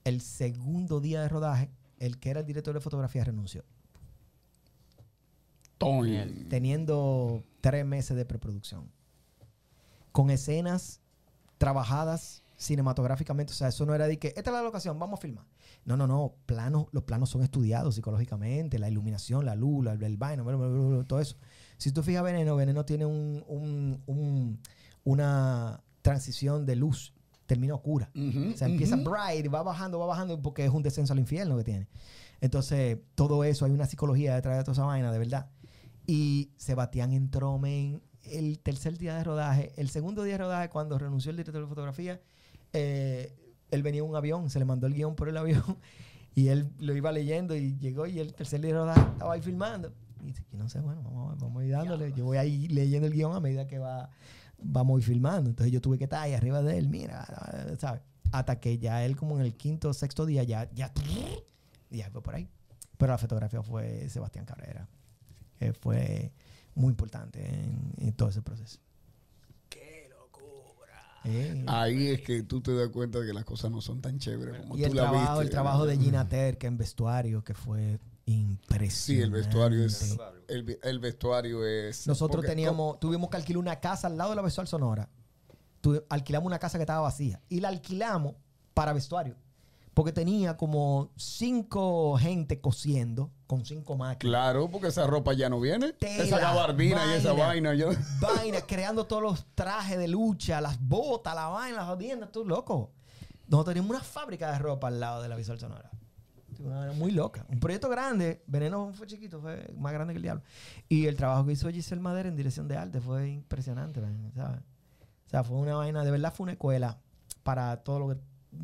el segundo día de rodaje, el que era el director de fotografía renunció, Toin. teniendo tres meses de preproducción, con escenas trabajadas cinematográficamente. O sea, eso no era de que, esta es la locación, vamos a filmar. No, no, no. Planos, los planos son estudiados psicológicamente, la iluminación, la luz, la- el vaino, bla, bla, bla, bla, todo eso. Si tú fijas Veneno, Veneno tiene un, un- un- una transición de luz, termina oscura. O sea, empieza ujú. bright, va bajando, va bajando, porque es un descenso al infierno que tiene. Entonces, todo eso, hay una psicología detrás de toda esa vaina, de verdad. Y Sebastián entró, men, el tercer día de rodaje. El segundo día de rodaje, cuando renunció el director de fotografía, eh, él venía en un avión, se le mandó el guion por el avión (laughs) y él lo iba leyendo y llegó y el tercer rodaje estaba ahí filmando. Y dice, no sé, bueno, vamos, a- vamos a ir dándole. Yo voy ahí leyendo el guion a medida que va, vamos a ir filmando. Entonces yo tuve que estar ahí arriba de él, mira, ¿sabes? Hasta que ya él como en el quinto o sexto día ya, ya, ya fue por ahí. Pero la fotografía fue Sebastián Cabrera. que fue muy importante en, en todo ese proceso. ¡Qué locura! Ahí es que tú te das cuenta de que las cosas no son tan chéveres como y tú el la trabajo, viste. el trabajo de Gina Terca en vestuario, que fue impresionante. Sí, el vestuario es. El, vestuario es. Nosotros porque- teníamos, tuvimos que alquilar una casa al lado de la Visual Sonora. Tu- alquilamos una casa que estaba vacía y la alquilamos para vestuario. Porque tenía como cinco gente cosiendo con cinco máquinas. Claro, porque esa ropa ya no viene. Tela, esa gabardina y esa vaina. yo- Vaina, creando todos los trajes de lucha, las botas, la vaina, las jodiendas, tú loco. Nosotros teníamos una fábrica de ropa al lado de la Visual Sonora. Una vaina muy loca. Un proyecto grande. Veneno fue chiquito, fue más grande que el diablo. Y el trabajo que hizo Giselle Madera en dirección de arte fue impresionante, ¿sabes? O sea, fue una vaina, de verdad fue una escuela para todo lo que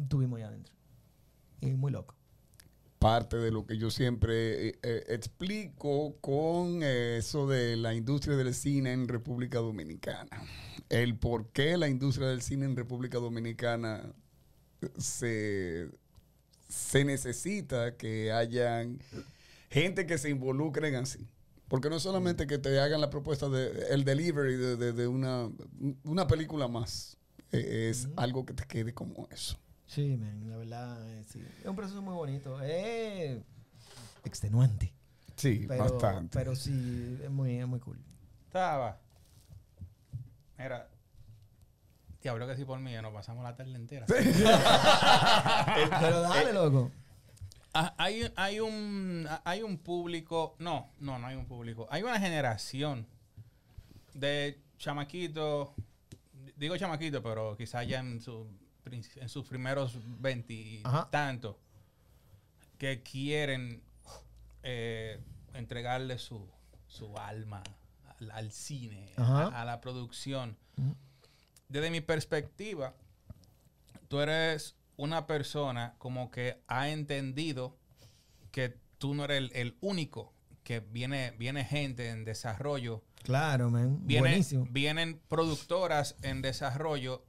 tuvimos allá adentro. Muy loco. Parte de lo que yo siempre eh, eh, explico con eh, eso de la industria del cine en República Dominicana. El por qué la industria del cine en República Dominicana se, se necesita que hayan gente que se involucren así. Porque no solamente que te hagan la propuesta de el delivery de, de- de una, una película más. Eh, es algo que te quede como eso. Sí, man, la verdad, eh, sí. Es un proceso muy bonito. Es extenuante. Sí, Pero, bastante. pero sí, es muy, es muy cool. Estaba. Mira. Diablo que si por mí ya nos pasamos la tarde entera. (laughs) Pero dale, loco. Ah, hay, hay un hay un público, no, no, no hay un público. Hay una generación de chamaquitos, digo chamaquito, pero quizás ya en, su, en sus primeros Ajá. veintitantos, que quieren eh, entregarle su, su alma al, al cine, a, a la producción. Desde mi perspectiva, tú eres una persona como que ha entendido que tú no eres el, el único, que viene, viene gente en desarrollo Claro, man. Viene- Buenísimo. vienen productoras en desarrollo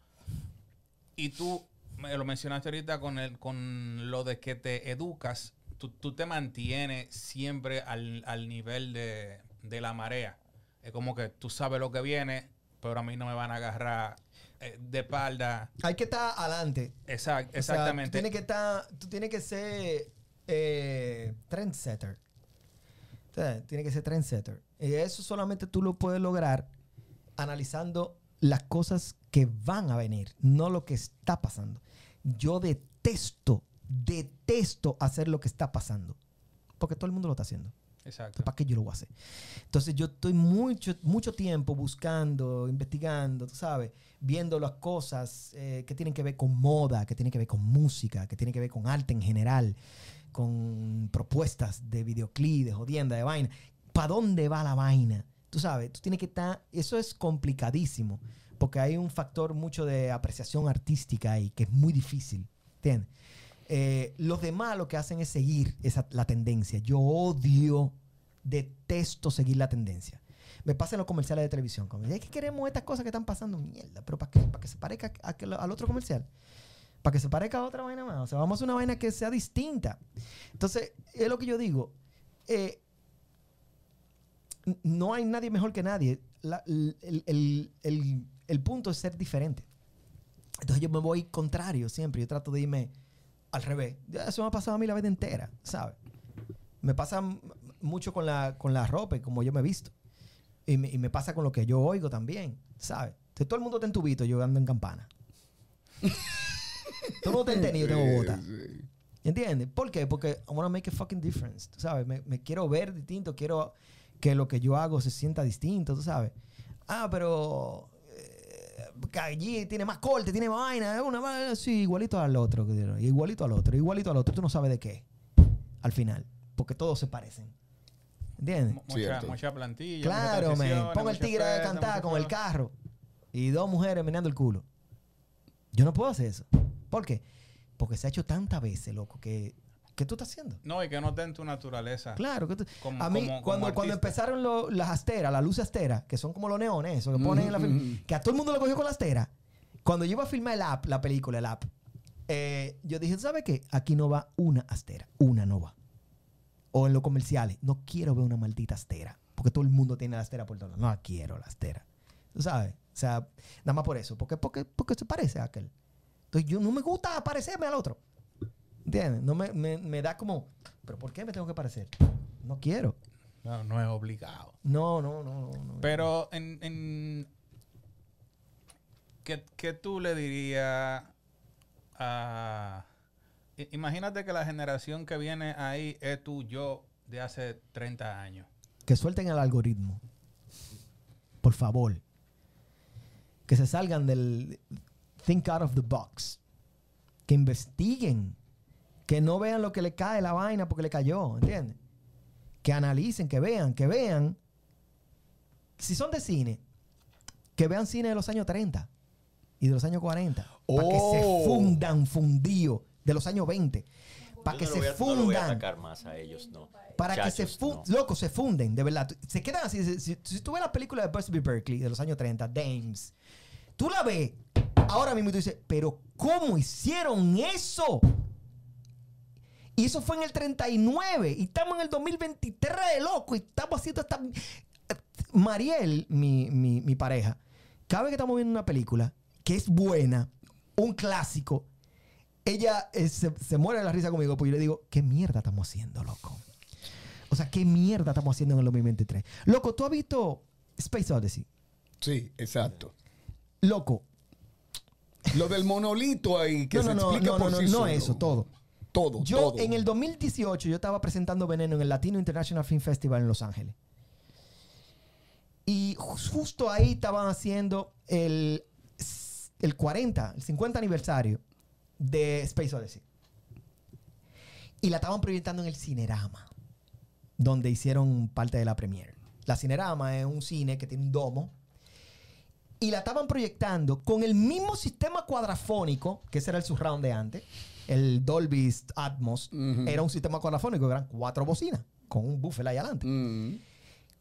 y tú me lo mencionaste ahorita con el con lo de que te educas, tú, tú te mantienes siempre al, al nivel de, de la marea. Es como que tú sabes lo que viene, pero a mí no me van a agarrar eh, de espalda. Hay que estar adelante. Exact, O sea, exactamente. tú tienes que estar, tú tienes que ser eh, trendsetter. O sea, tienes que ser trendsetter. Y eso solamente tú lo puedes lograr analizando las cosas que van a venir, no lo que está pasando. Yo detesto, detesto hacer lo que está pasando. Porque todo el mundo lo está haciendo. Exacto. ¿Para qué yo lo voy a hacer? Entonces yo estoy mucho, mucho tiempo buscando, investigando, tú sabes, viendo las cosas eh, que tienen que ver con moda, que tienen que ver con música, que tienen que ver con arte en general, con propuestas de videoclip, de jodienda, de vaina. ¿Para dónde va la vaina? Tú sabes, tú tienes que estar... Eso es complicadísimo, porque hay un factor mucho de apreciación artística ahí, que es muy difícil, ¿entiendes? Eh, los demás lo que hacen es seguir esa, la tendencia. Yo odio, detesto seguir la tendencia. Me pasa los comerciales de televisión. Como, es que queremos estas cosas que están pasando. Mierda, pero ¿para qué? ¿Para que se parezca al otro comercial? Para que se parezca a otra vaina más. O sea, vamos a una vaina que sea distinta. Entonces, es lo que yo digo. Eh, no hay nadie mejor que nadie. El- el punto es ser diferente. Entonces yo me voy contrario siempre. Yo trato de irme al revés. Ya Eso me ha pasado a mí la vida entera, ¿sabes? Me pasa mucho con la, con la ropa y como yo me he visto. Y me, y me pasa con lo que yo oigo también, ¿sabes? Entonces, todo el mundo está en tubito, yo ando en campana. (laughs) todo el mundo está en tenis, yo tengo bota. ¿Entiendes? ¿Por qué? Porque I want to make a fucking difference, ¿tú sabes? Me, me quiero ver distinto, quiero que lo que yo hago se sienta distinto, ¿tú sabes? Ah, pero allí tiene más corte, tiene más vaina, es una vaina, sí, igualito al otro, igualito al otro, igualito al otro, tú no sabes de qué, al final, porque todos se parecen. ¿Entiendes? Mu- Mucha, mucha plantilla. Claro, man. Ponga el tigre a cantar con el carro y dos mujeres meneando el culo. Yo no puedo hacer eso. ¿Por qué? Porque se ha hecho tantas veces, loco, que ¿qué tú estás haciendo? No, y que no esté en tu naturaleza. Claro, que tú- Como- a mí como- como cuando, cuando empezaron lo- las asteras, las luces asteras, que son como los neones, eso que ponen en la film- que a todo el mundo lo cogió con la astera. Cuando yo iba a filmar el app, la película, el app, eh, yo dije, ¿sabe qué? Aquí no va una astera, una no va. O en los comerciales, no quiero ver una maldita astera, porque todo el mundo tiene la astera por todos lados. No la quiero, la astera. ¿Tú sabes? O sea, nada más por eso, porque, porque, porque se parece a aquel. Entonces yo no me gusta parecerme al otro. ¿Entiendes? No me, me, me da como, ¿pero por qué me tengo que parecer? No quiero. No, no es obligado. No, no, no, no. no. Pero en, en ¿qué, qué tú le dirías a imagínate que la generación que viene ahí es tu yo de hace 30 años. que suelten el algoritmo. Por favor. Que se salgan del think out of the box. Que investiguen. Que no vean lo que le cae la vaina porque le cayó, ¿entiendes? Que analicen, que vean, que vean. Si son de cine, que vean cine de los años 30 y de los años 40. Para que se Oh. fundan fundido de los años 20. Para que no se a- No lo voy a fundan más a ellos, no. para que se no. loco, se funden, de verdad. Se quedan así. Si, si- si tú ves la película de Busby Berkeley de los años 30, Dames, tú la ves ahora mismo y tú dices, pero ¿cómo hicieron eso? Y eso fue en el 39 y estamos en el 2023, loco, y estamos haciendo esta... Mariel, mi, mi, mi pareja, cada vez que estamos viendo una película que es buena, un clásico, ella eh, se, se muere de la risa conmigo, pues yo le digo, ¿qué mierda estamos haciendo, loco? O sea, ¿qué mierda estamos haciendo en el 2023? Loco, ¿tú has visto Space Odyssey? Sí, exacto. Loco. Lo del monolito ahí que No, se no, explica no, por no, sí no, no solo. eso, todo. Todo, Yo todo. en el 2018 yo estaba presentando Veneno en el Latino International Film Festival en Los Ángeles. Y ju- justo ahí estaban haciendo el el 40, el 50 aniversario de Space Odyssey. Y la estaban proyectando en el Cinerama, donde hicieron parte de la premiere. La Cinerama es un cine que tiene un domo. Y la estaban proyectando con el mismo sistema cuadrafónico, que ese era el surround de antes. El Dolby Atmos era un sistema cuadrafónico, que eran cuatro bocinas, con un buffer ahí adelante.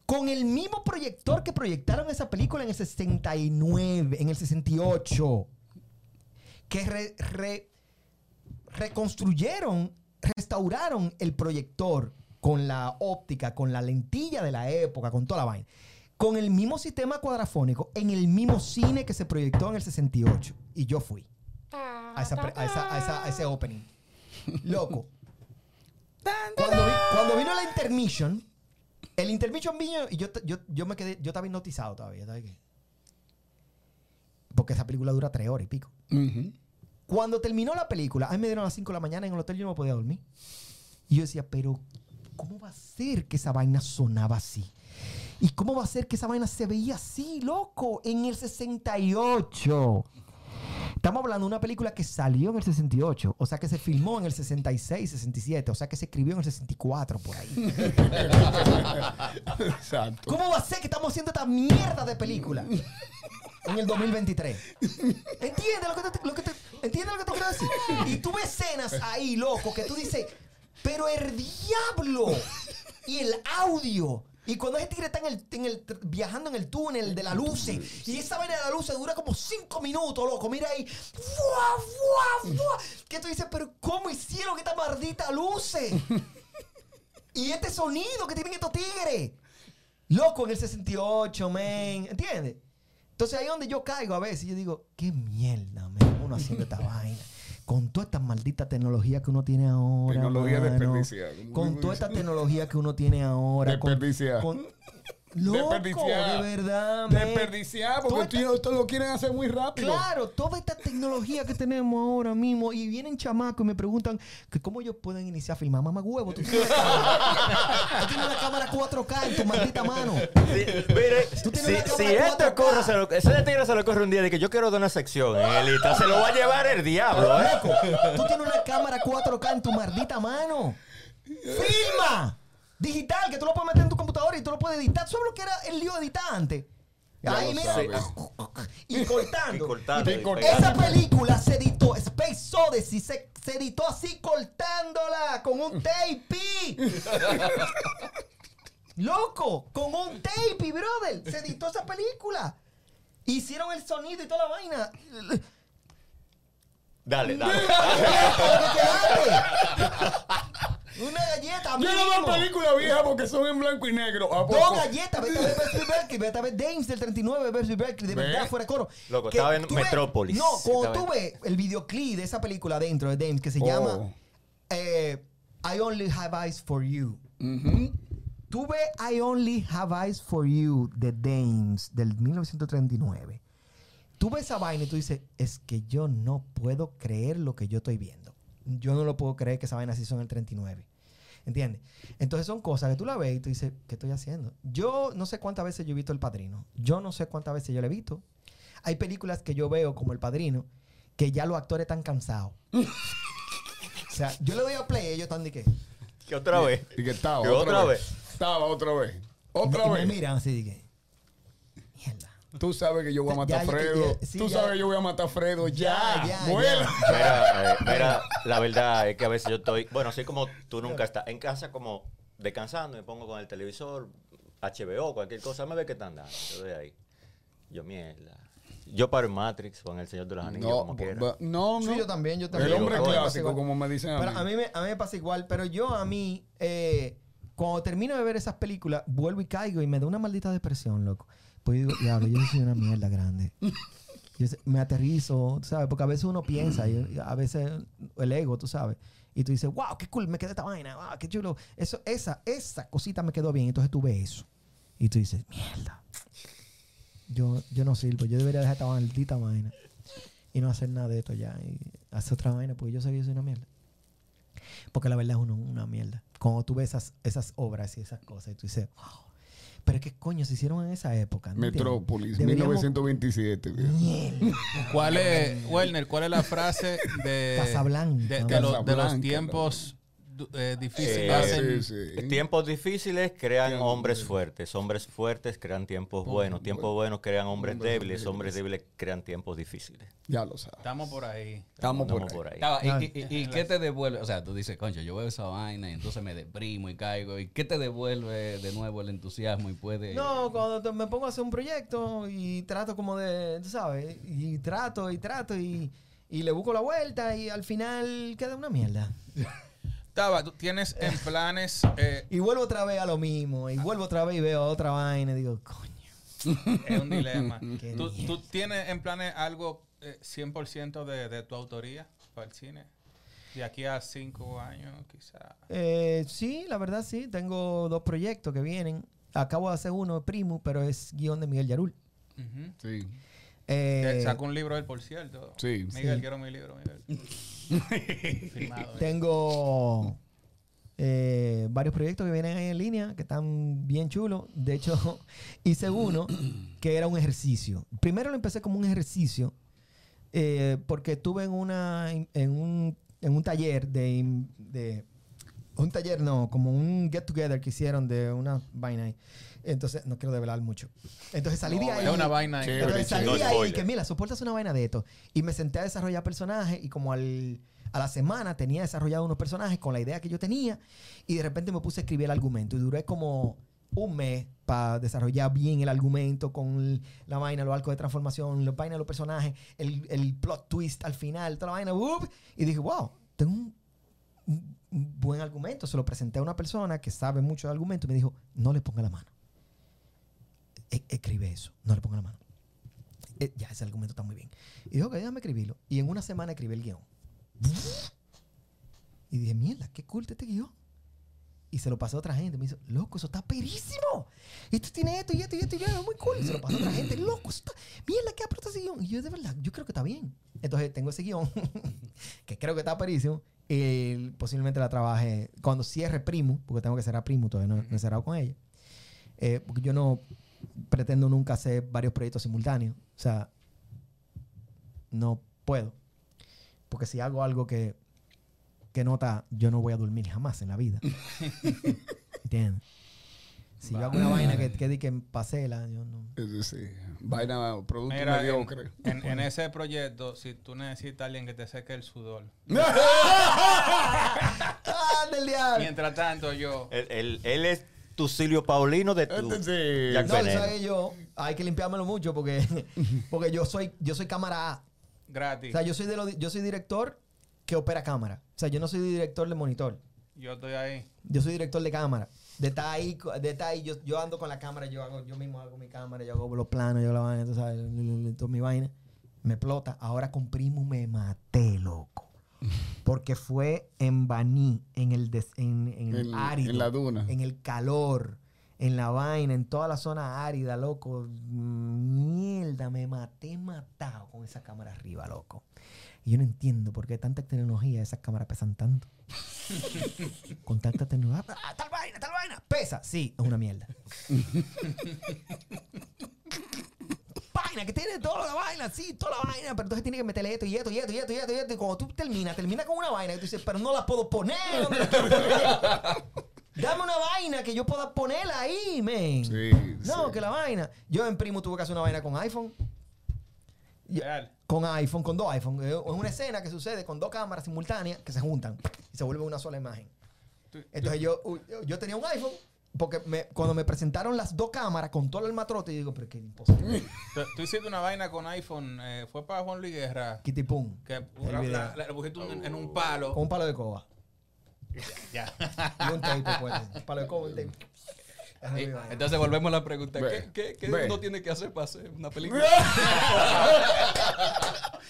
Con el mismo proyector que proyectaron esa película en el 69, en el 68, que re- re- reconstruyeron, restauraron el proyector con la óptica, con la lentilla de la época, con toda la vaina. Con el mismo sistema cuadrafónico, en el mismo cine que se proyectó en el 68. Y yo fui a, esa pre- a esa- a esa- a ese opening. (laughs) Loco. Cuando, vi- cuando vino la intermission, el intermission vino y yo, yo, yo me quedé, yo estaba hipnotizado todavía. Porque esa película dura tres horas y pico. Cuando terminó la película, a mí me dieron a las 5 de la mañana en el hotel, yo no podía dormir. Y yo decía, pero ¿cómo va a ser que esa vaina sonaba así? ¿Y cómo va a ser que esa vaina se veía así, loco? En el 68. Estamos hablando de una película que salió en el 68, o sea que se filmó en el 66, 67, o sea que se escribió en el 64 por ahí. (laughs) Exacto. ¿Cómo va a ser que estamos haciendo esta mierda de película en el 2023? ¿Entiendes lo que te, lo que te- ¿entiendes lo que te quiero decir? Y tú ves escenas ahí, loco, que tú dices, pero el diablo y el audio. Y cuando ese tigre está en el, en el- viajando en el túnel de la luz, y esa vaina de la luz dura como cinco minutos, loco. Mira ahí. ¡Fua, fua, fua! Que tú dices, pero ¿cómo hicieron esta maldita luces? (laughs) Y este sonido que tienen estos tigres. Loco, en el 68, man. ¿Entiendes? Entonces ahí es donde yo caigo a veces. Y yo digo, qué mierda, man. Uno haciendo esta vaina. Con toda esta maldita tecnología que uno tiene ahora. Tecnología mano. desperdiciada. Con toda esta tecnología que uno tiene ahora. con- Desperdiciada. Con, Loco, Desperdiciada. de verdad, man. Desperdiciar, porque esta- esto lo quieren hacer muy rápido. Claro, toda esta tecnología que tenemos ahora mismo y vienen chamacos y me preguntan que cómo ellos pueden iniciar a filmar. Mamá huevo, tú tienes, una cámara, tú tienes una cámara 4K en tu maldita mano. Sí, mire, Tú tienes si, si esto 4K. ocurre, se lo, ese tigre se le ocurre un día de que yo quiero dar una sección en Elita, se lo va a llevar el diablo, ¿eh? Loco, tú tienes una cámara 4K en tu maldita mano. ¡Filma! Digital, que tú lo puedes meter en tu computadora y tú lo puedes editar. ¿Sabes lo que era el lío de editar antes? Ya Ahí, mira. (laughs) Y cortando. Y cortando, Y. Esa película se editó, Space Odyssey, se, se editó así cortándola con un tape. (laughs) Loco, con un tape, brother. Se editó esa película. Hicieron el sonido y toda la vaina. Dale, dale. (laughs) Una galleta, Yo no veo películas viejas porque son en blanco y negro. ¿A Dos galletas, vete a ver Berkeley Berkeley, vete a ver Dames del 39, Berkeley Berkeley, de Ve. verdad, fuera de coro. Loco, Que estaba en tú ves- Metrópolis. No, cuando tú ves el videoclip de esa película dentro de Dames que se Oh. llama eh, I Only Have Eyes for You. Tú ves I Only Have Eyes for You de Dames del 1939. Tú ves esa vaina y tú dices, es que yo no puedo creer lo que yo estoy viendo. Yo no lo puedo creer que esa vaina se hizo en el 39. ¿Entiendes? Entonces son cosas que tú la ves y tú dices, ¿qué estoy haciendo? Yo no sé cuántas veces yo he visto El Padrino. Yo no sé cuántas veces yo lo he visto. Hay películas que yo veo como El Padrino que ya los actores están cansados. (laughs) o sea, yo le doy a play y ellos están de qué. ¿Qué otra vez? Y que estaba ¿Qué otra, otra vez. vez? Estaba otra vez. Otra Y me vez. miran así de que. Tú sabes que yo voy a matar a Fredo. ya, sí, Tú ya. sabes que yo voy a matar a Fredo. Ya, Ya, ya, Vuela. Mira, eh, mira, la verdad es que a veces yo estoy, bueno, así como tú nunca estás en casa como descansando, me pongo con el televisor, HBO, cualquier cosa, me ve que están dando, yo de ahí. Yo mierda. Yo paro en Matrix o en El Señor de los Anillos, No, como quiera. no, no. Sí, yo también, yo El también. hombre me pasa clásico, como me dicen a Pero mí. a mí, me, a mí me pasa igual, pero yo a mí, eh, cuando termino de ver esas películas, vuelvo y caigo y me da una maldita depresión, loco. Pues yo digo, diablo, yo soy una mierda grande. Yo me aterrizo, tú sabes, porque a veces uno piensa, a veces el ego, tú sabes. Y tú dices, wow, qué cool, me quedó esta vaina, wow, qué chulo. Eso, esa, esa cosita me quedó bien. Entonces tú ves eso. Y tú dices, mierda. Yo, yo no sirvo, yo debería dejar esta maldita vaina. Y no hacer nada de esto ya. Y hacer otra vaina, porque yo sé que yo soy una mierda. Porque la verdad es uno una mierda. Cuando tú ves esas, esas obras y esas cosas y tú dices, wow. Pero qué coño se hicieron en esa época. ¿no? Metrópolis, Deberíamos- 1927. viejo. Mierda. ¿Cuál es, Werner, cuál es la frase de, Casablanca. de, de lo- de los tiempos eh, difíciles? Eh, hacen- sí, sí. Tiempos difíciles crean hombres fuertes, hombres fuertes crean tiempos buenos, tiempos buenos crean hombres Hombres débiles, débiles. hombres débiles crean tiempos difíciles. Ya lo sabes. Estamos por ahí. Estamos por ahí. Estaba- Ah. ¿Y, y- y- y qué te devuelve? O sea, tú dices, concho, yo veo esa vaina y entonces me deprimo y caigo. ¿Y qué te devuelve de nuevo el entusiasmo y puede...? No, cuando te- me pongo a hacer un proyecto y trato como de, tú sabes, y trato y trato y, y le busco la vuelta y al final queda una mierda. (laughs) Taba, tú tienes en planes. eh, Y vuelvo otra vez a lo mismo, y vuelvo otra vez y veo otra vaina y digo, coño. (laughs) es un dilema. (laughs) ¿Tú, tú tienes en planes algo eh, 100% de, de tu autoría para el cine? De aquí a cinco años, quizá. Eh, sí, la verdad sí, tengo dos proyectos que vienen. Acabo de hacer uno, primo, pero es guion de Miguel Yarul. Ujú. Sí. Eh, Saco un libro de él, por cierto. Sí. Miguel, Sí. quiero mi libro, Miguel. (laughs) Eh. Tengo eh, varios proyectos que vienen ahí en línea que están bien chulos. De hecho, (laughs) hice uno que era un ejercicio. Primero lo empecé como un ejercicio eh, porque estuve en, una, en, un, en un taller de, de- Un taller, no, como un get together que hicieron de una vaina ahí. Entonces, no quiero develar mucho. Entonces salí de ahí. Es una vaina. Chévere, Entonces salí No de ahí spoiler. que, mira, soportas una vaina de esto. Y me senté a desarrollar personajes y como al, a la semana tenía desarrollado unos personajes con la idea que yo tenía y de repente me puse a escribir el argumento y duré como un mes para desarrollar bien el argumento con la vaina, los arcos de transformación, los vainas de los personajes, el, el plot twist al final, toda la vaina. y dije, wow, tengo un, un- un buen argumento. Se lo presenté a una persona que sabe mucho de argumento y me dijo, no le ponga la mano. E- escribe eso, no le ponga la mano. Eh, ya, ese argumento está muy bien. Y dijo, ok, déjame escribirlo. Y en una semana escribí el guion. Y dije, mierda, qué está este guion. Y se lo pasé a otra gente. Me dice, loco, eso está perísimo. Y tú tienes esto y esto y esto y esto, es muy cool. Y se lo pasé a otra gente, loco, está, mierda, ¿qué aprieta ese guion? Y yo, de verdad, yo creo que está bien. Entonces tengo ese guion, (laughs) que creo que está perísimo. Y posiblemente la trabaje cuando cierre Primo, porque tengo que cerrar Primo, todavía no, no he cerrado con ella. Eh, porque yo no pretendo nunca hacer varios proyectos simultáneos. O sea, no puedo. Porque si hago algo que, que nota, yo no voy a dormir jamás en la vida. (laughs) ¿Entiendes? Si yo hago una vaina que, que di que pasela, yo no. Es decir, vaina, producto Mira, en, mediocre. en- en ese proyecto, si tú necesitas a alguien que te seque el sudor. (laughs) ¡Ah, del diablo! Mientras tanto, yo. Él, él- él es tu Silvio Paulino de tu Jack No, Veneno. ¿sabes? yo hay que limpiármelo mucho porque, (laughs) porque yo soy yo soy cámara A. Gratis. O sea, yo soy de los- yo soy director que opera cámara. O sea, yo no soy director de monitor. Yo estoy ahí. Yo soy director de cámara. De estar ahí, de estar ahí, yo, yo ando con la cámara, yo hago, yo mismo hago mi cámara, yo hago los planos, yo hago la vaina, tú sabes, toda mi vaina. Me explota. Ahora con Primo me maté, loco. Porque fue en Baní, en el, des- en, en el árido. en la duna. En el calor, en la vaina, en toda la zona árida, loco. Mierda, me maté matado con esa cámara arriba, loco. Y yo no entiendo por qué tanta tecnología esas cámaras pesan tanto. (laughs) Con tanta tecnología. ¡Ah, tal vaina, tal vaina! Pesa, sí, es una mierda. (laughs) vaina, que tiene toda la vaina, sí, toda la vaina, pero entonces tiene que meterle esto y esto y esto y esto y esto y esto. Y cuando tú terminas, termina con una vaina y tú dices, pero no la puedo poner. ¿dónde la quiero poner? Dame una vaina que yo pueda ponerla ahí, men. Sí, no, sí. que la vaina. Yo en primo tuve que hacer una vaina con iPhone. Y- Real. con iPhone, con dos iPhone. Es una escena que sucede con dos cámaras simultáneas que se juntan y se vuelve una sola imagen. Entonces yo, yo tenía un iPhone porque me- cuando me presentaron las dos cámaras con todo el matrote, yo digo, pero que imposible. Tú, hiciste una vaina con iPhone. eh, fue para Juan Luis Guerra. Kitty pum. Que la, la- la pusiste un- en un palo. Con un palo de coba. Ya. Y un tape pues. Un palo de coba, un tape. Vaina. Entonces volvemos a la pregunta. ¿Qué, qué, qué uno tiene que hacer para hacer una película? (laughs)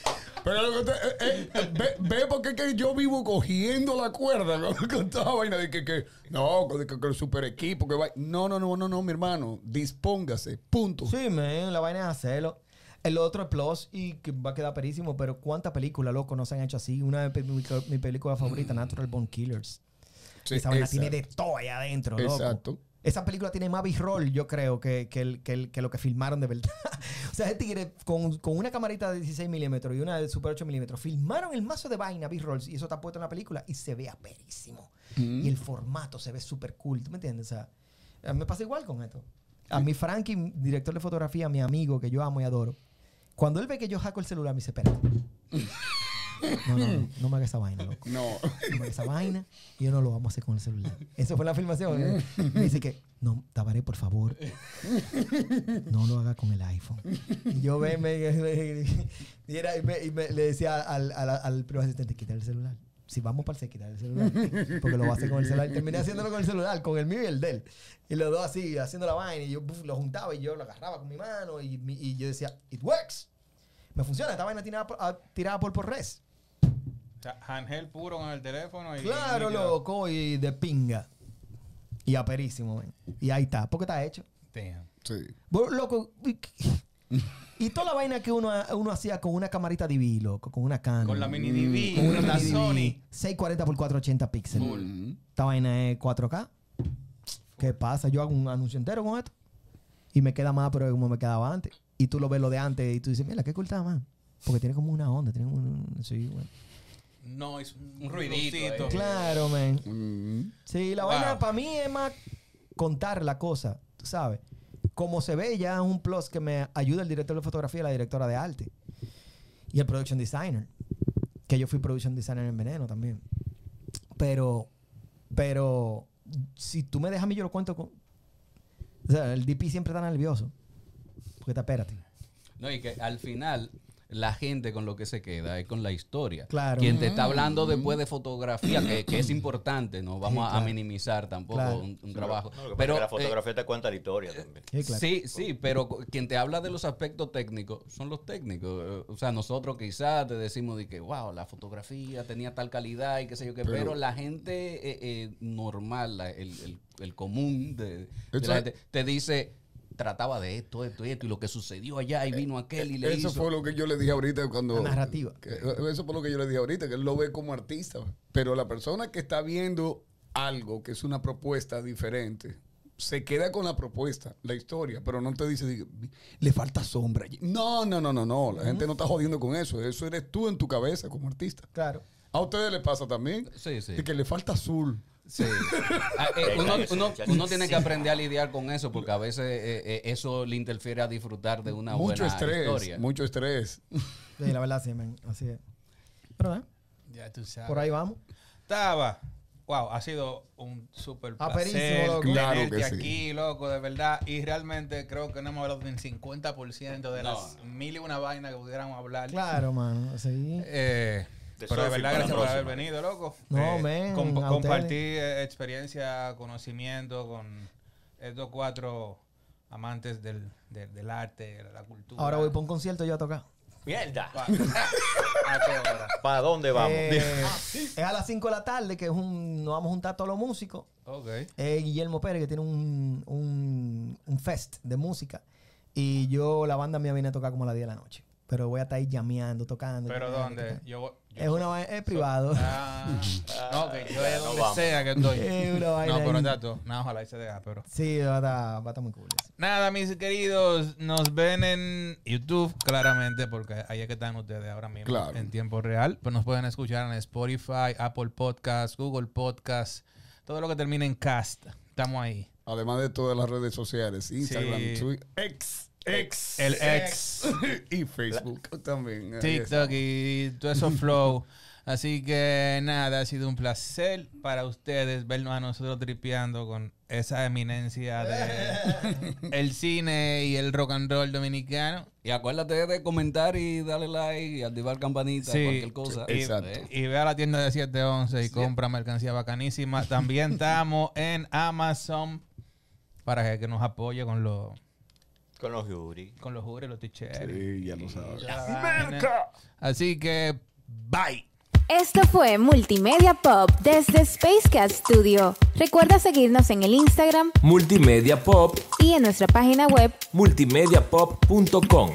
(laughs) Pero lo que te- eh, eh, ve, ve por qué que yo vivo cogiendo la cuerda con, (laughs) con toda vaina de que, que no, que el super equipo, que va. No, no, no, no, no, mi hermano. Dispóngase. Punto. Sí, man, la vaina es hacerlo. El otro es Plus y que va a quedar perísimo, pero ¿cuántas películas, loco, no se han hecho así? Una de pe- mi, mi película favorita, Natural Born Killers. Sí, Esa vaina tiene de todo ahí adentro, loco. Exacto. Esa película tiene más b-roll, yo creo, que, que, el- que el- que lo que filmaron de verdad. (laughs) o sea, ese tigre con, con una camarita de 16 milímetros y una de super 8 milímetros filmaron el mazo de vaina b-rolls y eso está puesto en la película y se ve aperísimo. Y el formato se ve súper cool, ¿tú me entiendes? O sea, a mí me pasa igual con esto. A mí, Frankie, director de fotografía, mi amigo que yo amo y adoro, cuando él ve que yo jaco el celular, me dice, espérate. (laughs) No, no, no, no me hagas esa vaina, loco. No. No me hagas esa vaina y yo no lo vamos a hacer con el celular. Eso fue la filmación. ¿eh? Me dice que, no, Tabaré, por favor, no lo haga con el iPhone. Y yo ve, me, y, era- y me- y me- le decía al, al, al privado asistente, quitar el celular. Si vamos para el quitar el celular. Porque lo va a hacer con el celular. Terminé haciéndolo con el celular, con el mío y el de él. Y los dos así, haciendo la vaina. Y yo buf, lo juntaba y yo lo agarraba con mi mano. Y, y yo decía, it works. Me funciona. Esta vaina tirada ah, tirada por, por res. Handheld puro con el teléfono y... Claro, loco. Y de pinga. Y aperísimo, man. Y ahí está. Porque está hecho. Damn. Sí. Loco. (laughs) y- toda la vaina que uno, uno hacía con una camarita DV, loco, con una Canon. Con la mini DV, Con una con la mini Sony. DV, 640 x 480 píxeles. Mm. Esta vaina es 4K. ¿Qué pasa? Yo hago un anuncio entero con esto. Y me queda más, pero como me quedaba antes. Y tú lo ves lo de antes y tú dices, mira, qué cool está, man. Porque tiene como una onda, tiene un... Sí, bueno. No, es un, ruidito. Claro, man. Mm. Sí, la Wow. vaina para mí es más contar la cosa, tú sabes. Como se ve, ya es un plus que me ayuda el director de fotografía la directora de arte. Y el production designer. Que yo fui production designer en Veneno también. Pero, pero, si tú me dejas a mí, yo lo cuento con. O sea, el DP siempre está nervioso. Porque te espérate. No, y que al final la gente con lo que se queda es con la historia. Claro. Quien te está hablando después de fotografía, que, que es importante, no vamos Sí, a- minimizar tampoco Claro. un, un trabajo. No, pero la eh, fotografía te cuenta la historia también. Sí, claro. Sí, sí, pero quien te habla de los aspectos técnicos son los técnicos. Eh, O sea, nosotros quizás te decimos de que, wow, la fotografía tenía tal calidad y qué sé yo qué, pero, Pero- la gente eh, eh, normal, la- el, el- el común de, la gente, te dice, trataba de esto, esto y esto, y lo que sucedió allá y vino aquel y le Eso hizo. fue lo que yo le dije ahorita cuando... La narrativa. que- eso fue lo que yo le dije ahorita, que él lo ve como artista. Pero la persona que está viendo algo que es una propuesta diferente, se queda con la propuesta, la historia, pero no te dice, le falta sombra. allí". No, no, no, no, no. La gente no está jodiendo con eso. Eso eres tú en tu cabeza como artista. Claro. A ustedes les pasa también. Sí, sí. De que le falta azul. Sí. (laughs) Ah, eh, uno, uno- uno tiene que aprender a lidiar con eso porque a veces eh, eh, eso le interfiere a disfrutar de una mucho buena estrés. historia. Mucho estrés. (laughs) Sí, la verdad, sí, man. Así es. Pero, ¿eh? Ya tú sabes. Por ahí vamos. Estaba. Wow, ha sido un súper Aperísimo, placer loco. Claro tenerte que sí. aquí, loco, de verdad. Y realmente creo que no hemos hablado del 50% de No. las mil y una vainas que pudiéramos hablar. Claro, mano. Sí. Eh, De pero de verdad, gracias por haber venido, loco. No, Eh, men, comp- compartir eh, experiencia, conocimiento con estos cuatro amantes del, del, del arte, de la cultura. Ahora voy para un concierto yo a tocar. ¡Mierda! Pa- (laughs) ¿A qué hora? ¿Para dónde vamos? Eh, (laughs) es a las 5 de la tarde que es un, nos vamos a juntar todos los músicos. Ok. Es Guillermo Pérez que tiene un, un, un fest de música. Y yo, la banda mía viene a tocar como a las 10 de la noche. Pero voy a estar ahí llameando, tocando. ¿Pero llameando, dónde? tocando. Yo, yo Es una vaina- es privado. (laughs) Ah, no, que yo es no donde sea que estoy. Es una vaina No, pero no, ojalá y se deja, pero. Sí, va a estar, va a estar muy cool. eso. Nada, mis queridos, nos ven en YouTube, claramente, porque ahí es que están ustedes ahora mismo, Claro. en tiempo real. Pues nos pueden escuchar en Spotify, Apple Podcasts, Google Podcasts, todo lo que termine en cast. Estamos ahí. Además de todas las redes sociales, Instagram, Sí. Twitter, X, X, El X. (laughs) y Facebook también. TikTok y todo eso flow. Así que nada, ha sido un placer para ustedes vernos a nosotros tripeando con esa eminencia de (laughs) el cine y el rock and roll dominicano. Y acuérdate de comentar y darle like y activar campanita, Sí. cualquier cosa. Y, Exacto. Y ve a la tienda de 711 y compra mercancía bacanísima. También (laughs) estamos en Amazon para que, que nos apoye con los Con los Yuri. con los jures, los t-shirts. Sí, ya lo sabes. la vaina. Así que bye. Esto fue Multimedia Pop desde Space Cat Studio. Recuerda seguirnos en el Instagram Multimedia Pop, y en nuestra página web multimediapop.com.